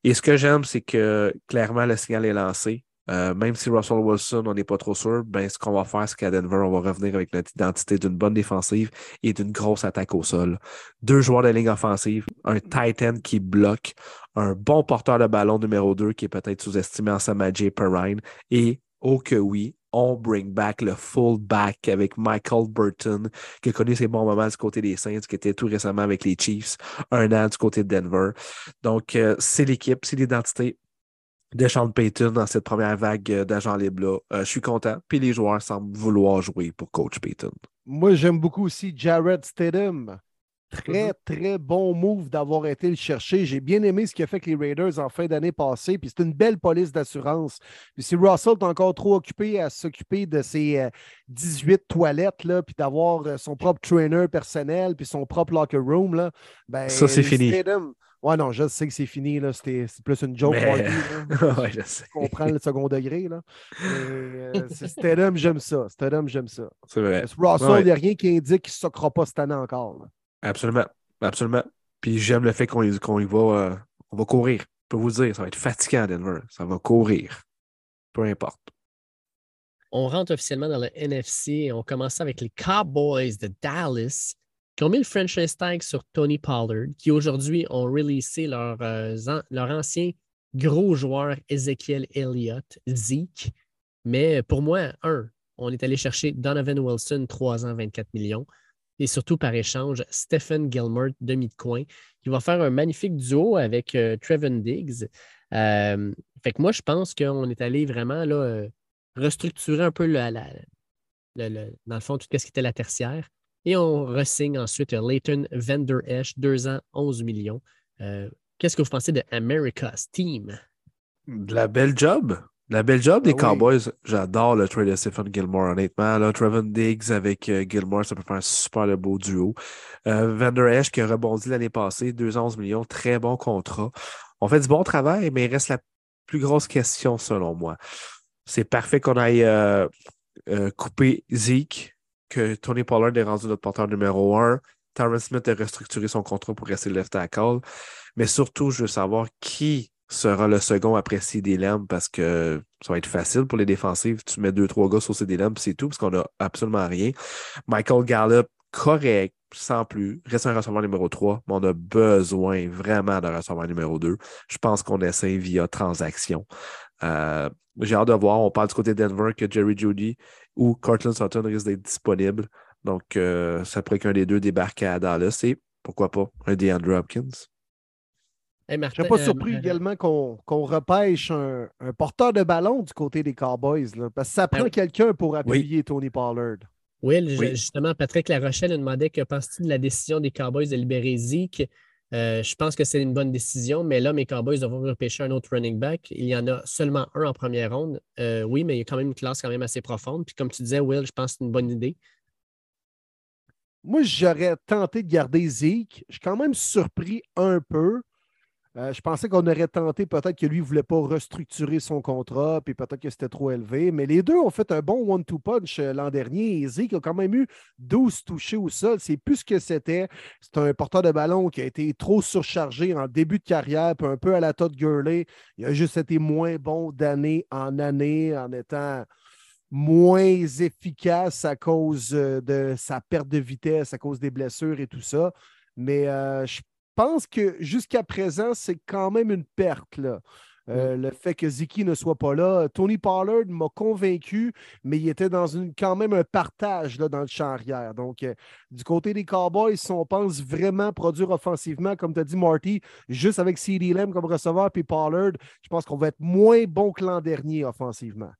Et ce que j'aime, c'est que clairement, le signal est lancé. Euh, même si Russell Wilson, on n'est pas trop sûr, ben, ce qu'on va faire, c'est qu'à Denver, on va revenir avec notre identité d'une bonne défensive et d'une grosse attaque au sol. Deux joueurs de ligne offensive, un Titan qui bloque, un bon porteur de ballon numéro 2 qui est peut-être sous-estimé en Samadji Perrine et, oh que oui, on bring back le fullback avec Michael Burton, qui a connu ses bons moments du côté des Saints, qui était tout récemment avec les Chiefs, un an du côté de Denver. Donc, euh, c'est l'équipe, c'est l'identité de Sean Payton dans cette première vague euh, d'agents libres-là. Euh, je suis content. Puis les joueurs semblent vouloir jouer pour Coach Payton. Moi, j'aime beaucoup aussi Jared Stidham. Très, mm-hmm. très bon move d'avoir été le chercher. J'ai bien aimé ce qu'il a fait avec les Raiders en fin d'année passée. Puis c'est une belle police d'assurance. Puis si Russell est encore trop occupé à s'occuper de ses 18 euh, toilettes, là, puis d'avoir son propre trainer personnel, puis son propre locker room, là, ben, ça, c'est fini. Ouais, non, je sais que c'est fini. C'est plus une joke. Mais... ouais, je sais. On prend le second degré. Là. Euh, Stedham, j'aime ça. Stedham, j'aime ça. C'est vrai. Russell, il n'y a rien qui indique qu'il ne socra pas cette année encore. Absolument. Absolument. Puis j'aime le fait qu'on y, va, euh, on va courir. Je peux vous dire, ça va être fatigant Denver. Ça va courir. Peu importe. On rentre officiellement dans le NFC et on commence avec les Cowboys de Dallas qui ont mis le franchise tag sur Tony Pollard, qui aujourd'hui ont releasé leur, euh, leur ancien gros joueur Ezekiel Elliott, Zeke. Mais pour moi, un, on est allé chercher Donovan Wilson, 3 ans, 24 millions. Et surtout par échange, Stephen Gilmert, demi de coin, qui va faire un magnifique duo avec euh, Diggs. Euh, fait que moi, je pense qu'on est allé vraiment là, restructurer un peu la, dans le fond tout ce qui était la tertiaire. Et on ressigne ensuite Leighton Vander Esch, 2 ans, 11 millions. Euh, qu'est-ce que vous pensez de America's Team? De la belle job. la belle job des ah Cowboys. J'adore le trade de Stephen Gilmore, honnêtement. Là, Trevor Diggs avec euh, Gilmore, ça peut faire un super beau duo. Euh, Vander Esch qui a rebondi l'année passée, 211 millions, très bon contrat. On fait du bon travail, mais il reste la plus grosse question selon moi. C'est parfait qu'on aille couper Zeke que Tony Pollard est rendu notre porteur numéro un. Tyron Smith a restructuré son contrat pour rester left tackle. Mais surtout, je veux savoir qui sera le second après CD Lamb parce que ça va être facile pour les défensives. Tu mets deux, trois gars sur CD Lamb, c'est tout, parce qu'on n'a absolument rien. Michael Gallup, correct, sans plus. Reste un receveur numéro 3, mais on a besoin vraiment d'un receveur numéro 2. Je pense qu'on essaie via transaction. Euh, j'ai hâte de voir. On parle du côté de Denver que Jerry Judy ou Cortland Sutton risque d'être disponible. Donc, euh, ça pourrait qu'un des deux débarque à Dallas et pourquoi pas un DeAndre Hopkins. je ne serais pas surpris euh, également qu'on repêche un, porteur de ballon du côté des Cowboys, parce que ça prend quelqu'un pour appuyer Tony Pollard. oui. justement, Patrick Larochelle a demandé que penses-tu de la décision des Cowboys de libérer Zeke? Euh, je pense que c'est une bonne décision, mais là, mes Cowboys devront repêcher un autre running back. Il y en a seulement un en première ronde. Euh, oui, mais il y a quand même une classe quand même assez profonde. Puis comme tu disais, Will, je pense que c'est une bonne idée. Moi, j'aurais tenté de garder Zeke. Je suis quand même surpris un peu. Euh, je pensais qu'on aurait tenté peut-être que lui ne voulait pas restructurer son contrat, puis peut-être que c'était trop élevé. Mais les deux ont fait un bon one-two punch euh, l'an dernier. Zeke a quand même eu 12 touchés au sol. C'est plus ce que c'était. C'est un porteur de ballon qui a été trop surchargé en début de carrière, puis un peu à la Todd Gurley. Il a juste été moins bon d'année en année en étant moins efficace à cause euh, de sa perte de vitesse, à cause des blessures et tout ça. Mais je pense que jusqu'à présent, c'est quand même une perte. Là. Euh, le fait que Ziki ne soit pas là. Tony Pollard m'a convaincu, mais il était dans une, quand même un partage là, dans le champ arrière. Donc, euh, du côté des Cowboys, si on pense vraiment produire offensivement, comme tu as dit, Marty, juste avec CD Lamb comme receveur puis Pollard, je pense qu'on va être moins bon que l'an dernier offensivement.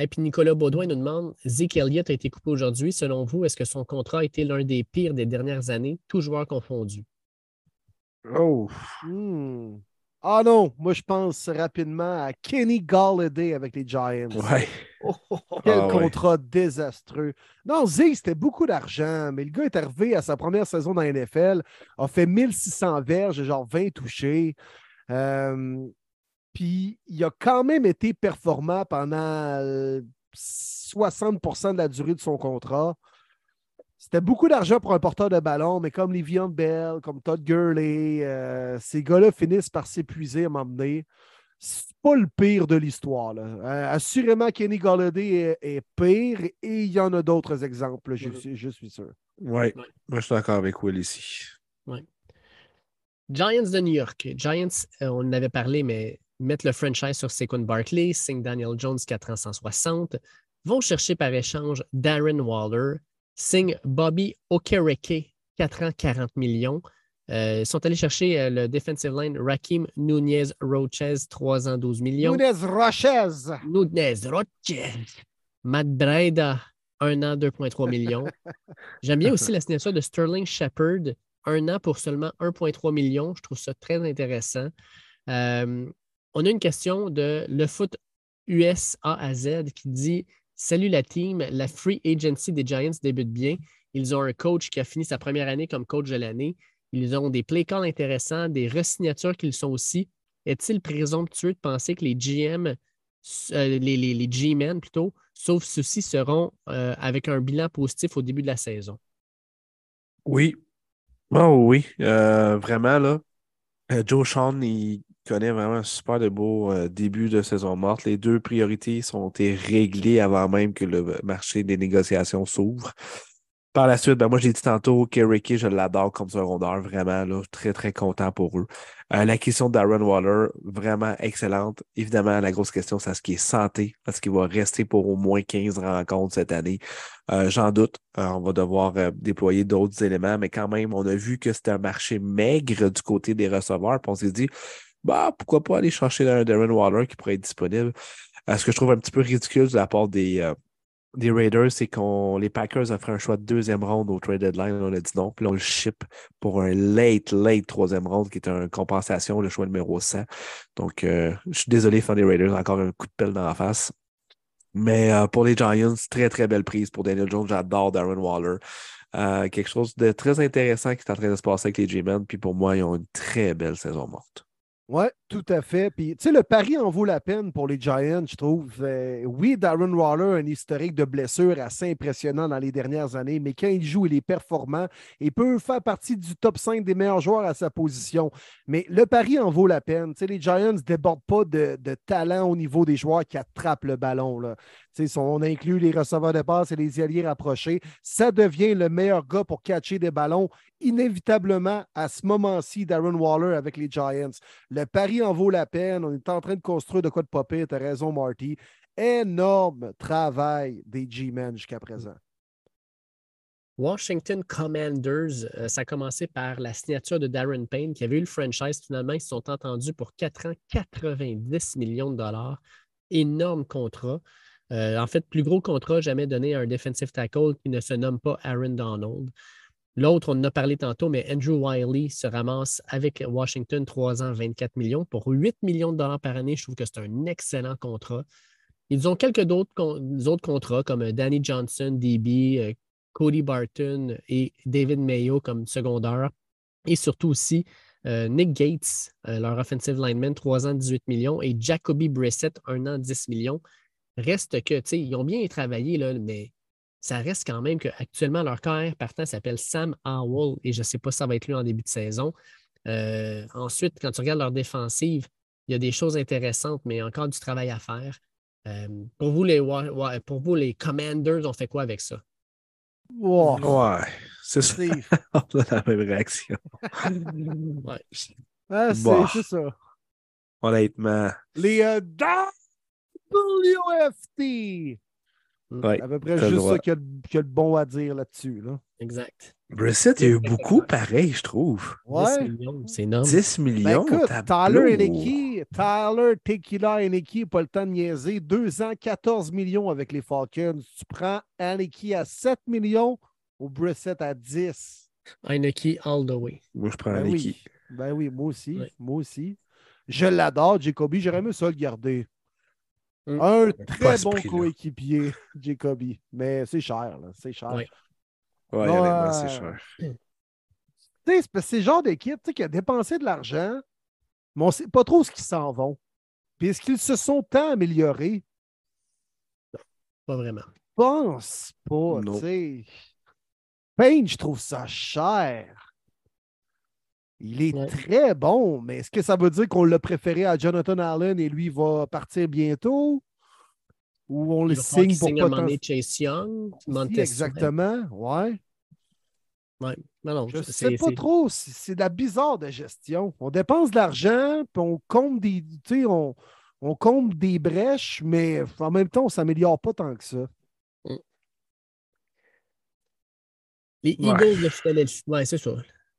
Et puis Nicolas Baudouin nous demande Zeke Elliott a été coupé aujourd'hui. Selon vous, est-ce que son contrat a été l'un des pires des dernières années, tout joueur confondu? Oh. Hmm. Ah non, moi je pense rapidement à Kenny Galladay avec les Giants. Ouais. Quel ah contrat désastreux. Non, Zig, c'était beaucoup d'argent, mais le gars est arrivé à sa première saison dans la NFL, a fait 1600 verges, genre 20 touchés. Euh, puis il a quand même été performant pendant 60% de la durée de son contrat. C'était beaucoup d'argent pour un porteur de ballon, mais comme Livion Bell, comme Todd Gurley, euh, ces gars-là finissent par s'épuiser à m'emmener. C'est pas le pire de l'histoire. Euh, assurément, Kenny Galladay est, pire et il y en a d'autres exemples, je, suis sûr. Oui, moi je suis d'accord avec Will ici. Giants de New York. Giants, euh, on en avait parlé, mais mettre le franchise sur Saquon Barkley, signe Daniel Jones 460, vont chercher par échange Darren Waller, signe Bobby Okereke, 4 ans, 40 millions. Euh, ils sont allés chercher euh, le defensive line Rakim Nunez Roches, 3 ans, 12 millions. Nunez Roches. Nunez Roches. Matt Breda, 1 an, 2,3 millions. J'aime bien aussi la signature de Sterling Shepard, 1 an pour seulement 1,3 millions. Je trouve ça très intéressant. Euh, on a une question de le foot USA à Z qui dit Salut la team, la free agency des Giants débute bien. Ils ont un coach qui a fini sa première année comme coach de l'année. Ils ont des play calls intéressants, des resignatures qu'ils sont aussi. Est-il présomptueux de penser que les GM, euh, les, les, G-men plutôt, sauf ceux-ci, seront euh, avec un bilan positif au début de la saison? Oui. Oh oui, euh, vraiment là. Joe Sean, il connaît vraiment un super de beau euh, début de saison morte. Les deux priorités sont été réglées avant même que le marché des négociations s'ouvre. Par la suite, ben moi, j'ai dit tantôt que Ricky, je l'adore comme secondaire, vraiment, là, très, très content pour eux. Euh, la question d'Aaron Waller, vraiment excellente. Évidemment, la grosse question, c'est ce qui est santé, parce qu'il va rester pour au moins 15 rencontres cette année? Euh, j'en doute. on va devoir déployer d'autres éléments, mais quand même, on a vu que c'était un marché maigre du côté des receveurs. Puis on s'est dit, bah, pourquoi pas aller chercher un Darren Waller qui pourrait être disponible. Euh, ce que je trouve un petit peu ridicule de la part des, euh, des Raiders, c'est qu'on les Packers offraient un choix de deuxième ronde au trade deadline. On a dit non. Puis on le ship pour un late, late troisième ronde qui est une compensation, le choix numéro 100. Donc, euh, je suis désolé, fan des Raiders, encore un coup de pelle dans la face. Mais pour les Giants, très, très belle prise pour Daniel Jones. J'adore Darren Waller. quelque chose de très intéressant qui est en train de se passer avec les G-Men. Puis pour moi, ils ont une très belle saison morte. Oui, tout à fait. Puis, tu sais, le pari en vaut la peine pour les Giants, je trouve. Euh, oui, Darren Waller a un historique de blessures assez impressionnant dans les dernières années, mais quand il joue, il est performant et peut faire partie du top 5 des meilleurs joueurs à sa position. Mais le pari en vaut la peine. Tu sais, les Giants débordent pas de, talent au niveau des joueurs qui attrapent le ballon. Là. on inclut les receveurs de passe et les alliés rapprochés. Ça devient le meilleur gars pour catcher des ballons inévitablement à ce moment-ci Darren Waller avec les Giants. Pari en vaut la peine. On est en train de construire de quoi de popper. Tu as raison, Marty. Énorme travail des G-Men jusqu'à présent. Washington Commanders, euh, ça a commencé par la signature de Darren Payne qui avait eu le franchise. Finalement, ils se sont entendus pour 4 ans, 90 millions de dollars. Énorme contrat. Euh, en fait, plus gros contrat jamais donné à un defensive tackle qui ne se nomme pas Aaron Donald. L'autre, on en a parlé tantôt, mais Andrew Wiley se ramasse avec Washington 3 ans, 24 millions pour 8 millions de dollars par année. Je trouve que c'est un excellent contrat. Ils ont quelques autres, contrats comme Danny Johnson, DB, euh, Cody Barton et David Mayo comme secondaire. Et surtout aussi Nick Gates, leur offensive lineman, 3 ans, 18 millions, et Jacoby Brissett, 1 an, 10 millions. Reste que, tu sais, ils ont bien travaillé, là, mais ça reste quand même qu'actuellement, leur carrière partant s'appelle Sam Howell, et je ne sais pas si ça va être lui en début de saison. ensuite, quand tu regardes leur défensive, il y a des choses intéressantes, mais encore du travail à faire. pour, vous, les, pour vous, les Commanders, on fait quoi avec ça? Ouais, c'est ça. on a la même réaction. ouais. Ah, c'est ça. Honnêtement. Les euh, WFT. Ouais, à peu près juste ça qu'il y, a de bon à dire là-dessus. Là. Exact. Brissett, il y a eu beaucoup pareil, je trouve. Ouais. 10 millions, c'est énorme. 10 millions. Ben écoute, Tyler Eneki, Tyler Tequila Eneki, pas le temps de niaiser. 2 ans, 14 millions avec les Falcons. Tu prends Eneki à 7 millions ou Brissett à 10. Eneki all the way. Moi, je prends ben Oui. Ben oui, moi aussi. Moi aussi. Je l'adore, Jacoby. J'aurais aimé ça le garder. Mm. Un très bon coéquipier, Jacoby. Mais c'est cher, là. C'est cher. Oui. Ouais, honnêtement, c'est cher. C'est le genre d'équipe qui a dépensé de l'argent, mais on ne sait pas trop ce qu'ils s'en vont. Puis est-ce qu'ils se sont tant améliorés? Pas vraiment. Je pense pas. tu Payne, je trouve ça cher. Il est très bon, mais est-ce que ça veut dire qu'on l'a préféré à Jonathan Allen et lui va partir bientôt? Ou on le signe pour pas Chase Young, Exactement, ouais. Ouais. Non, non, je ne sais pas trop. C'est de la bizarre de gestion. On dépense de l'argent, puis on compte des, on, on compte des brèches, mais en même temps, on ne s'améliore pas tant que ça. Mm. Les Eagles de Philadelphie. Ouais, c'est ça.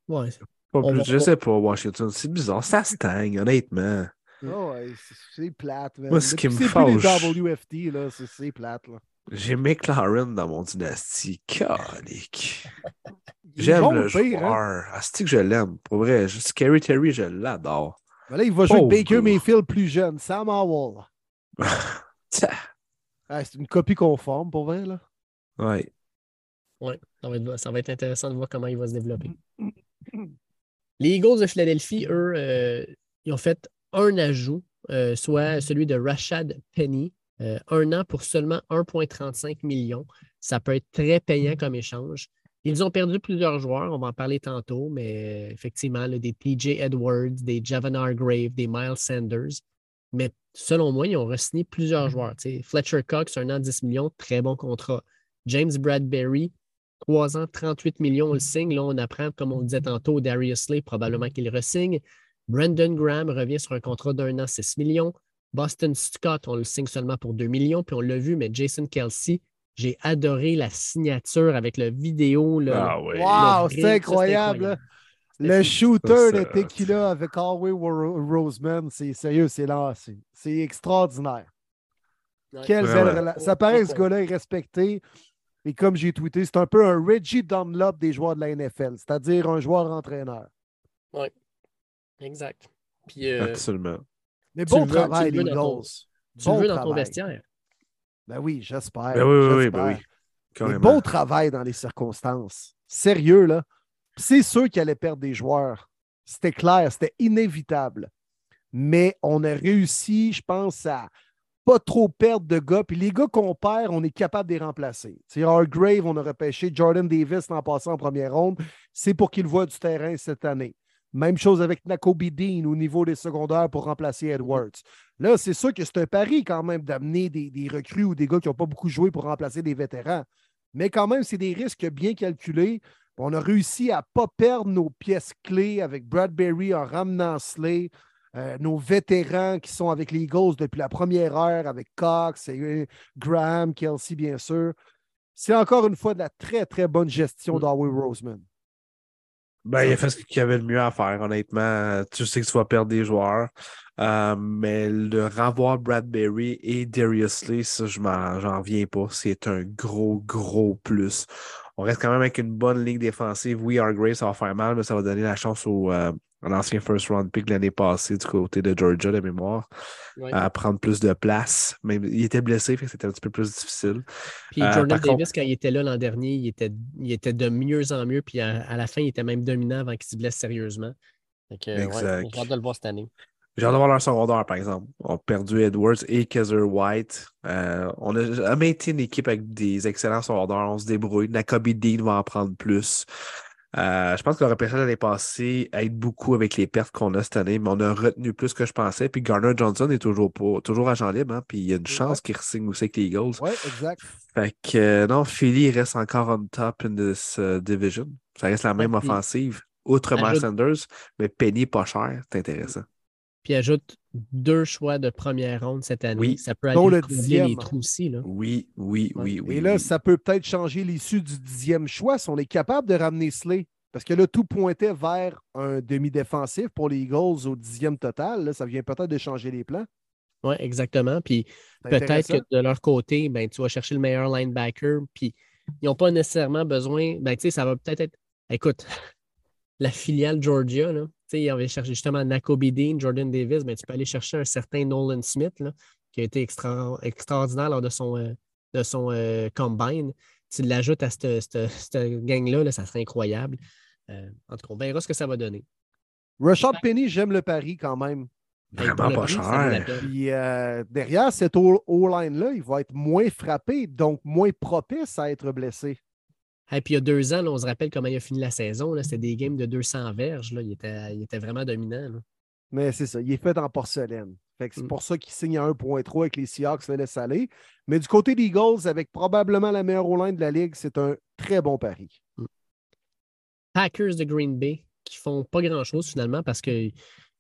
Ouais. Pas plus, je sais pas, Washington. C'est bizarre. Ça stagne, honnêtement. Oh, ouais, c'est plate. Moi, ce qui me fâche. les WFT, là, c'est plate. Là. J'ai McLaren dans mon dynastie. Calique. J'aime le hein? joueur. Hein? que je l'aime. Pour vrai, Scary Terry, je l'adore. Ben là, il va jouer Baker Mayfield plus jeune. Sam Howell. ah, c'est une copie conforme, pour vrai, là. Ouais. Ouais, ça va, être, intéressant de voir comment il va se développer. Les Eagles de Philadelphie, eux, euh, ils ont fait un ajout, euh, soit celui de Rashad Penny, euh, un an pour seulement 1,35 millions. Ça peut être très payant comme échange. Ils ont perdu plusieurs joueurs, on va en parler tantôt, mais effectivement, des PJ Edwards, des Javon Grave, des Miles Sanders. Mais selon moi, ils ont re plusieurs joueurs. Fletcher Cox, un an, 10 millions, très bon contrat. James Bradbury, 3 ans, 38 millions, on le signe. Là, on apprend, comme on le disait tantôt, Darius Slay, probablement qu'il re-signe. Brandon Graham revient sur un contrat d'un an, 6 millions. Boston Scott, on le signe seulement pour 2 millions. Puis on l'a vu, mais Jason Kelsey, j'ai adoré la signature avec le vidéo. Le, ah oui. Wow, c'est incroyable. Le shooter de Tequila avec Hallway Roseman, c'est sérieux, c'est là, c'est extraordinaire. Quelle belle Ça paraît que ce gars-là est respecté. Et comme j'ai tweeté, c'est un peu un Reggie Dunlop des joueurs de la NFL, c'est-à-dire un joueur-entraîneur. Oui, exact. Puis, euh, Absolument. Mais bon travail, les Eagles. Tu le veux dans ton vestiaire. Ben oui, j'espère. Ben oui, oui, ben oui. bon travail dans les circonstances. Sérieux, là. C'est sûr qu'il allait perdre des joueurs. C'était clair, c'était inévitable. Mais on a réussi, je pense, à pas trop perdre de gars. Puis les gars qu'on perd, on est capable de les remplacer. C'est Grave, on a repêché Jordan Davis en passant en première ronde. C'est pour qu'il voit du terrain cette année. Même chose avec Nakobe Dean au niveau des secondaires pour remplacer Edwards. Là, c'est sûr que c'est un pari quand même d'amener des, recrues ou des gars qui n'ont pas beaucoup joué pour remplacer des vétérans. Mais quand même, c'est des risques bien calculés. On a réussi à ne pas perdre nos pièces clés avec Bradbury en ramenant Slay. Euh, nos vétérans qui sont avec les Eagles depuis la première heure, avec Cox et euh, Graham, Kelsey, bien sûr. C'est encore une fois de la très, très bonne gestion mm. d'Howie Roseman. Ben, il a fait ce qu'il avait le mieux à faire, honnêtement. Tu sais que tu vas perdre des joueurs. Euh, mais le renvoi Bradbury et Darius Lee, ça, je j'en viens pas. C'est un gros, gros plus. On reste quand même avec une bonne ligne défensive. Oui, Grace, ça va faire mal, mais ça va donner la chance au, euh, ancien first round pick l'année passée du côté de Georgia de mémoire à prendre plus de place. Mais il était blessé, fait c'était un petit peu plus difficile. Puis euh, Jordan Davis, quand il était là l'an dernier, il était, il était de mieux en mieux. Puis à, la fin, il était même dominant avant qu'il se blesse sérieusement. exact. J'ai hâte de le voir cette année. J'ai hâte de voir leur secondaire, par exemple. On a perdu Edwards et Kaiser White. Euh, on a jamais été une équipe avec des excellents secondaires. On se débrouille. Nakobe Dean va en prendre plus. Euh, je pense qu'on aurait pu l'année passée aide beaucoup avec les pertes qu'on a cette année, mais on a retenu plus que je pensais. Puis Garner Johnson est toujours pas, toujours agent libre, hein, puis il y a une chance qu'il signe aussi avec les Eagles. Oui, exact. Fait que euh, non, Philly reste encore on top in this uh, division. Ça reste la même offensive, outre Miles Sanders, mais Penny pas cher, c'est intéressant. Puis ajoute deux choix de première ronde cette année. Oui. Ça peut aller le les trous aussi. Là. Oui, oui, oui, oui. Et là, ça peut peut-être changer l'issue du dixième choix si on est capable de ramener Slay. Parce que là, tout pointait vers un demi-défensif pour les Eagles au dixième total. Là, ça vient peut-être de changer les plans. Oui, exactement. Puis peut-être que de leur côté, ben, tu vas chercher le meilleur linebacker. Puis ils n'ont pas nécessairement besoin. Ben, tu sais, ça va peut-être être. Écoute, la filiale Georgia, là, il avait cherché justement Nakobe Dean, Jordan Davis, mais tu peux aller chercher un certain Nolan Smith qui a été extraordinaire lors de son, euh, de son euh, combine. Tu l'ajoutes à cette, gang-là, ça serait incroyable. Euh, en tout cas, on verra ce que ça va donner. Rashad Penny, j'aime le pari quand même. Vraiment pas cher. Puis derrière cette O-line-là, il va être moins frappé, donc moins propice à être blessé. Et puis il y a deux ans, on se rappelle comment il a fini la saison. C'était des games de 200 verges. Là. Il, était, il, était, vraiment dominant. Mais c'est ça, il est fait en porcelaine. c'est mm. pour ça qu'il signe à 1.3 avec les Seahawks, le laisse aller. Mais du côté des Eagles, avec probablement la meilleure O-line de la Ligue, c'est un très bon pari. Mm. Packers de Green Bay, qui font pas grand-chose finalement parce qu'ils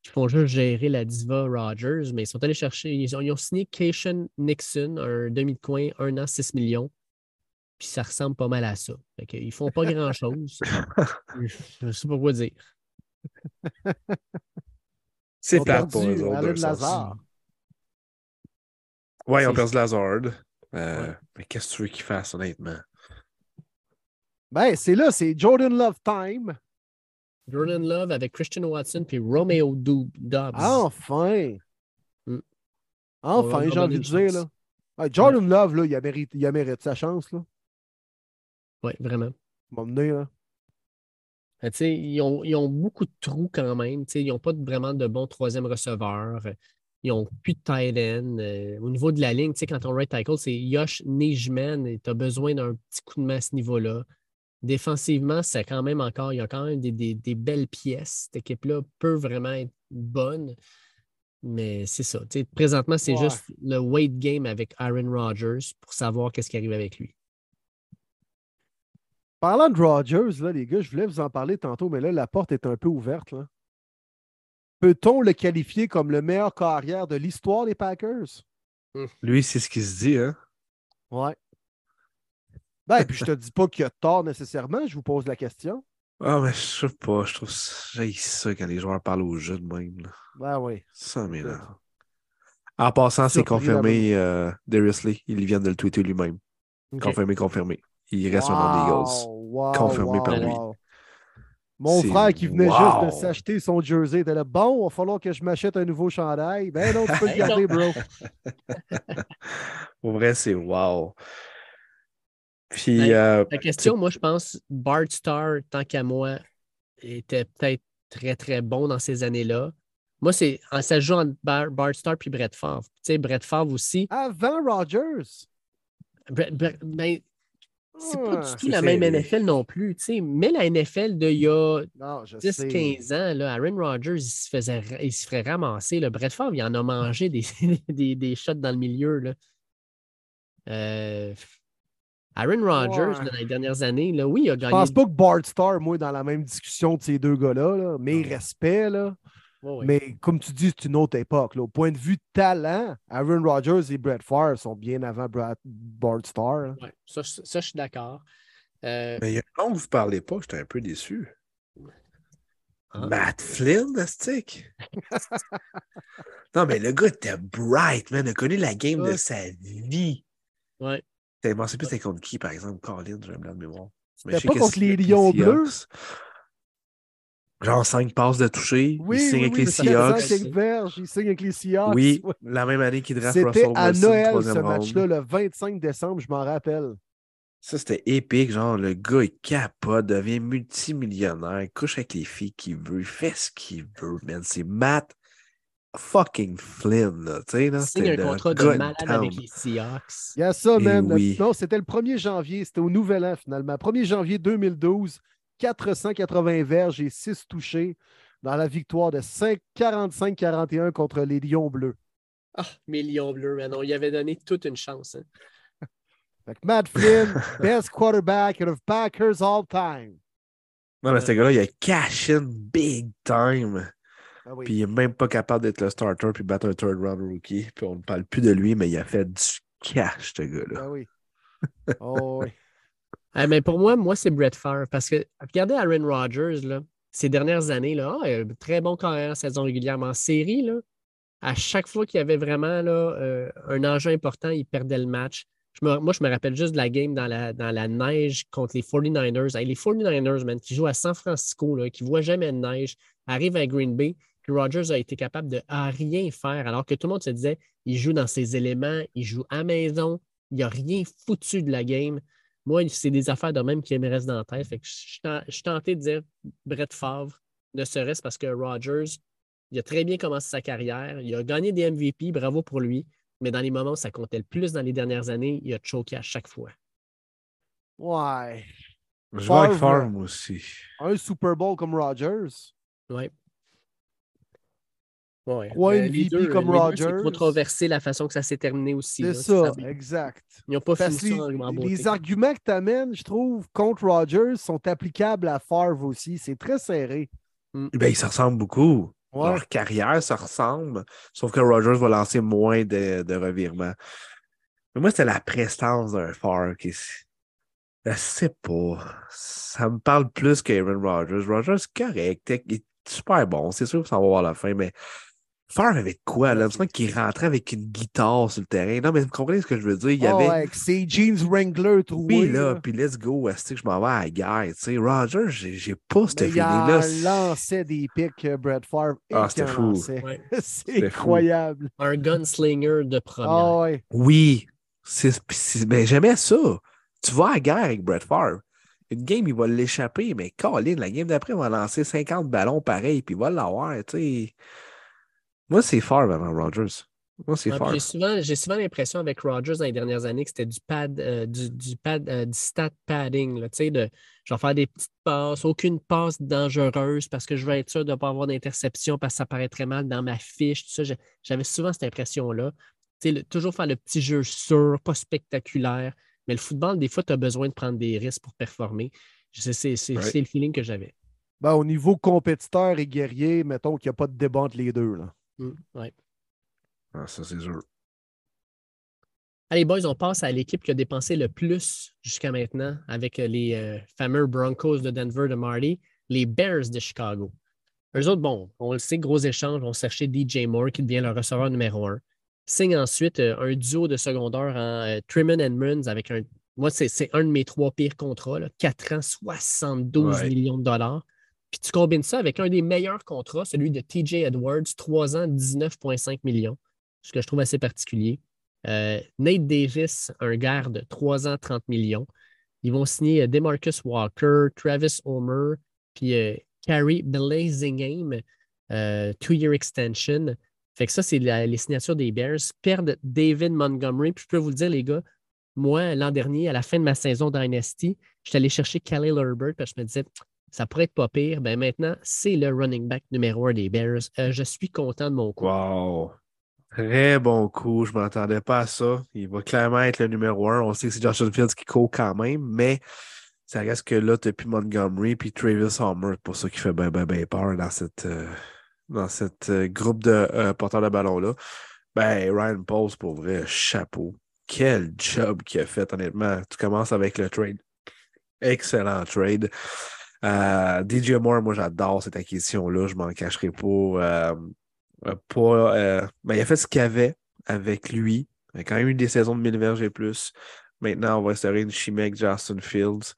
font juste gérer la diva Rogers, mais ils sont allés chercher, ils ont, ils ont signé Cation Nixon, un demi de coin, un an, 6 millions. Puis ça ressemble pas mal à ça. Fait qu'ils font pas grand-chose. je ne sais pas quoi dire. C'est plate pour eux autres. Lazare. Ouais, ils ont perdu Lazard. Euh, mais qu'est-ce que tu veux qu'ils fassent, honnêtement? Ben, c'est là, c'est Jordan Love time. Jordan Love avec Christian Watson puis Romeo Dobbs. Enfin! Mm. Enfin, j'ai envie de dire, là. Jordan Love, là, il a, mérité, il a mérité sa chance, là. Oui, vraiment. M'emmener, là. Ben, ils, ont, ils, ont, beaucoup de trous quand même. ils n'ont pas vraiment de bons troisième receveurs. Ils n'ont plus de tight end. Euh, au niveau de la ligne, quand ton right tackle, c'est Yosh Nijman et tu as besoin d'un petit coup de main à ce niveau-là. Défensivement, c'est quand même encore, il y a quand même des, belles pièces. Cette équipe-là peut vraiment être bonne. Mais c'est ça. présentement, c'est juste le weight game avec Aaron Rodgers pour savoir qu'est-ce qui arrive avec lui. Parlant de Rodgers, là, les gars, je voulais vous en parler tantôt, mais là, la porte est un peu ouverte. Peut-on le qualifier comme le meilleur carrière de l'histoire des Packers? Hum. Lui, c'est ce qui se dit, hein? Ouais. Ben, puis je te dis pas qu'il a tort nécessairement, je vous pose la question. Ah, mais je sais pas, je trouve ça quand les joueurs parlent aux jeunes même. Là. Ben oui. Ça m'énerve. En passant, c'est confirmé, euh, Darius Lee, il vient de le tweeter lui-même. Confirmé, confirmé. Il reste un nom des Eagles. confirmé par lui. Mon frère qui venait juste de s'acheter son jersey était là. Bon, il va falloir que je m'achète un nouveau chandail. Ben non, tu peux le garder, bro. Pour vrai, c'est wow. Puis. Euh, la question, moi, je pense, Bart Starr, tant qu'à moi, était peut-être très, très bon dans ces années-là. Moi, c'est ça joue entre Bart Starr puis Brett Favre. Tu sais, Brett Favre aussi. Avant Rogers. ben, c'est pas du tout la même NFL non plus. Mais la NFL d'il y a 10-15 ans, là, Aaron Rodgers, il se, faisait, il se ferait ramasser. Le Brett Favre, il en a mangé des, des, des shots dans le milieu. Là. Euh, Aaron Rodgers, dans les dernières années, là, oui, il a gagné. Je pense pas que Bart Starr, moi, dans la même discussion de ces deux gars-là, là, mais respect, là. Mais comme tu dis, c'est une autre époque. Au point de vue talent, Aaron Rodgers et Brett Favre sont bien avant Brad, Bart Starr. Ouais, ça, ça, je suis d'accord. Euh, mais il y a un nom que vous ne parlez pas, j'étais un peu déçu. Ah. Matt Flynn, stick. non, mais le gars était bright, man. Il a connu la game de sa vie. Ouais. Je ne sais plus c'était contre qui, par exemple, Colin, j'ai un blanc de mémoire. C'était pas contre les Lions Bleus? Genre 5 passes de toucher. Oui, il signe avec les Seahawks. il signe avec les Seahawks. Oui, la même année qu'il draft Russell C'était à Noël, ce match-là, le 25 décembre, je m'en rappelle. Ça, c'était épique. Genre, le gars, il capote, devient multimillionnaire, couche avec les filles qu'il veut, il fait ce qu'il veut, man. C'est Matt fucking Flynn, là. Tu sais. Signe c'était un le contrat de malade town. avec les Seahawks. Il y a ça, Eh man. oui. Non, c'était le 1er janvier. C'était au Nouvel An, finalement. 1er janvier 2012. 480 verges et 6 touchés dans la victoire de 5 45-41 contre les Lions Bleus. Ah, millions bleus, mais non, il avait donné toute une chance. hein. Fait que Matt Flynn, best quarterback of Packers all time. Non, mais ce gars-là, il a cash in big time. Ah oui. Puis il est même pas capable d'être le starter puis battre un third round rookie. Puis on ne parle plus de lui, mais il a fait du cash, ce gars-là. Ah oui. Oh oui. Ah, mais pour moi, moi, c'est Brett Favre. Parce que regardez Aaron Rodgers, là, ces dernières années, là, ah, euh, très bon carrière saison régulière, mais en série, là, à chaque fois qu'il y avait vraiment là, euh, un enjeu important, il perdait le match. Moi, je me rappelle juste de la game dans la, dans la neige contre les 49ers. Hey, les 49ers, man, qui jouent à San Francisco, là, qui ne voient jamais de neige, arrivent à Green Bay, puis Rodgers a été capable de rien faire, alors que tout le monde se disait il joue dans ses éléments, il joue à maison, il n'a rien foutu de la game. Moi, c'est des affaires de même qui me restent dans la tête. Fait que je suis tenté de dire Brett Favre, ne serait-ce parce que Rodgers, il a très bien commencé sa carrière. Il a gagné des MVP, bravo pour lui. Mais dans les moments où ça comptait le plus dans les dernières années, il a choqué à chaque fois. Ouais. Je vois avec Favre. Aussi. Un Super Bowl comme Rodgers. Ouais. Ouais. Les deux, comme les Rodgers. C'est controversé la façon que ça s'est terminé aussi. C'est ça, Ça- exact. Ils n'ont pas Parce fini que ça en, les, beauté. les arguments que tu amènes, je trouve, contre Rodgers sont applicables à Favre aussi. C'est très serré. Ben, ils se ressemblent beaucoup. Ouais. Leur carrière se ressemble, sauf que Rogers va lancer moins de, de revirements. Mais moi, c'était la prestance d'un Favre qui. Je sais pas. Ça me parle plus qu'Aaron Rodgers. Rodgers, c'est correct. Il est super bon. C'est sûr que ça va voir la fin, mais Favre avait de quoi? Là? Il me qu'il rentrait avec une guitare sur le terrain. Non, mais vous comprenez ce que je veux dire? Il y Ah avait. ouais, avec ses jeans Wrangler troués. Oui, là, puis let's go, que je m'en vais à la guerre. Tu sais, Rogers, j'ai pas ce Mais il feeling-là. lançait des pics, euh, Brett Favre. et Ah, c'était fou. Ouais. C'est fou. incroyable. Un gunslinger de première. Ah ouais. Oui, ben, j'aimais ça. Tu vas à la guerre avec Brett Favre. Une game, il va l'échapper, mais Colin, la game d'après, il va lancer 50 ballons pareil, puis il va l'avoir. tu sais. Moi, c'est Favre avant Rogers. Moi, c'est Favre. J'ai souvent, l'impression avec Rodgers dans les dernières années que c'était du pad, euh, du, du pad, euh, du stat padding, là, tu sais, de je vais faire des petites passes, aucune passe dangereuse parce que je veux être sûr de ne pas avoir d'interception parce que ça paraîtrait mal dans ma fiche, tout ça. J'ai- J'avais souvent cette impression-là. Tu sais, le- toujours faire le petit jeu sûr, pas spectaculaire. Mais le football, des fois, tu as besoin de prendre des risques pour performer. Ouais. c'est le feeling que j'avais. Ben, au niveau compétiteur et guerrier, mettons qu'il n'y a pas de débat entre les deux. Là. Mm, ouais. Ah, ça, c'est sûr. Allez, boys, on passe à l'équipe qui a dépensé le plus jusqu'à maintenant avec euh, les euh, fameux Broncos de Denver de Marty, les Bears de Chicago. Eux autres, bon, on le sait, gros échange, vont chercher DJ Moore qui devient le receveur numéro un. Signe ensuite euh, un duo de secondaire en euh, Truman Edmonds avec un. Moi, c'est c'est un de mes trois pires contrats, là, 4 ans, 72 Ouais. millions de dollars. Puis tu combines ça avec un des meilleurs contrats, celui de TJ Edwards, 3 ans, 19,5 millions, ce que je trouve assez particulier. Euh, Nate Davis, un garde, 3 ans, 30 millions. Ils vont signer euh, Demarcus Walker, Travis Homer, puis euh, Carrie Blazingham, euh, two-year extension. Fait que ça, c'est les signatures des Bears. Perdent David Montgomery. Puis je peux vous le dire, les gars, moi, l'an dernier, à la fin de ma saison Dynasty, j'étais allé chercher Khalil Herbert parce que je me disais, ça pourrait être pas pire. Ben maintenant, c'est le running back numéro un des Bears. Euh, je suis content de mon coup. Wow. Très bon coup. Je ne m'attendais pas à ça. Il va clairement être le numéro un. On sait que c'est Justin Fields qui court quand même, mais ça reste que là, tu Montgomery puis Travis Homer. Pour ça qu'il fait bien, bien, bien peur dans cette, euh, dans cette euh, groupe de porteurs de ballon-là. Ben, Ryan Pauls, pour vrai, chapeau. Quel job qu'il a fait, honnêtement. Tu commences avec le trade. Excellent trade. Euh, DJ Moore, moi, j'adore cette acquisition-là. Je m'en cacherai pas. Euh, euh, pas, ben, il a fait ce qu'il avait avec lui. Il a quand même eu des saisons de 1000 verges et plus. Maintenant, on va instaurer une chimie avec Justin Fields.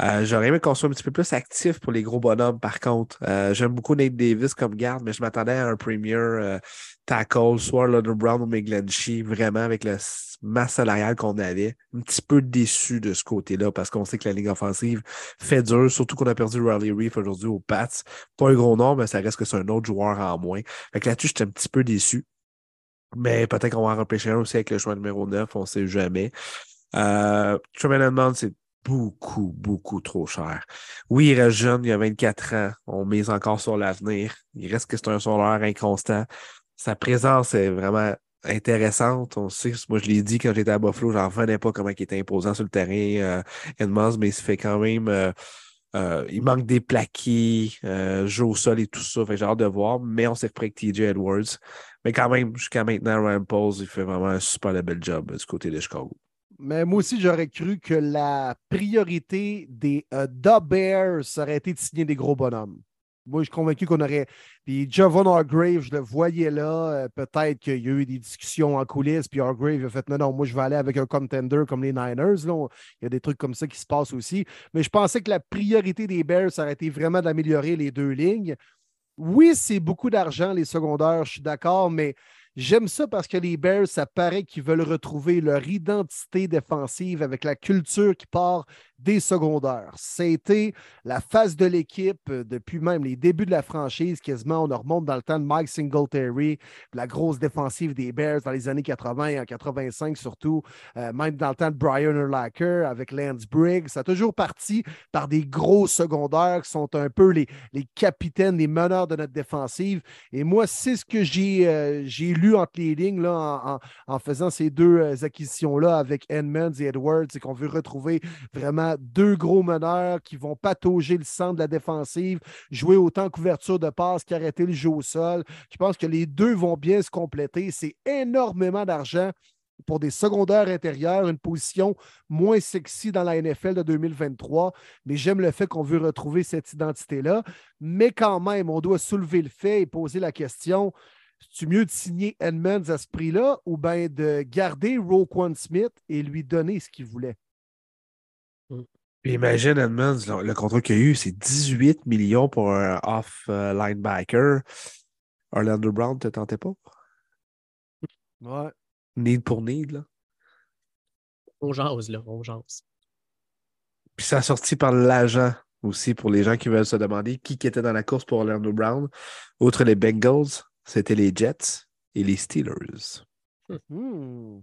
Euh, j'aurais aimé qu'on soit un petit peu plus actif pour les gros bonhommes, par contre. Euh, j'aime beaucoup Nate Davis comme garde, mais je m'attendais à un premier euh, tackle, soit Leonard Brown ou McGlinchey, vraiment avec la masse salariale qu'on avait. Un petit peu déçu de ce côté-là parce qu'on sait que la ligue offensive fait dur, surtout qu'on a perdu Riley Reef aujourd'hui aux Pats. Pas un gros nom, mais ça reste que c'est un autre joueur en moins. Fait que là-dessus, j'étais un petit peu déçu. Mais peut-être qu'on va en repêcher un aussi avec le choix numéro 9, on ne sait jamais. Euh, Edmonds, c'est beaucoup, beaucoup trop cher. Oui, il reste jeune, il a 24 ans. On mise encore sur l'avenir. Il reste que c'est un solaire inconstant. Sa présence est vraiment intéressante. On sait, moi je l'ai dit quand j'étais à Buffalo, j'en revenais pas comment il était imposant sur le terrain, euh, Edmonds, mais il se fait quand même. Euh, euh, il manque des plaqués, joue au sol et tout ça. J'ai hâte de voir, mais on s'est repris avec TJ Edwards. Mais quand même, jusqu'à maintenant, Ryan Pauls, il fait vraiment un super bel job du côté de Chicago. Mais moi aussi, j'aurais cru que la priorité des euh, Bears aurait été de signer des gros bonhommes. Moi, je suis convaincu qu'on aurait. Puis Javon Hargrave, je le voyais là. Euh, peut-être qu'il y a eu des discussions en coulisses. Puis Hargrave a fait non, non, moi, je vais aller avec un contender comme les Niners. Là. Il y a des trucs comme ça qui se passent aussi. Mais je pensais que la priorité des Bears, aurait été vraiment d'améliorer les deux lignes. Oui, c'est beaucoup d'argent, les secondaires, je suis d'accord, mais J'aime ça parce que les Bears, ça paraît qu'ils veulent retrouver leur identité défensive avec la culture qui part des secondaires. C'était la face de l'équipe euh, depuis même les débuts de la franchise, quasiment. On remonte dans le temps de Mike Singletary, la grosse défensive des Bears dans les années 80 et en 85 surtout, euh, même dans le temps de Brian Urlacher avec Lance Briggs. Ça a toujours parti par des gros secondaires qui sont un peu les, les capitaines, les meneurs de notre défensive. Et moi, c'est ce que j'ai euh, lu entre les lignes là, en, faisant ces deux acquisitions-là avec Edmonds et Edwards, c'est qu'on veut retrouver vraiment deux gros meneurs qui vont patauger le centre de la défensive, jouer autant couverture de passe qu'arrêter le jeu au sol. Je pense que les deux vont bien se compléter. C'est énormément d'argent pour des secondaires intérieurs, une position moins sexy dans la NFL de 2023. Mais j'aime le fait qu'on veut retrouver cette identité-là. Mais quand même, on doit soulever le fait et poser la question c'est mieux de signer Edmonds à ce prix-là ou bien de garder Roquan Smith et lui donner ce qu'il voulait? Imagine Edmonds, le, contrat qu'il a eu, c'est 18 millions pour un off-linebacker. Orlando Brown, te tentais pas? Ouais. Need pour need, là? On jase, là, on jase. Puis ça a sorti par l'agent aussi pour les gens qui veulent se demander qui était dans la course pour Orlando Brown. Outre les Bengals, c'était les Jets et les Steelers. Hmm.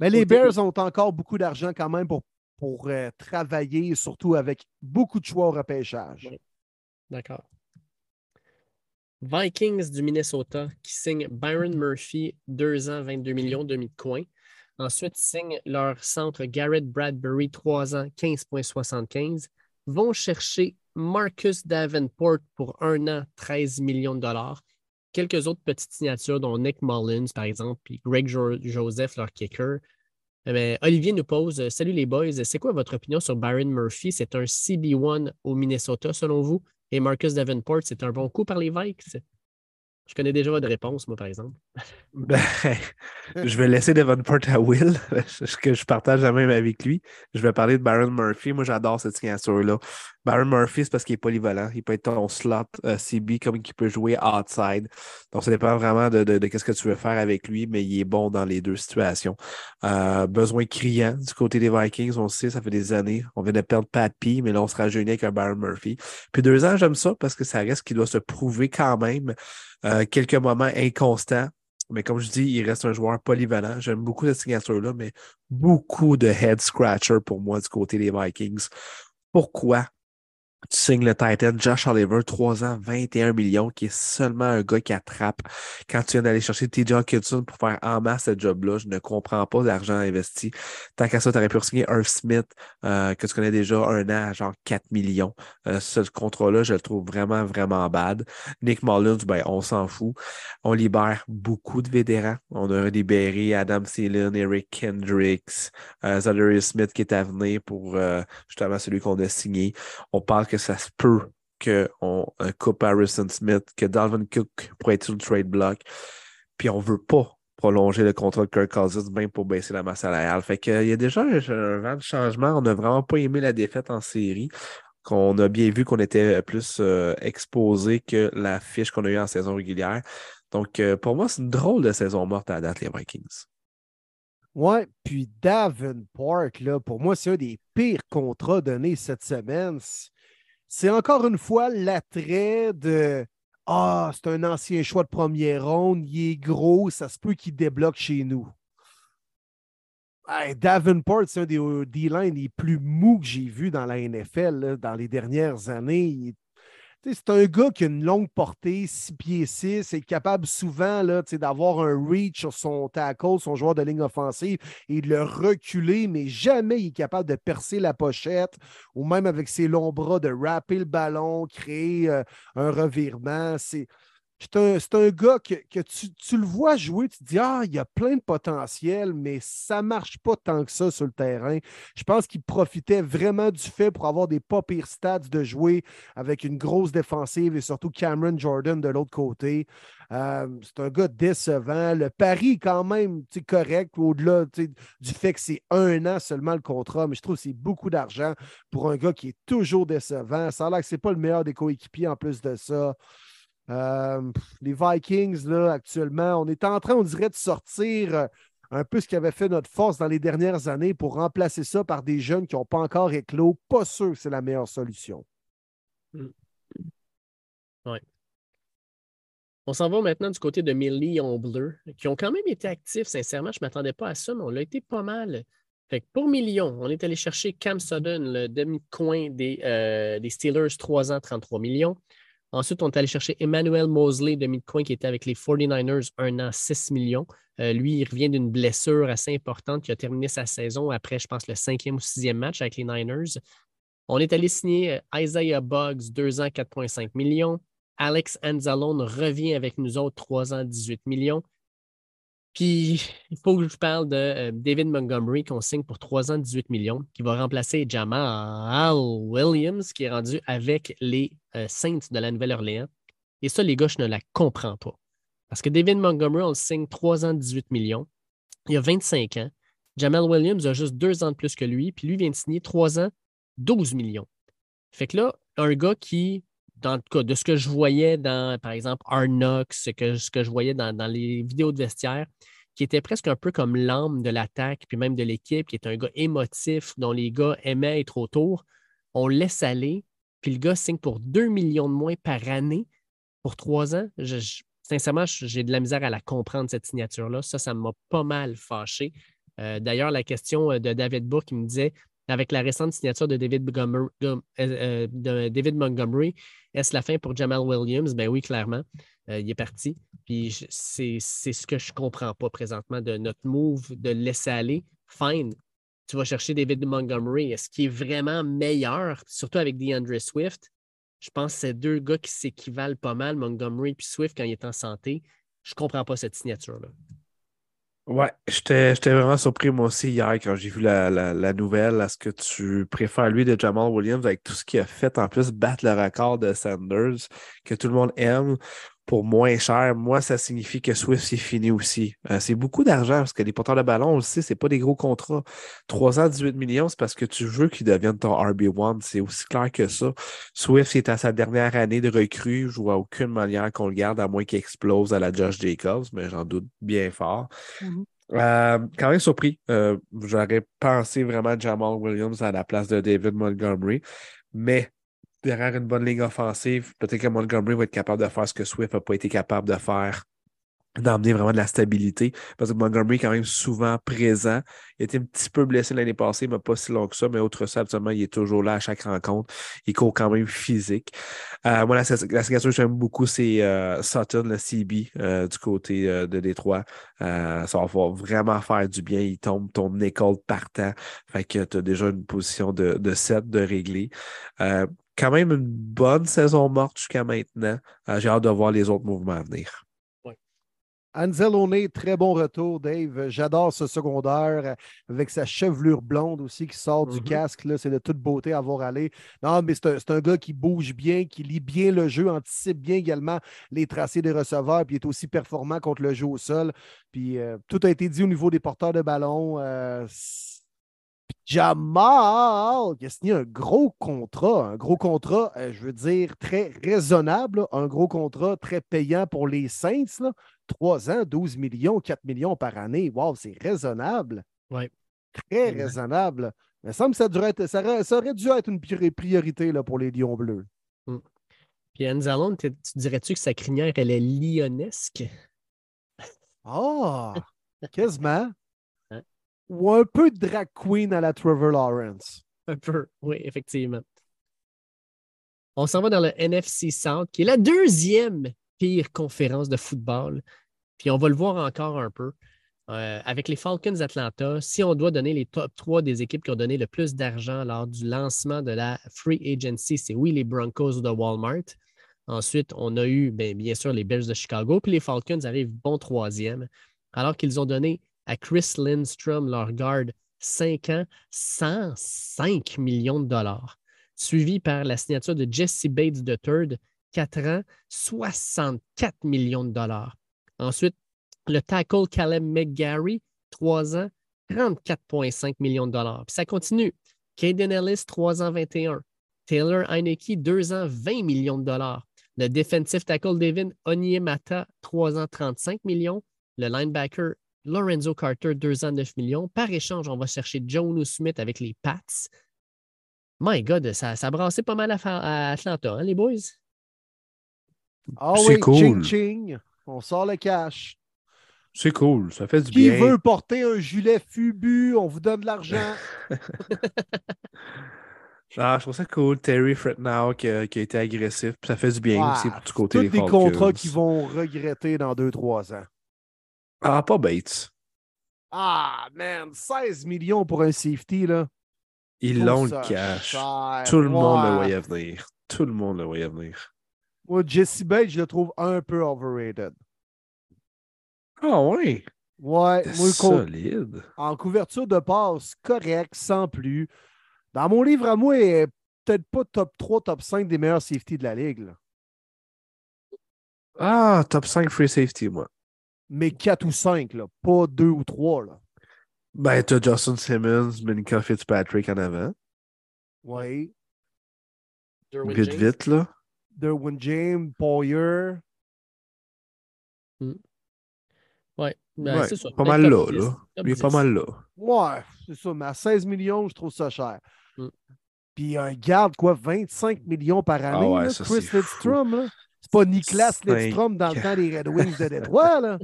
Mais les Bears ont encore beaucoup d'argent quand même pour, pour euh, travailler, surtout avec beaucoup de choix au repêchage. D'accord. Vikings du Minnesota qui signent Byron Murphy, 2 ans, 22 millions, demi de coin. Ensuite, signent leur centre Garrett Bradbury, 3 ans, 15,75. Vont chercher Marcus Davenport pour 1 an, 13 millions de dollars quelques autres petites signatures, dont Nick Mullins, par exemple, puis Greg Joseph, leur kicker. Eh Olivier nous pose Salut les boys, c'est quoi votre opinion sur Byron Murphy? C'est un CB1 au Minnesota, selon vous Et Marcus Davenport, c'est un bon coup par les Vikes je connais déjà votre réponse, moi, par exemple. Ben, je vais laisser Devonport à Will, que je partage la même avec lui. Je vais parler de Baron Murphy. Moi, j'adore cette signature-là. Baron Murphy, c'est parce qu'il est polyvalent. Il peut être ton slot euh, CB comme il peut jouer outside. Donc, ça dépend vraiment de, de, ce que tu veux faire avec lui, mais il est bon dans les deux situations. Euh, besoin criant du côté des Vikings, on sait, ça fait des années. On vient de perdre Pat P, mais là, on sera jeûné avec un Baron Murphy. Puis deux ans, j'aime ça parce que ça reste qu'il doit se prouver quand même. Euh, quelques moments inconstants. Mais comme je dis, il reste un joueur polyvalent. J'aime beaucoup cette signature-là, mais beaucoup de head scratcher pour moi du côté des Vikings. Pourquoi? Tu signes le Titan Josh Oliver, 3 ans, 21 millions, qui est seulement un gars qui attrape. Quand tu viens d'aller chercher TJ Hawkinson pour faire en masse ce job-là, je ne comprends pas l'argent investi. Tant qu'à ça, tu aurais pu signer Earth Smith, euh, que tu connais déjà un an genre 4 millions. Euh, ce contrat-là, je le trouve vraiment, vraiment bad. Nick Mullins, ben, on s'en fout. On libère beaucoup de vétérans. On a libéré Adam Thielen, Eric Kendricks, euh, Smith qui est à venir pour euh, justement celui qu'on a signé. On parle que ça se peut qu'on coupe Harrison Smith, que Dalvin Cook pourrait être sur le trade block. Puis on veut pas prolonger le contrat de Kirk Cousins, même pour baisser la masse salariale. Fait qu'il y a déjà un, vent de changement. On n'a vraiment pas aimé la défaite en série. Qu'on a bien vu qu'on était plus euh, exposé que la fiche qu'on a eue en saison régulière. Donc, euh, pour moi, c'est une drôle de saison morte à date, les Vikings. Ouais, puis Davenport, là, pour moi, c'est un des pires contrats donnés cette semaine. C'est encore une fois l'attrait de Ah, c'est un ancien choix de première ronde, il est gros, ça se peut qu'il débloque chez nous. Davenport, c'est un des D-line les plus mous que j'ai vu dans la NFL dans les dernières années. C'est un gars qui a une longue portée, 6 pieds 6, est capable souvent d'avoir un reach sur son tackle, son joueur de ligne offensive, et de le reculer, mais jamais il est capable de percer la pochette ou même avec ses longs bras de rapper le ballon, créer euh, un revirement. C'est c'est un, gars que, tu, le vois jouer, tu te dis Ah, il y a plein de potentiel, mais ça ne marche pas tant que ça sur le terrain. Je pense qu'il profitait vraiment du fait pour avoir des pas pires stats de jouer avec une grosse défensive et surtout Cameron Jordan de l'autre côté. Euh, c'est un gars décevant. Le pari est quand même correct au-delà du fait que c'est un an seulement le contrat, mais je trouve que c'est beaucoup d'argent pour un gars qui est toujours décevant. Ça a l'air que ce n'est pas le meilleur des coéquipiers en plus de ça. Euh, les Vikings, là, actuellement, on est en train, on dirait, de sortir euh, un peu ce qui avait fait notre force dans les dernières années pour remplacer ça par des jeunes qui n'ont pas encore éclos. Pas sûr que c'est la meilleure solution. Mm. Oui. On s'en va maintenant du côté de Millie bleu, qui ont quand même été actifs. Sincèrement, je ne m'attendais pas à ça, mais on l'a été pas mal. Fait pour millions, on est allé chercher Cam Sudden, le demi-coin des, euh, des Steelers, 3 ans, 33 millions. Ensuite, on est allé chercher Emmanuel Mosley de Midcoin qui était avec les 49ers un an, 6 millions. Euh, lui, il revient d'une blessure assez importante qui a terminé sa saison après, je pense, le cinquième ou sixième match avec les Niners. On est allé signer euh, Isaiah Buggs, 2 ans, 4,5 millions. Alex Anzalone revient avec nous autres, 3 ans, 18 millions. Il faut que je parle de euh, David Montgomery qu'on signe pour 3 ans, 18 millions, qui va remplacer Jamal Williams, qui est rendu avec les euh, Saints de la Nouvelle-Orléans. Et ça, les gars, je ne la comprends pas. Parce que David Montgomery, on le signe 3 ans, 18 millions. Il a 25 ans. Jamal Williams a juste 2 ans de plus que lui, puis lui vient de signer 3 ans, 12 millions. Fait que là, un gars qui, dans le cas de ce que je voyais dans, par exemple, Arnox, ce que, je voyais dans, les vidéos de vestiaire, qui était presque un peu comme l'âme de l'attaque, puis même de l'équipe, qui est un gars émotif, dont les gars aimaient être autour, on laisse aller, puis le gars signe pour 2 millions de moins par année pour trois ans. sincèrement, j'ai de la misère à la comprendre, cette signature-là. Ça, ça m'a pas mal fâché. Euh, d'ailleurs, la question euh, de David Bourg qui me disait avec la récente signature de David Montgomery, euh, euh, Montgomery est-ce la fin pour Jamal Williams? Ben oui, clairement. Euh, il est parti. Puis c'est ce que je ne comprends pas présentement de notre move de laisser aller. Fine. Tu vas chercher David Montgomery. Est-ce qu'il est vraiment meilleur, surtout avec DeAndre Swift? Je pense que c'est deux gars qui s'équivalent pas mal, Montgomery et Swift, quand il est en santé. Je ne comprends pas cette signature-là. Ouais, j'étais vraiment surpris moi aussi hier quand j'ai vu la, la, nouvelle. Est-ce que tu préfères lui de Jamal Williams avec tout ce qu'il a fait en plus battre le record de Sanders que tout le monde aime pour moins cher, moi, ça signifie que Swift, c'est fini aussi. Euh, c'est beaucoup d'argent parce que les porteurs de ballon, on le sait, c'est pas des gros contrats. 3 ans, 18 millions, c'est parce que tu veux qu'il devienne ton RB1. C'est aussi clair que ça. Swift, est à sa dernière année de recrue. Je vois aucune manière qu'on le garde, à moins qu'il explose à la Josh Jacobs, mais j'en doute bien fort. Mm-hmm. Euh, quand même surpris. Euh, j'aurais pensé vraiment à Jamal Williams à la place de David Montgomery. Mais derrière une bonne ligne offensive, peut-être que Montgomery va être capable de faire ce que Swift n'a pas été capable de faire, d'emmener vraiment de la stabilité. Parce que Montgomery est quand même souvent présent. Il été un petit peu blessé l'année passée, mais pas si long que ça. Mais autre ça, absolument, il est toujours là à chaque rencontre. Il court quand même physique. Euh, moi, la, la signature que j'aime beaucoup, c'est euh, Sutton, le CB, euh, du côté de Détroit. ça va vraiment faire du bien. Il tombe ton école partant. Fait que tu as déjà une position de, de 7 de régler quand même une bonne saison morte jusqu'à maintenant. Euh, j'ai hâte de voir les autres mouvements à venir. Anzalone, très bon retour, Dave. J'adore ce secondaire avec sa chevelure blonde aussi qui sort du Mhm. casque. C'est de toute beauté à voir aller. Non, mais c'est un, gars qui bouge bien, qui lit bien le jeu, anticipe bien également les tracés des receveurs, puis est aussi performant contre le jeu au sol. Puis euh, tout a été dit au niveau des porteurs de ballon. Euh, Jamal, il a signé un gros contrat, un gros contrat, euh, je veux dire, très raisonnable, un gros contrat très payant pour les Saints. Là. 3 ans, 12 millions, 4 millions par année. Wow, c'est raisonnable. Ouais. Très Exact. raisonnable. Il me semble que ça, aurait, ça aurait dû être une pri- priorité là, pour les Lions bleus. Puis Anzalone, tu tu dirais-tu que sa crinière, elle est lionesque? Ah, quasiment. Ou un peu drag queen à la Trevor Lawrence. Un peu, oui, effectivement. On s'en va dans le NFC South, qui est la deuxième pire conférence de football. Puis on va le voir encore un peu. Euh, avec les Falcons Atlanta, si on doit donner les top 3 des équipes qui ont donné le plus d'argent lors du lancement de la Free Agency, c'est oui les Broncos de Walmart. Ensuite, on a eu bien, bien sûr les Bears de Chicago, puis les Falcons arrivent bon troisième, alors qu'ils ont donné à Chris Lindstrom, leur garde, 5 ans, 105 millions de dollars, suivi par la signature de Jesse Bates III, 4 ans, 64 millions de dollars. Ensuite, le tackle Caleb McGarry, 3 ans, 34,5 millions de dollars. Puis ça continue. Caden Ellis, 3 ans, 21. Taylor Heineke, 2 ans, 20 millions de dollars. Le defensive tackle David Onyemata, 3 ans, 35 millions. Le linebacker Lorenzo Carter, 2 ans, 9 millions. Par échange, on va chercher Joe Smith avec les Pats. My God, ça, ça brassait pas mal à, Atlanta, hein, les boys? Ah C'est oui, cool. ching ching. On sort le cash. C'est cool, ça fait du Qui bien. veut porter un gilet Fubu? On vous donne de l'argent. Ah, je trouve ça cool. Terry Fretnow qui, a- qui a été agressif. Ça fait du bien aussi pour du côté Tous des contrats qu'ils vont regretter dans 2-3 ans. Ah, pas Bates. Ah, man, 16 millions pour un safety, là. Ils l'ont le cash. cher. Tout le monde le voyait venir. Tout le monde le voyait venir. Moi, Jesse Bates, je le trouve un peu overrated. Ah ouais, Ouais, moi, solide. en couverture de passe, correct, sans plus. Dans mon livre à moi, il est peut-être pas top 3, top 5 des meilleurs safety de la ligue, là. Ah, top 5 free safety, moi. Mais 4 ou 5, là, pas 2 ou 3. Là. Ben, t'as Justin Simmons, Minka Fitzpatrick en avant. Oui. Derwin Vite, James. vite, là. Derwin James, Poyer. Ouais, ben, Ouais, c'est ça. Pas Ben, mal là, 10, là. Il est pas 10. mal là. Ouais, c'est ça, mais à 16 millions, je trouve ça cher. Mm. Puis un garde, quoi, 25 millions par année, Ah ouais, là, ça, Chris. Lidstrom. là. C'est pas Niklas. Lidstrom dans le temps des Red Wings de Détroit. Là.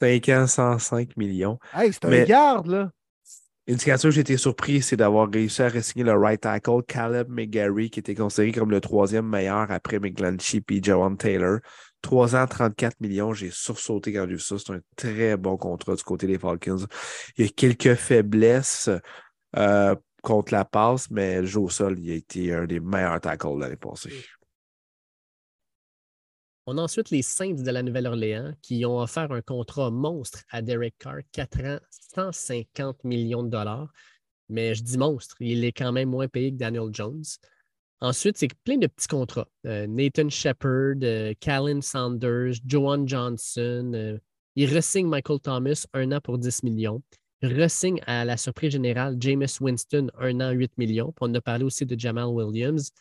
5 ans, 105 millions. Hey, c'est un Mais- garde, là. Indicateur que j'ai été surpris, c'est d'avoir réussi à re-signer le right tackle Caleb McGarry, qui était considéré comme le troisième meilleur après McGlinchey et Jawan Taylor. 3 ans, 34 millions. J'ai sursauté quand j'ai vu ça. C'est un très bon contrat du côté des Falcons. Il y a quelques faiblesses euh, contre la passe, mais au sol, il a été un des meilleurs tackles l'année passée. On a ensuite les Saints de la Nouvelle-Orléans qui ont offert un contrat monstre à Derek Carr, 4 ans, 150 millions de dollars. Mais je dis monstre, il est quand même moins payé que Daniel Jones. Ensuite, c'est plein de petits contrats. Euh, Nathan Shepard, euh, Callan Sanders, Joan Johnson. euh, il ressigne Michael Thomas, un an pour 10 millions. Il ressigne à la surprise générale Jameis Winston, un an, 8 millions. Puis on a parlé aussi de Jamal Williams.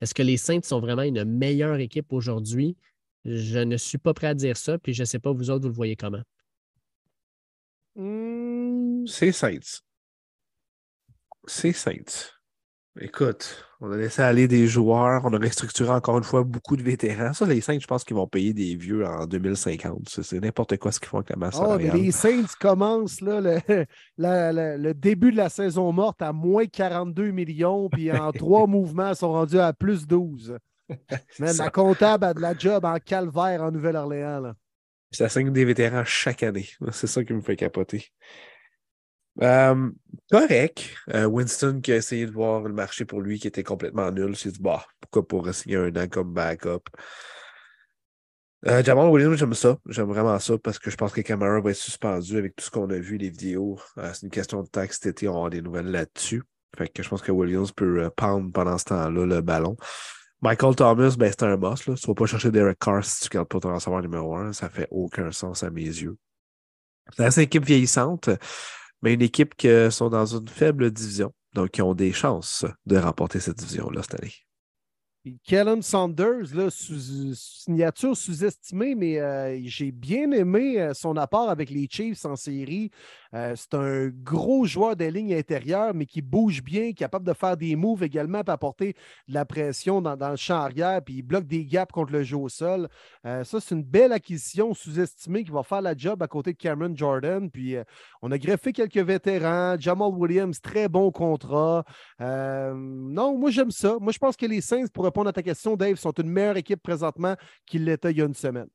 Est-ce que les Saints sont vraiment une meilleure équipe aujourd'hui? Je ne suis pas prêt à dire ça, puis je ne sais pas, vous autres, vous le voyez comment. Hmm, C'est Saints. C'est Saints. Écoute, on a laissé aller des joueurs, on a restructuré encore une fois beaucoup de vétérans. Ça, les Saints, je pense qu'ils vont payer des vieux en 2050. Ça, C'est n'importe quoi ce qu'ils font avec la masse Ah, mais les Saints commencent là, le, la- la- le début de la saison morte à moins 42 millions, puis en trois mouvements, ils sont rendus à plus 12. Man, la comptable a de la job en calvaire en Nouvelle-Orléans. là. Ça signe des vétérans chaque année. C'est ça qui me fait capoter. Euh, correct. Euh, Winston qui a essayé de voir le marché pour lui qui était complètement nul. s'est dit, bah, pourquoi pas signer un an comme backup? Euh, Jamal Williams, j'aime ça. J'aime vraiment ça parce que je pense que Camara va être suspendu avec tout ce qu'on a vu, les vidéos. C'est une question de temps que cet été, on avoir des nouvelles là-dessus. Fait que je pense que Williams peut prendre pendant ce temps-là le ballon. Michael Thomas, ben, c'est un boss. Tu ne vas pas chercher Derek Carr si tu ne gardes pas ton receveur numéro un. Ça fait aucun sens à mes yeux. C'est une équipe vieillissante, mais une équipe qui sont dans une faible division. Donc, qui ont des chances de remporter cette division-là cette année. Kellen Saunders, là, signature sous-estimée, mais euh, j'ai bien aimé euh, son apport avec les Chiefs en série. Euh, c'est un gros joueur des lignes intérieures, mais qui bouge bien, capable de faire des moves également, pour apporter de la pression dans, le champ arrière, puis il bloque des gaps contre le jeu au sol. Euh, ça, c'est une belle acquisition sous-estimée qui va faire la job à côté de Cameron Jordan. Puis euh, on a greffé quelques vétérans. Jamal Williams, très bon contrat. non, moi, j'aime ça. Moi, je pense que les Saints, pour répondre à ta question, Dave, sont une meilleure équipe présentement qu'ils l'étaient il y a une semaine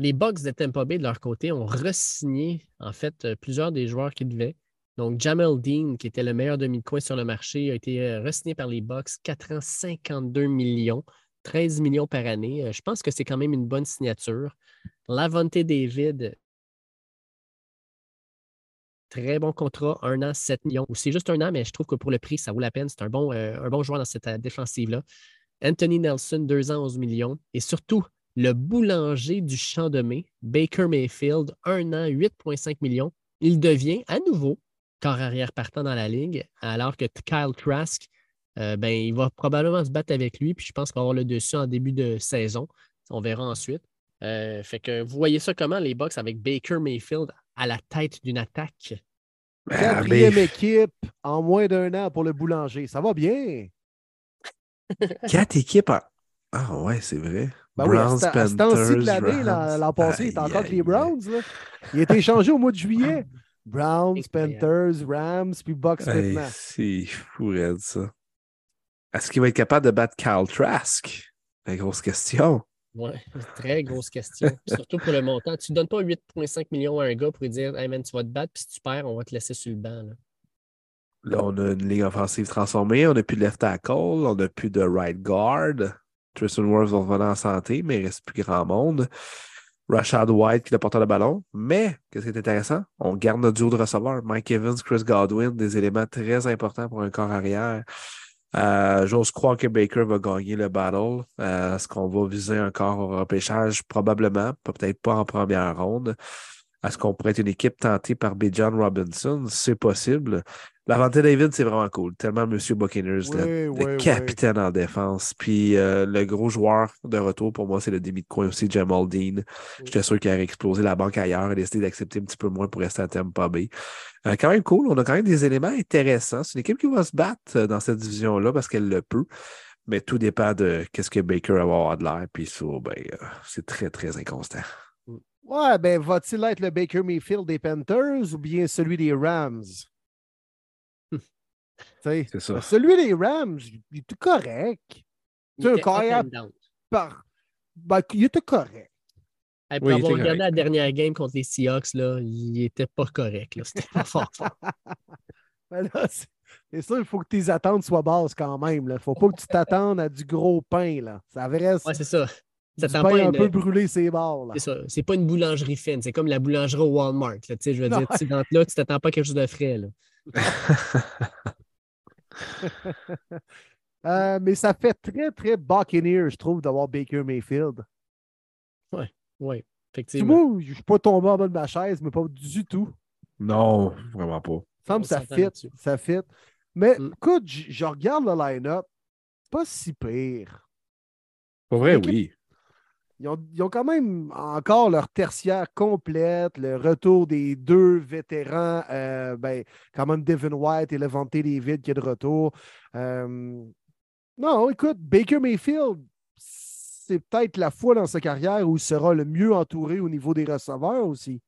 les Bucks de Tampa Bay, de leur côté, ont re-signé en fait euh, plusieurs des joueurs qui devaient. Donc, Jamel Dean, qui était le meilleur demi-coin sur le marché, a été euh, re-signé par les Bucks, 4 ans, 52 millions, 13 millions par année. Euh, je pense que c'est quand même une bonne signature. Lavonte David, très bon contrat, un an, 7 millions. Ou c'est juste un an, mais je trouve que pour le prix, ça vaut la peine. C'est un bon, un bon joueur dans cette défensive-là. Anthony Nelson, 2 ans, 11 millions. Et surtout, le boulanger du champ de mai, Baker Mayfield, un an, 8,5 millions. Il devient à nouveau corps arrière partant dans la ligue, alors que Kyle Trask, euh, ben, il va probablement se battre avec lui, puis je pense qu'on va avoir le dessus en début de saison. On verra ensuite. Euh, fait que vous voyez ça comment, les Bucks, avec Baker Mayfield à la tête d'une attaque? Ben, Quatrième équipe en moins d'un an pour le boulanger. Ça va bien. Quatre équipes Ah ouais, c'est vrai. Ben Browns, oui, à, temps-ci de l'année, l'an passé, il était encore avec les Browns. Là. Il a été échangé au mois de juillet. Browns, Panthers, Rams, puis Bucks maintenant. C'est fou, ça. Est-ce qu'il va être capable de battre Kyle Trask? La grosse question. Oui, très grosse question. Surtout pour le montant. Tu ne donnes pas 8,5 millions à un gars pour lui dire Hey man, tu vas te battre, puis si tu perds, on va te laisser sur le banc. Là. là on a une ligne offensive transformée, on n'a plus de left tackle, on n'a plus de right guard. Tristan Wirfs va revenir en santé, mais il reste plus grand monde. Rashad White qui est le ballon. Mais, qu'est-ce qui est intéressant? On garde notre duo de receveurs. Mike Evans, Chris Godwin, des éléments très importants pour un corps arrière. Euh, j'ose croire que Baker va gagner le battle. Euh, est-ce qu'on va viser un corps au repêchage? Probablement, peut-être pas en première ronde. Est-ce qu'on pourrait être une équipe tentée par B. John Robinson? C'est possible. Lavante David, c'est vraiment cool. Tellement Monsieur Buccaneers, le, capitaine en défense. Puis euh, le gros joueur de retour, pour moi, c'est le demi de coin aussi, Jamal Dean. J'étais sûr qu'il aurait explosé la banque ailleurs et décidé d'accepter un petit peu moins pour rester à Tampa Bay. Euh, quand même cool. On a quand même des éléments intéressants. C'est une équipe qui va se battre euh, dans cette division-là parce qu'elle le peut. Mais tout dépend de qu'est-ce que Baker va avoir de l'air. Puis ça, ben, c'est très, très inconstant. Ouais, ben, va-t-il être le Baker Mayfield des Panthers ou bien celui des Rams? c'est ça. Celui des Rams, il était correct. Il était par... Ben, il était correct. pour avoir regardé la dernière game contre les Seahawks, là, il était pas correct. C'était pas fort fort. ben c'est ça, il faut que tes attentes soient basses quand même. Il ne faut pas que tu t'attendes à du gros pain. Là. Ça vrai. Ouais, c'est ça. Ça pas un peu brûler ses barres. C'est ça. C'est pas une boulangerie fine. C'est comme la boulangerie au Walmart. Là. Je veux dire, tu là, tu t'attends pas à quelque chose de frais. Là. Euh, mais ça fait très, très Buccaneers, je trouve, d'avoir Baker Mayfield. Oui, oui, effectivement. Moi, je ne suis pas tombé en bas de ma chaise, mais pas du tout. Non, vraiment pas. Ça me ça fit. Ça fit. Mais mm. écoute, je, regarde le line-up. Pas si pire. Pour vrai, oui. Ils ont, quand même encore leur tertiaire complète, le retour des deux vétérans, euh, ben, quand même Devin White et Levante David qui est de retour. Euh, non, écoute, Baker Mayfield, c'est peut-être la fois dans sa carrière où il sera le mieux entouré au niveau des receveurs aussi.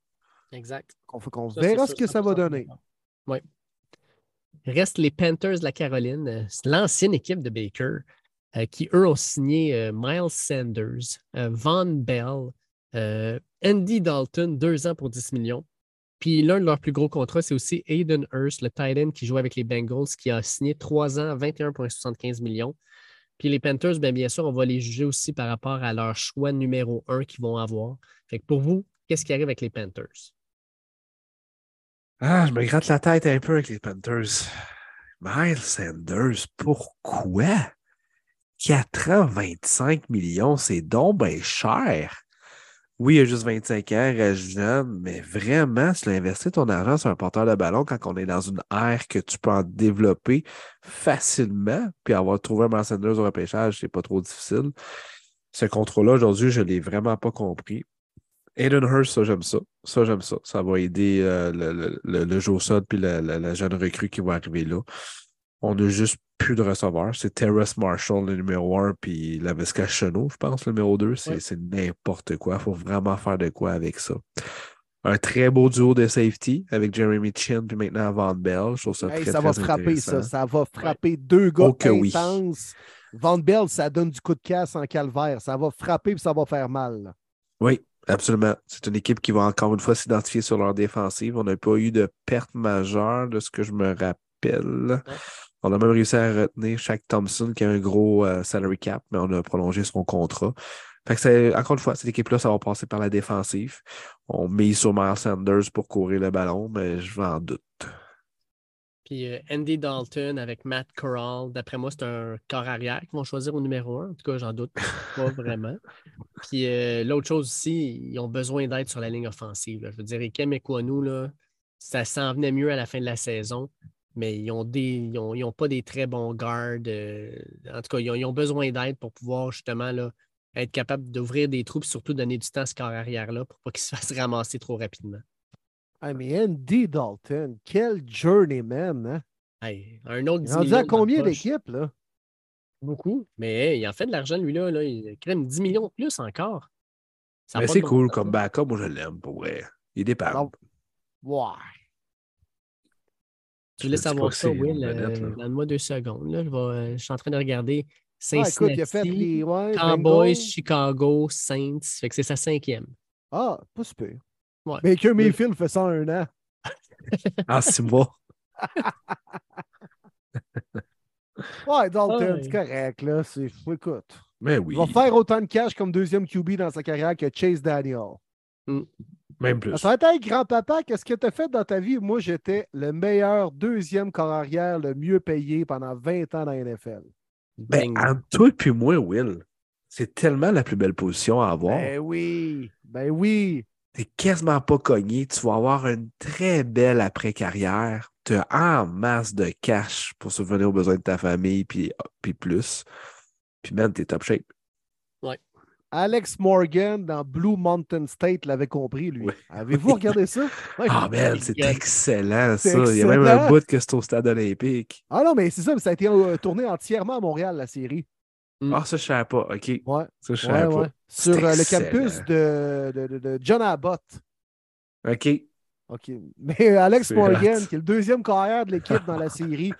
Exact. On, qu'on verra ce que ça va donner. Oui. Reste les Panthers de la Caroline, l'ancienne équipe de Baker. Euh, qui, eux, ont signé euh, Miles Sanders, euh, Von Bell, Andy Dalton, deux ans pour 10 millions. Puis l'un de leurs plus gros contrats, c'est aussi Aiden Hurst, le tight end qui joue avec les Bengals, qui a signé trois ans, 21,75 millions. Puis les Panthers, bien, bien sûr, on va les juger aussi par rapport à leur choix numéro un qu'ils vont avoir. Fait que pour vous, qu'est-ce qui arrive avec les Panthers? Ah, je me gratte la tête un peu avec les Panthers. Miles Sanders, pourquoi? 4 ans, 25 millions, c'est donc bien cher. Oui, il a juste 25 ans, jeune, mais vraiment, si tu investir ton argent sur un porteur de ballon quand on est dans une ère que tu peux en développer facilement, puis avoir trouvé un Sanders au repêchage, c'est pas trop difficile. Ce contrôle-là, aujourd'hui, je ne l'ai vraiment pas compris. Aiden Hurst, ça, j'aime ça. Ça, j'aime ça. Ça va aider euh, le, le, le, le Joe Sod puis la, la, jeune recrue qui va arriver là. On n'a juste plus de receveurs. C'est Terrace Marshall, le numéro 1, puis la Vesca Chenot, je pense, le numéro 2. C'est ouais. n'importe quoi. Il faut vraiment faire de quoi avec ça. Un très beau duo de safety avec Jeremy Chin puis maintenant Van Bell. Je trouve ça hey, très, ça très va frapper, ça. Ça va frapper ouais. deux gars oh intenses. Oui. Van Bell, ça donne du coup de casse en calvaire. Ça va frapper puis ça va faire mal. Oui, Absolument. C'est une équipe qui va encore une fois s'identifier sur leur défensive. On n'a pas eu de perte majeure de ce que je me rappelle. On a même réussi à retenir Shaq Thompson qui a un gros euh, salary cap, mais on a prolongé son contrat. Fait que encore une fois, cette équipe-là, ça va passer par la défensive. On mise sur Miles Sanders pour courir le ballon, mais je vais en doute. Puis euh, Andy Dalton avec Matt Corral, d'après moi, c'est un corps arrière qu'ils vont choisir au numéro un. En tout cas, j'en doute pas vraiment. Puis euh, l'autre chose aussi, ils ont besoin d'aide sur la ligne offensive. Là. Je veux dire, Ikem et là, ça s'en venait mieux à la fin de la saison, mais ils n'ont ils ont, ils ont pas des très bons gardes. Euh, en tout cas, ils ont, ils ont besoin d'aide pour pouvoir justement là, être capable d'ouvrir des trous et surtout donner du temps à ce corps arrière-là pour pas qu'il se fasse ramasser trop rapidement. Ah, mais Andy Dalton, quel journeyman, hein? Hey, un autre Il rendu à combien d'équipes, là? Beaucoup. Mais hey, il en fait de l'argent, lui, là. là il crème 10 millions de plus encore. Ça mais c'est cool comme backup. Moi, je l'aime, pour vrai. Il est départ. Ouais. Tu voulais savoir ça, Will? Euh, Donne-moi deux secondes. Là. Je, vais, euh, je suis en train de regarder Cincinnati, ah, écoute, il a fait les, ouais, Cowboys, Chicago, Saints. Fait que c'est sa cinquième. Ah, pas super. Ouais. Baker Mayfield fait ça en un an. en six mois. ouais, Dalton, ouais. c'est correct, là. C'est... Écoute. Mais oui. Il va faire autant de cash comme deuxième QB dans sa carrière que Chase Daniel. Mm. Même plus. Ça va grand-papa, qu'est-ce que tu as fait dans ta vie? Moi, j'étais le meilleur deuxième corps arrière, le mieux payé pendant 20 ans dans la NFL. Ben, entre toi et moi, Will, c'est tellement la plus belle position à avoir. Ben oui, ben oui t'es quasiment pas cogné, tu vas avoir une très belle après-carrière, tu as en masse de cash pour subvenir aux besoins de ta famille, puis, puis plus. Puis même, t'es top shape. Alex Morgan dans Blue Mountain State l'avait compris, lui. Oui. Avez-vous regardé ça? Ouais, ah, man, c'est excellent, ça. Excellent. Il y a même un bout que c'est au stade olympique. Ah non, mais c'est ça, ça a été tourné entièrement à Montréal, la série. Ah, ça, je ne savais pas. OK. Ouais. Ça, je ne savais ouais, pas. Sur euh, le campus de, de, de, de, John Abbott. OK. OK. Mais Alex Morgan, hot. qui est le deuxième carrière de l'équipe dans la série,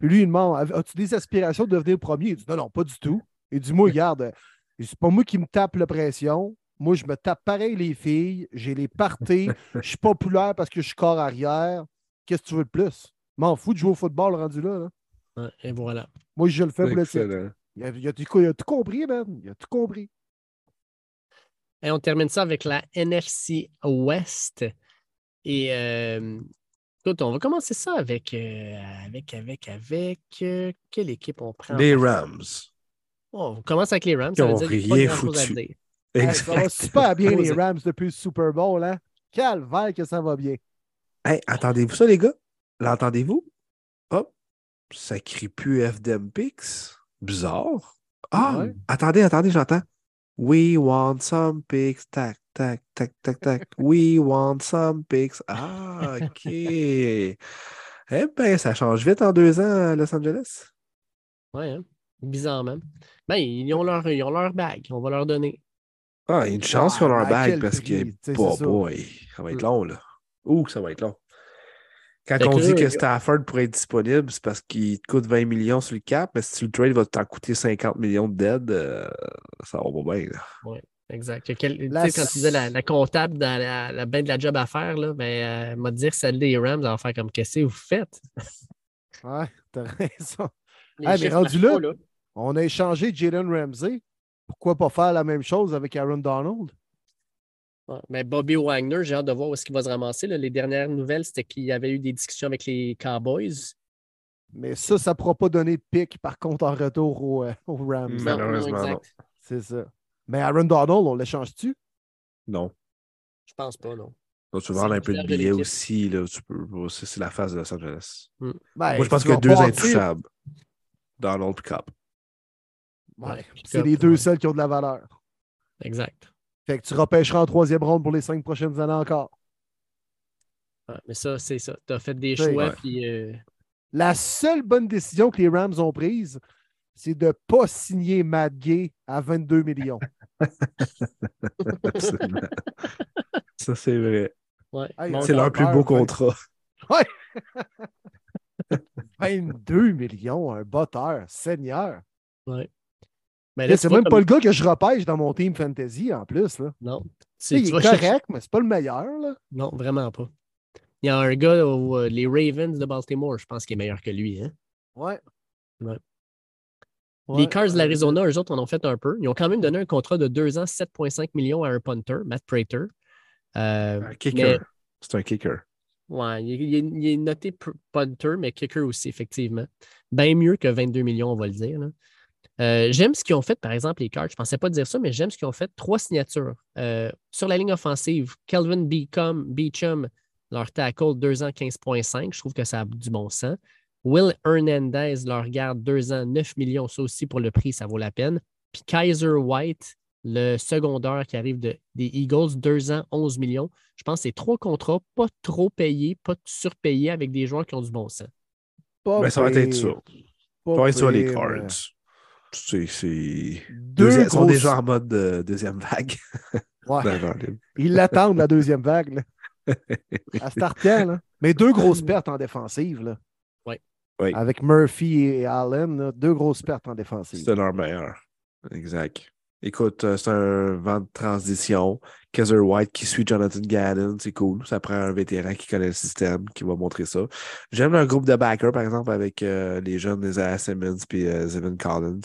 lui, il demande As-tu des aspirations de devenir premier? Il dit Non, non, pas du tout. Il dit Moi, regarde, c'est pas moi qui me tape la pression. Moi, je me tape pareil les filles. J'ai les parties. Je suis populaire parce que je suis corps arrière. Qu'est-ce que tu veux de plus? M'en fous de jouer au football rendu là. là. Et voilà. Moi, je le fais pour le titre. Il a, il, a, il a, tout compris, man. Il a tout compris. Et on termine ça avec la NFC West. Et euh, écoute, on va commencer ça avec, euh, avec, avec, avec. Euh, quelle équipe on prend? Les Rams. Oh, on commence avec les Rams. Ils n'ont rien foutu. Hey, ça va super bien, les Rams, depuis le Super Bowl. Hein? Calvaire que ça va bien. Hey, attendez-vous ça, les gars? L'entendez-vous? Hop, ça crie plus FDM Pix. Bizarre. Ah, ouais. attendez, attendez, j'entends. We want some pigs. Tac, tac, tac, tac, tac. We want some pigs. Ah, OK. eh bien, ça change vite en deux ans à Los Angeles. Oui, hein? Bizarre même. Ben, ils ont, leur, ils ont leur bague. On va leur donner. Ah, il y a une chance ah, qu'ils ont leur bague parce que, oh boy, ça va être long, là. Ouh, ça va être long. Quand fait on que dit que Stafford pourrait être disponible, c'est parce qu'il te coûte 20 millions sur le cap, mais si tu le trade va t'en coûter 50 millions de dead, euh, ça va pas bien. Oui, exact. Quel, la... Quand tu disais la, la comptable dans la, la ben de la job à faire, là, ben, euh, m'a dit celle des Rams, elle va faire comme qu'est-ce que vous faites? Ouais, t'as raison. Ah, mais rendu là, là, On a échangé Jalen Ramsey. Pourquoi pas faire la même chose avec Aaron Donald? mais Bobby Wagner, j'ai hâte de voir où est-ce qu'il va se ramasser. Les dernières nouvelles, c'était qu'il y avait eu des discussions avec les Cowboys. Mais ça, ça ne pourra pas donner de pic, par contre, en retour aux euh, Rams. Malheureusement, non. C'est ça. Mais Aaron Donald, on l'échange-tu? Non. Je pense pas, non. tu vends un peu de billets aussi. Là, tu peux... C'est la phase de Los Angeles. Hmm. Ben, Moi, je pense qu'il y a deux intouchables. Donald Cup. Ouais. c'est les deux seuls qui ont de la valeur. Exact. Fait que tu repêcheras en troisième ronde pour les cinq prochaines années encore. mais ça, c'est ça. Tu as fait des choix. Puis, euh, La seule bonne décision que les Rams ont prise, c'est de ne pas signer Matt Gay à 22 millions. ça, c'est vrai. Ouais. c'est leur plus beau contrat. Ouais. 22 millions, un botteur, seigneur. Ouais. C'est même pas le gars que je repêche dans mon team fantasy en plus. Là. Non. il est correct, mais c'est pas le meilleur. Là. Non, vraiment pas. Il y a un gars, euh, les Ravens de Baltimore, je pense qu'il est meilleur que lui. Hein? Ouais. ouais. Les Cars de l'Arizona, eux autres, en ont fait un peu. Ils ont quand même donné un contrat de 2 ans, 7,5 millions à un punter, Matt Prater. Euh, un kicker. C'est un kicker. Ouais, il, est noté punter, mais kicker aussi, effectivement. Bien mieux que 22 millions, on va le dire. Euh, j'aime ce qu'ils ont fait, par exemple, les Cards. Je ne pensais pas dire ça, mais j'aime ce qu'ils ont fait. Trois signatures. Euh, sur la ligne offensive, Kelvin Beecham, leur tackle, 2 ans, 15,5. Je trouve que ça a du bon sens. Will Hernandez leur garde 2 ans, 9 millions. Ça aussi, pour le prix, ça vaut la peine. Puis Kaiser White, le secondeur qui arrive des Eagles, 2 ans, 11 millions. Je pense que c'est trois contrats, pas trop payés, pas surpayés avec des joueurs qui ont du bon sens. Mais ben, ça va être ça. Ça va être sur les Cards. C'est. Deux Ils sont déjà en mode euh, deuxième vague. Ouais. Ils l'attendent, la deuxième vague. Là. À starter, là. Mais deux grosses pertes en défensive. Là. Oui. Avec Murphy et Allen, deux grosses pertes en défensive. C'est leur meilleur. Exact. Écoute, euh, c'est un vent de transition. Kaiser White qui suit Jonathan Gannon, c'est cool. Ça prend un vétéran qui connaît le système, qui va montrer ça. J'aime un groupe de backers, par exemple, avec euh, les jeunes Isaiah Simmons et euh, Collins.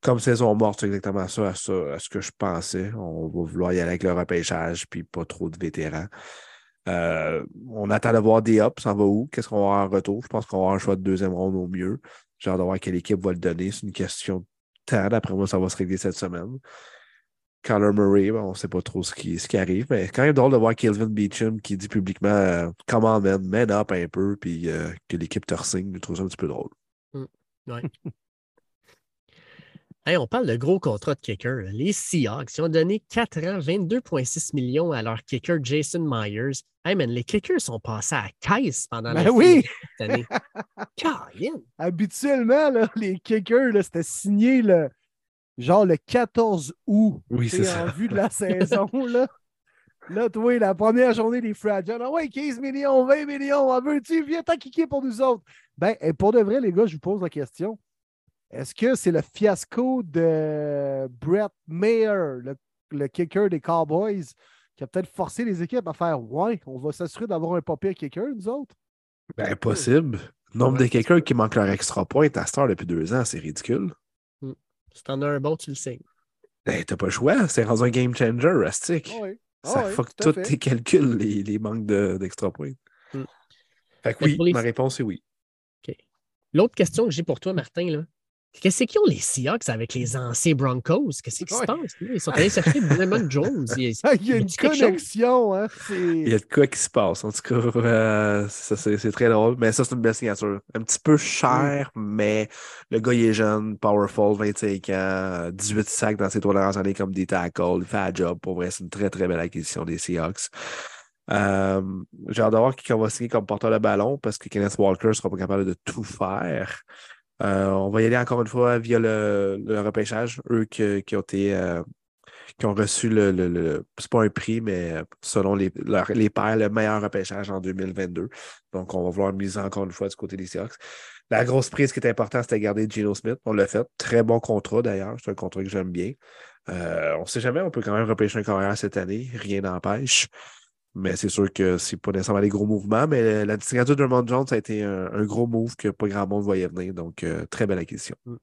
Comme saison morte, c'est exactement ça à, ce que je pensais. On va vouloir y aller avec le repêchage, puis pas trop de vétérans. Euh, on attend de voir des ups, ça va où? Qu'est-ce qu'on va avoir en retour? Je pense qu'on va avoir un choix de deuxième ronde au mieux. J'ai hâte de voir quelle équipe va le donner. C'est une question D'après moi, ça va se régler cette semaine. Kyler Murray, on ne sait pas trop ce qui, ce qui arrive, mais c'est quand même drôle de voir Kelvin Beecham qui dit publiquement euh, Come on, man, man up un peu, puis euh, que l'équipe te resigne. Je trouve ça un petit peu drôle. Mm. Ouais. on parle de gros contrat de kicker. Les Seahawks, ils ont donné 4 ans, 22,6 millions à leur kicker Jason Myers. Hey man, les kickers sont passés à caisse pendant ben la oui. cette année. Habituellement, les kickers, c'était signé le, genre le 14 août. Oui, c'est En vue de la saison. Là, là toi, la première journée des Fragile. Ah ouais, 15 millions, 20 millions, en veux-tu? Viens t'en kicker pour nous autres. Ben, pour de vrai, les gars, je vous pose la question. Est-ce que c'est le fiasco de Brett Mayer, le, kicker des Cowboys, qui a peut-être forcé les équipes à faire Ouais, on va s'assurer d'avoir un papier kicker, nous autres? Ben, possible. Nombre de kickers qui manquent leur extra point à Star depuis deux ans, c'est ridicule. Hmm. Si t'en as un bon, tu le sais. Ben, t'as pas le choix. C'est rendu un game changer, Rustic. Oui. Ça fuck tous tes calculs, les, les manques d'extra points. Hmm. Fait que oui, ma réponse est oui. L'autre question que j'ai pour toi, Martin, là, Qu'est-ce qu'ils ont les Seahawks avec les anciens Broncos? Qu'est-ce qui se passe? Ils sont allés chercher Raymond Jones. Il y a, il y a une connexion. Hein? Il y a de quoi qui se passe. En tout cas, euh, c'est très drôle. Mais ça, c'est une belle signature. Un petit peu cher, mais le gars, il est jeune, powerful, 25 ans, 18 sacs dans ses trois dernières années comme des tackles. Il fait un job. Pour vrai, c'est une très, très belle acquisition des Seahawks. Euh, J'ai hâte de voir qui va signer comme porteur de ballon parce que Kenneth Walker ne sera pas capable de tout faire. Euh, on va y aller encore une fois via le, repêchage. Eux qui, ont été euh, qui ont reçu le, le, c'est pas un prix, mais euh, selon les, les pairs, le meilleur repêchage en 2022. Donc, on va vouloir miser encore une fois du côté des Seahawks. La grosse prise qui est importante, c'était garder Geno Smith. On l'a fait. Très bon contrat d'ailleurs. C'est un contrat que j'aime bien. on ne sait jamais, on peut quand même repêcher un carrière cette année. Rien n'empêche. Mais c'est sûr que c'est pas nécessairement des gros mouvements, mais la signature de Raymond Jones a été un, gros move que pas grand monde voyait venir. Donc, euh, très belle acquisition. Mm.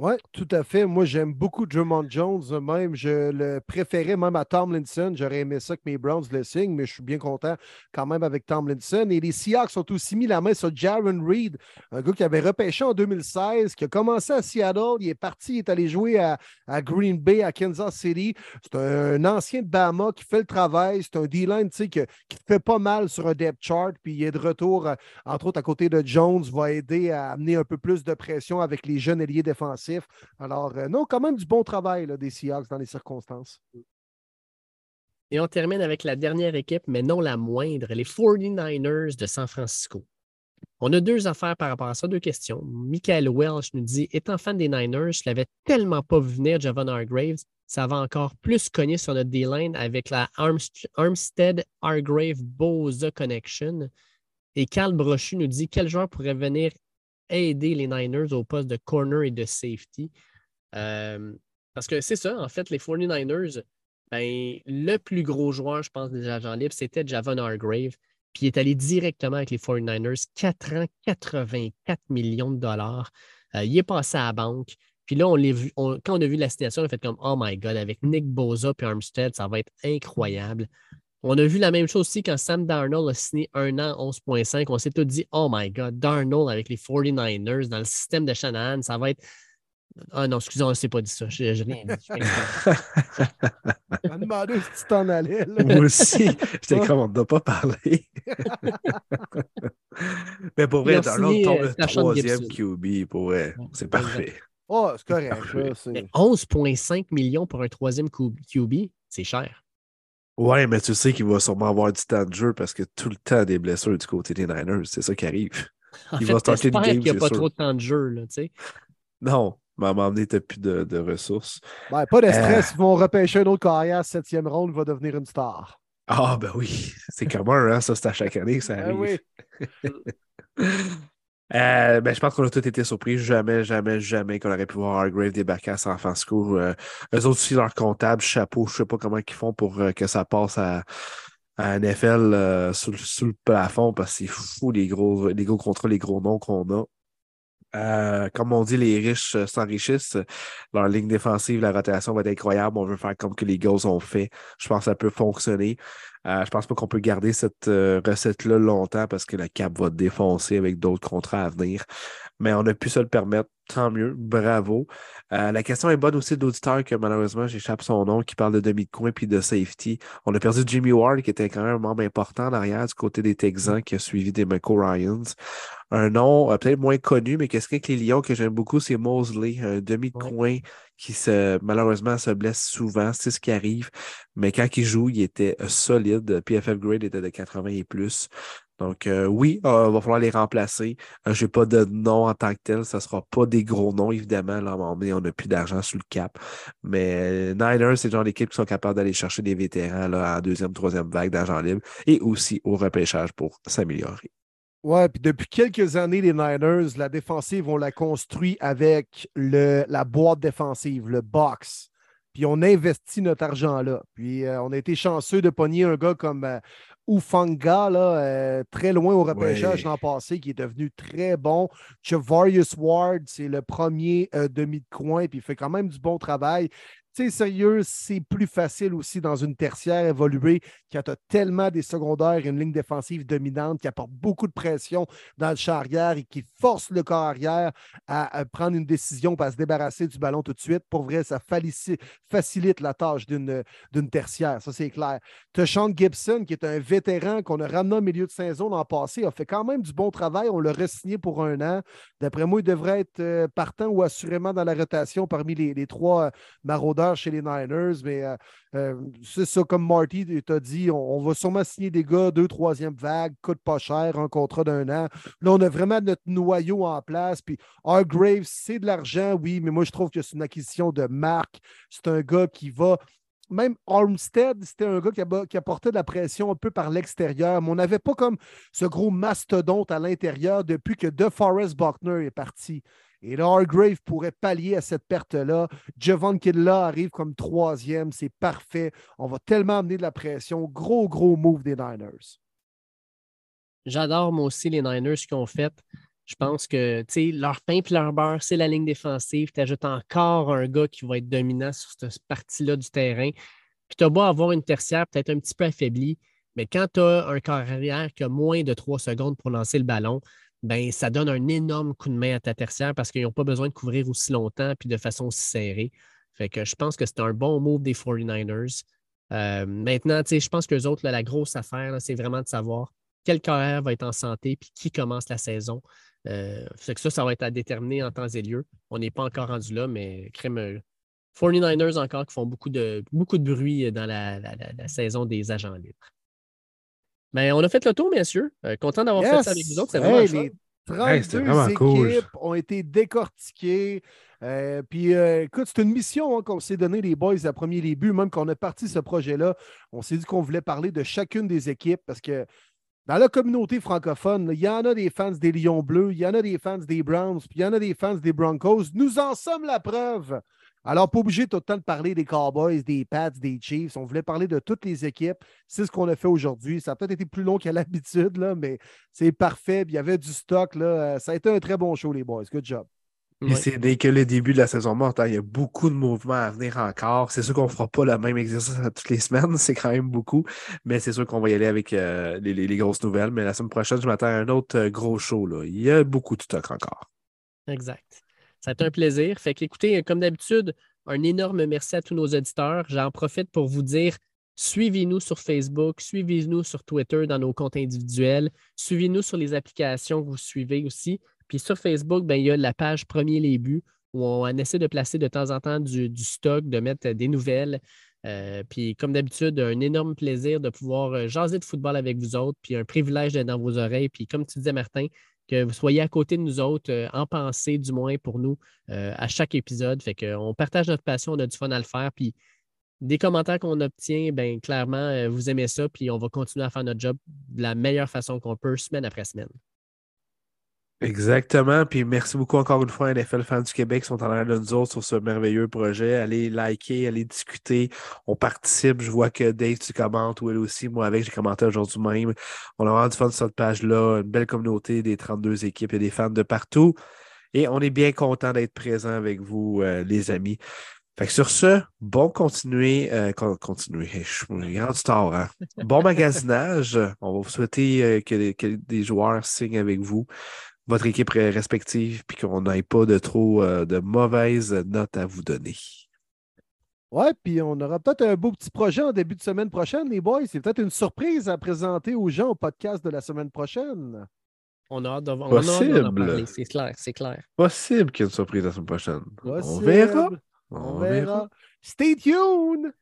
Oui, tout à fait. Moi, j'aime beaucoup Drummond Jones. Même, je le préférais même à Tomlinson. J'aurais aimé ça que mes Browns le signent, mais je suis bien content quand même avec Tomlinson. Et les Seahawks ont aussi mis la main sur Jaron Reed, un gars qui avait repêché en 2016, qui a commencé à Seattle. Il est parti, il est allé jouer à, Green Bay, à Kansas City. C'est un, ancien de Bama qui fait le travail. C'est un D-line qui, qui fait pas mal sur un depth chart. Puis il est de retour, euh, entre autres, à côté de Jones, va aider à amener un peu plus de pression avec les jeunes ailiers défensifs alors, euh, non, quand même du bon travail des Seahawks dans les circonstances. Et on termine avec la dernière équipe, mais non la moindre, les 49ers de San Francisco. On a deux affaires par rapport à ça, deux questions. Michael Welsh nous dit Étant fan des Niners, je ne l'avais tellement pas vu venir, Javon Hargraves. Ça va encore plus cogner sur notre D-line avec la Armstead-Hargrave-Boza Connection. Et Carl Brochu nous dit Quel joueur pourrait venir aider les Niners au poste de corner et de safety. Euh, parce que c'est ça, en fait, les 49ers, ben, le plus gros joueur, je pense, des agents libres, c'était Javon Hargrave. Puis il est allé directement avec les 49ers, 4 ans, 84 millions de dollars. Euh, il est passé à la banque. Puis là, on quand on a vu la situation, on a fait comme Oh my God, avec Nick Boza et Armstead, ça va être incroyable. On a vu la même chose aussi quand Sam Darnold a signé un an 11.5. On s'est tous dit, oh my God, Darnold avec les 49ers dans le système de Shanahan, ça va être. Ah non, excusez-moi, on ne s'est pas dit ça. Je n'ai rien dit. Je m'a demandé si tu t'en allais. Moi aussi. J'étais comme, on ne doit pas parler. Mais pour vrai, Darnold tombe le euh, troisième QB. Pour vrai, c'est parfait. Oh, c'est correct. 11,5 millions pour un troisième QB, c'est cher. Ouais, mais tu sais qu'il va sûrement avoir du temps de jeu parce que tout le temps des blessures du côté des Niners. C'est ça qui arrive. il va starter une game. qu'il n'y a pas trop de temps de jeu, là, tu sais. Non, mais à un moment donné, tu plus de, de, ressources. Ben, pas de stress. Euh. Ils vont repêcher un autre carrière, septième ronde, il va devenir une star. Ah, ben oui. C'est commun, hein? Ça, c'est à chaque année que ça ben arrive. Ben oui. Euh, ben, je pense qu'on a tous été surpris. Jamais, jamais, jamais qu'on aurait pu voir Hargrave débarquer à San Francisco. Euh, eux autres aussi, leur comptable, chapeau, je sais pas comment ils font pour euh, que ça passe à, à NFL sous, le plafond parce que c'est fou les gros, les gros contrats, les gros noms qu'on a. Euh, comme on dit, les riches s'enrichissent. Leur ligne défensive, la rotation va être incroyable. On veut faire comme que les Eagles ont fait. Je pense que ça peut fonctionner. Euh, je pense pas qu'on peut garder cette euh, recette-là longtemps parce que le cap va défoncer avec d'autres contrats à venir. Mais on a pu se le permettre. Tant mieux. Bravo. la question est bonne aussi d'auditeur que malheureusement, j'échappe son nom, qui parle de demi de coin puis de safety. On a perdu Jimmy Ward, qui était quand même un membre important derrière du côté des Texans, qui a suivi des Michael Ryans. Un nom euh, peut-être moins connu, mais qu'est-ce qu'avec les Lions que j'aime beaucoup, c'est Mosley, un demi-coin qui se, malheureusement se blesse souvent. C'est ce qui arrive. Mais quand il joue, il était euh, solide. PFF grade était de 80 et plus. Donc euh, oui, il va falloir les remplacer. je n'ai pas de nom en tant que tel. Ça ne sera pas des gros noms, évidemment. Là, on n'a plus d'argent sous le cap. Mais Niners, c'est genre d'équipe qui sont capables d'aller chercher des vétérans là, en deuxième, troisième vague d'argent libre et aussi au repêchage pour s'améliorer. Ouais, puis depuis quelques années, les Niners, la défensive, on l'a construit avec la boîte défensive, le box. Puis on investit notre argent là. Puis euh, on a été chanceux de pogner un gars comme euh, Ufanga, là, euh, très loin au repêchage l'an passé, qui est devenu très bon. Chavarius Ward, c'est le premier demi de coin, puis il fait quand même du bon travail sais, sérieux, c'est plus facile aussi dans une tertiaire évoluée qui a tellement des secondaires et une ligne défensive dominante qui apporte beaucoup de pression dans le champ arrière et qui force le corps arrière à, prendre une décision pour se débarrasser du ballon tout de suite. Pour vrai, ça facilite la tâche d'une tertiaire, ça c'est clair. Tu as Gibson, qui est un vétéran qu'on a ramené au milieu de saison l'an passé, a fait quand même du bon travail. On l'a re-signé pour un an. D'après moi, il devrait être euh, partant ou assurément dans la rotation parmi les, trois euh, chez les Niners, mais euh, euh, c'est ça, comme Marty t'a dit, on, va sûrement signer des gars, deux, troisième vague, coûte pas cher, un contrat d'un an. Là, on a vraiment notre noyau en place. Puis Hargrave, c'est de l'argent, oui, mais moi, je trouve que c'est une acquisition de marque. C'est un gars qui va même Armstead, c'était un gars qui, apportait de la pression un peu par l'extérieur, mais on n'avait pas comme ce gros mastodonte à l'intérieur depuis que DeForest Buckner est parti. Et là, Hargrave pourrait pallier à cette perte-là. Javon Kidla arrive comme troisième. C'est parfait. On va tellement amener de la pression. Gros, gros move des Niners. J'adore, moi aussi, les Niners qui ont fait. Je pense que leur pain et leur beurre, c'est la ligne défensive. Tu ajoutes encore un gars qui va être dominant sur cette partie-là du terrain. Puis tu as beau avoir une tertiaire peut-être un petit peu affaiblie, mais quand tu as un carrière qui a moins de trois secondes pour lancer le ballon, ben, ça donne un énorme coup de main à ta tertiaire parce qu'ils n'ont pas besoin de couvrir aussi longtemps puis de façon aussi serrée. Fait que je pense que c'est un bon move des 49ers. Euh, maintenant, je pense que les autres, la grosse affaire, c'est vraiment de savoir quel carrière va être en santé puis qui commence la saison. Euh, que ça, ça va être à déterminer en temps et lieu. On n'est pas encore rendu là, mais crème, 49ers euh, encore qui font beaucoup de, beaucoup de bruit dans la, saison des agents libres. Mais on a fait le tour, messieurs. Euh, content d'avoir fait ça avec vous autres. C'est vraiment Les 32 équipes ont été décortiquées. puis, écoute, c'est une mission hein, qu'on s'est donné, les boys, à premier début. Même qu'on a parti ce projet-là, on s'est dit qu'on voulait parler de chacune des équipes parce que dans la communauté francophone, il y en a des fans des Lions Bleus, il y en a des fans des Browns, puis il y en a des fans des Broncos. Nous en sommes la preuve. Alors, pas obligé tout le temps de parler des Cowboys, des Pats, des Chiefs. On voulait parler de toutes les équipes. C'est ce qu'on a fait aujourd'hui. Ça a peut-être été plus long qu'à l'habitude, mais c'est parfait. il y avait du stock. Là. Ça a été un très bon show, les boys. Good job. Et c'est dès que le début de la saison morte. Hein. Il y a beaucoup de mouvements à venir encore. C'est sûr qu'on ne fera pas le même exercice toutes les semaines. C'est quand même beaucoup. Mais c'est sûr qu'on va y aller avec euh, les, grosses nouvelles. Mais la semaine prochaine, je m'attends à un autre euh, gros show. Là. Il y a beaucoup de stock encore. Exact. Ça a été un plaisir. Fait qu'écoutez, comme d'habitude, un énorme merci à tous nos auditeurs. J'en profite pour vous dire Suivez-nous sur Facebook, suivez-nous sur Twitter dans nos comptes individuels, suivez-nous sur les applications que vous suivez aussi. Puis sur Facebook, ben, il y a la page Premier les buts où on essaie de placer de temps en temps du, stock, de mettre des nouvelles. Euh, puis comme d'habitude, un énorme plaisir de pouvoir euh, jaser de football avec vous autres, puis un privilège d'être dans vos oreilles. Puis comme tu disais, Martin, que vous soyez à côté de nous autres, euh, en pensée du moins pour nous à chaque épisode. Fait qu'on partage notre passion, on a du fun à le faire. Puis des commentaires qu'on obtient, ben clairement, vous aimez ça, puis on va continuer à faire notre job de la meilleure façon qu'on peut, semaine après semaine. Exactement. Puis merci beaucoup encore une fois à NFL Fans du Québec sont en train de nous autres sur ce merveilleux projet. Allez liker, allez discuter. On participe. Je vois que Dave, tu commentes, ou elle aussi. Moi, avec, j'ai commenté aujourd'hui même. On a vraiment du fun sur cette page-là. Une belle communauté des 32 équipes et des fans de partout. Et on est bien content d'être présent avec vous, euh, les amis. Fait que sur ce, bon continuer, euh, continuer, je suis grand hein? Bon magasinage. On va vous souhaiter euh, que, que, des joueurs signent avec vous votre équipe respective, puis qu'on n'ait pas de trop euh, de mauvaises notes à vous donner. Ouais, puis on aura peut-être un beau petit projet en début de semaine prochaine, les boys. C'est peut-être une surprise à présenter aux gens au podcast de la semaine prochaine. On a hâte de, on Possible. c'est clair, c'est clair. Possible qu'il y ait une surprise la semaine prochaine. On verra. On, verra. Stay tuned!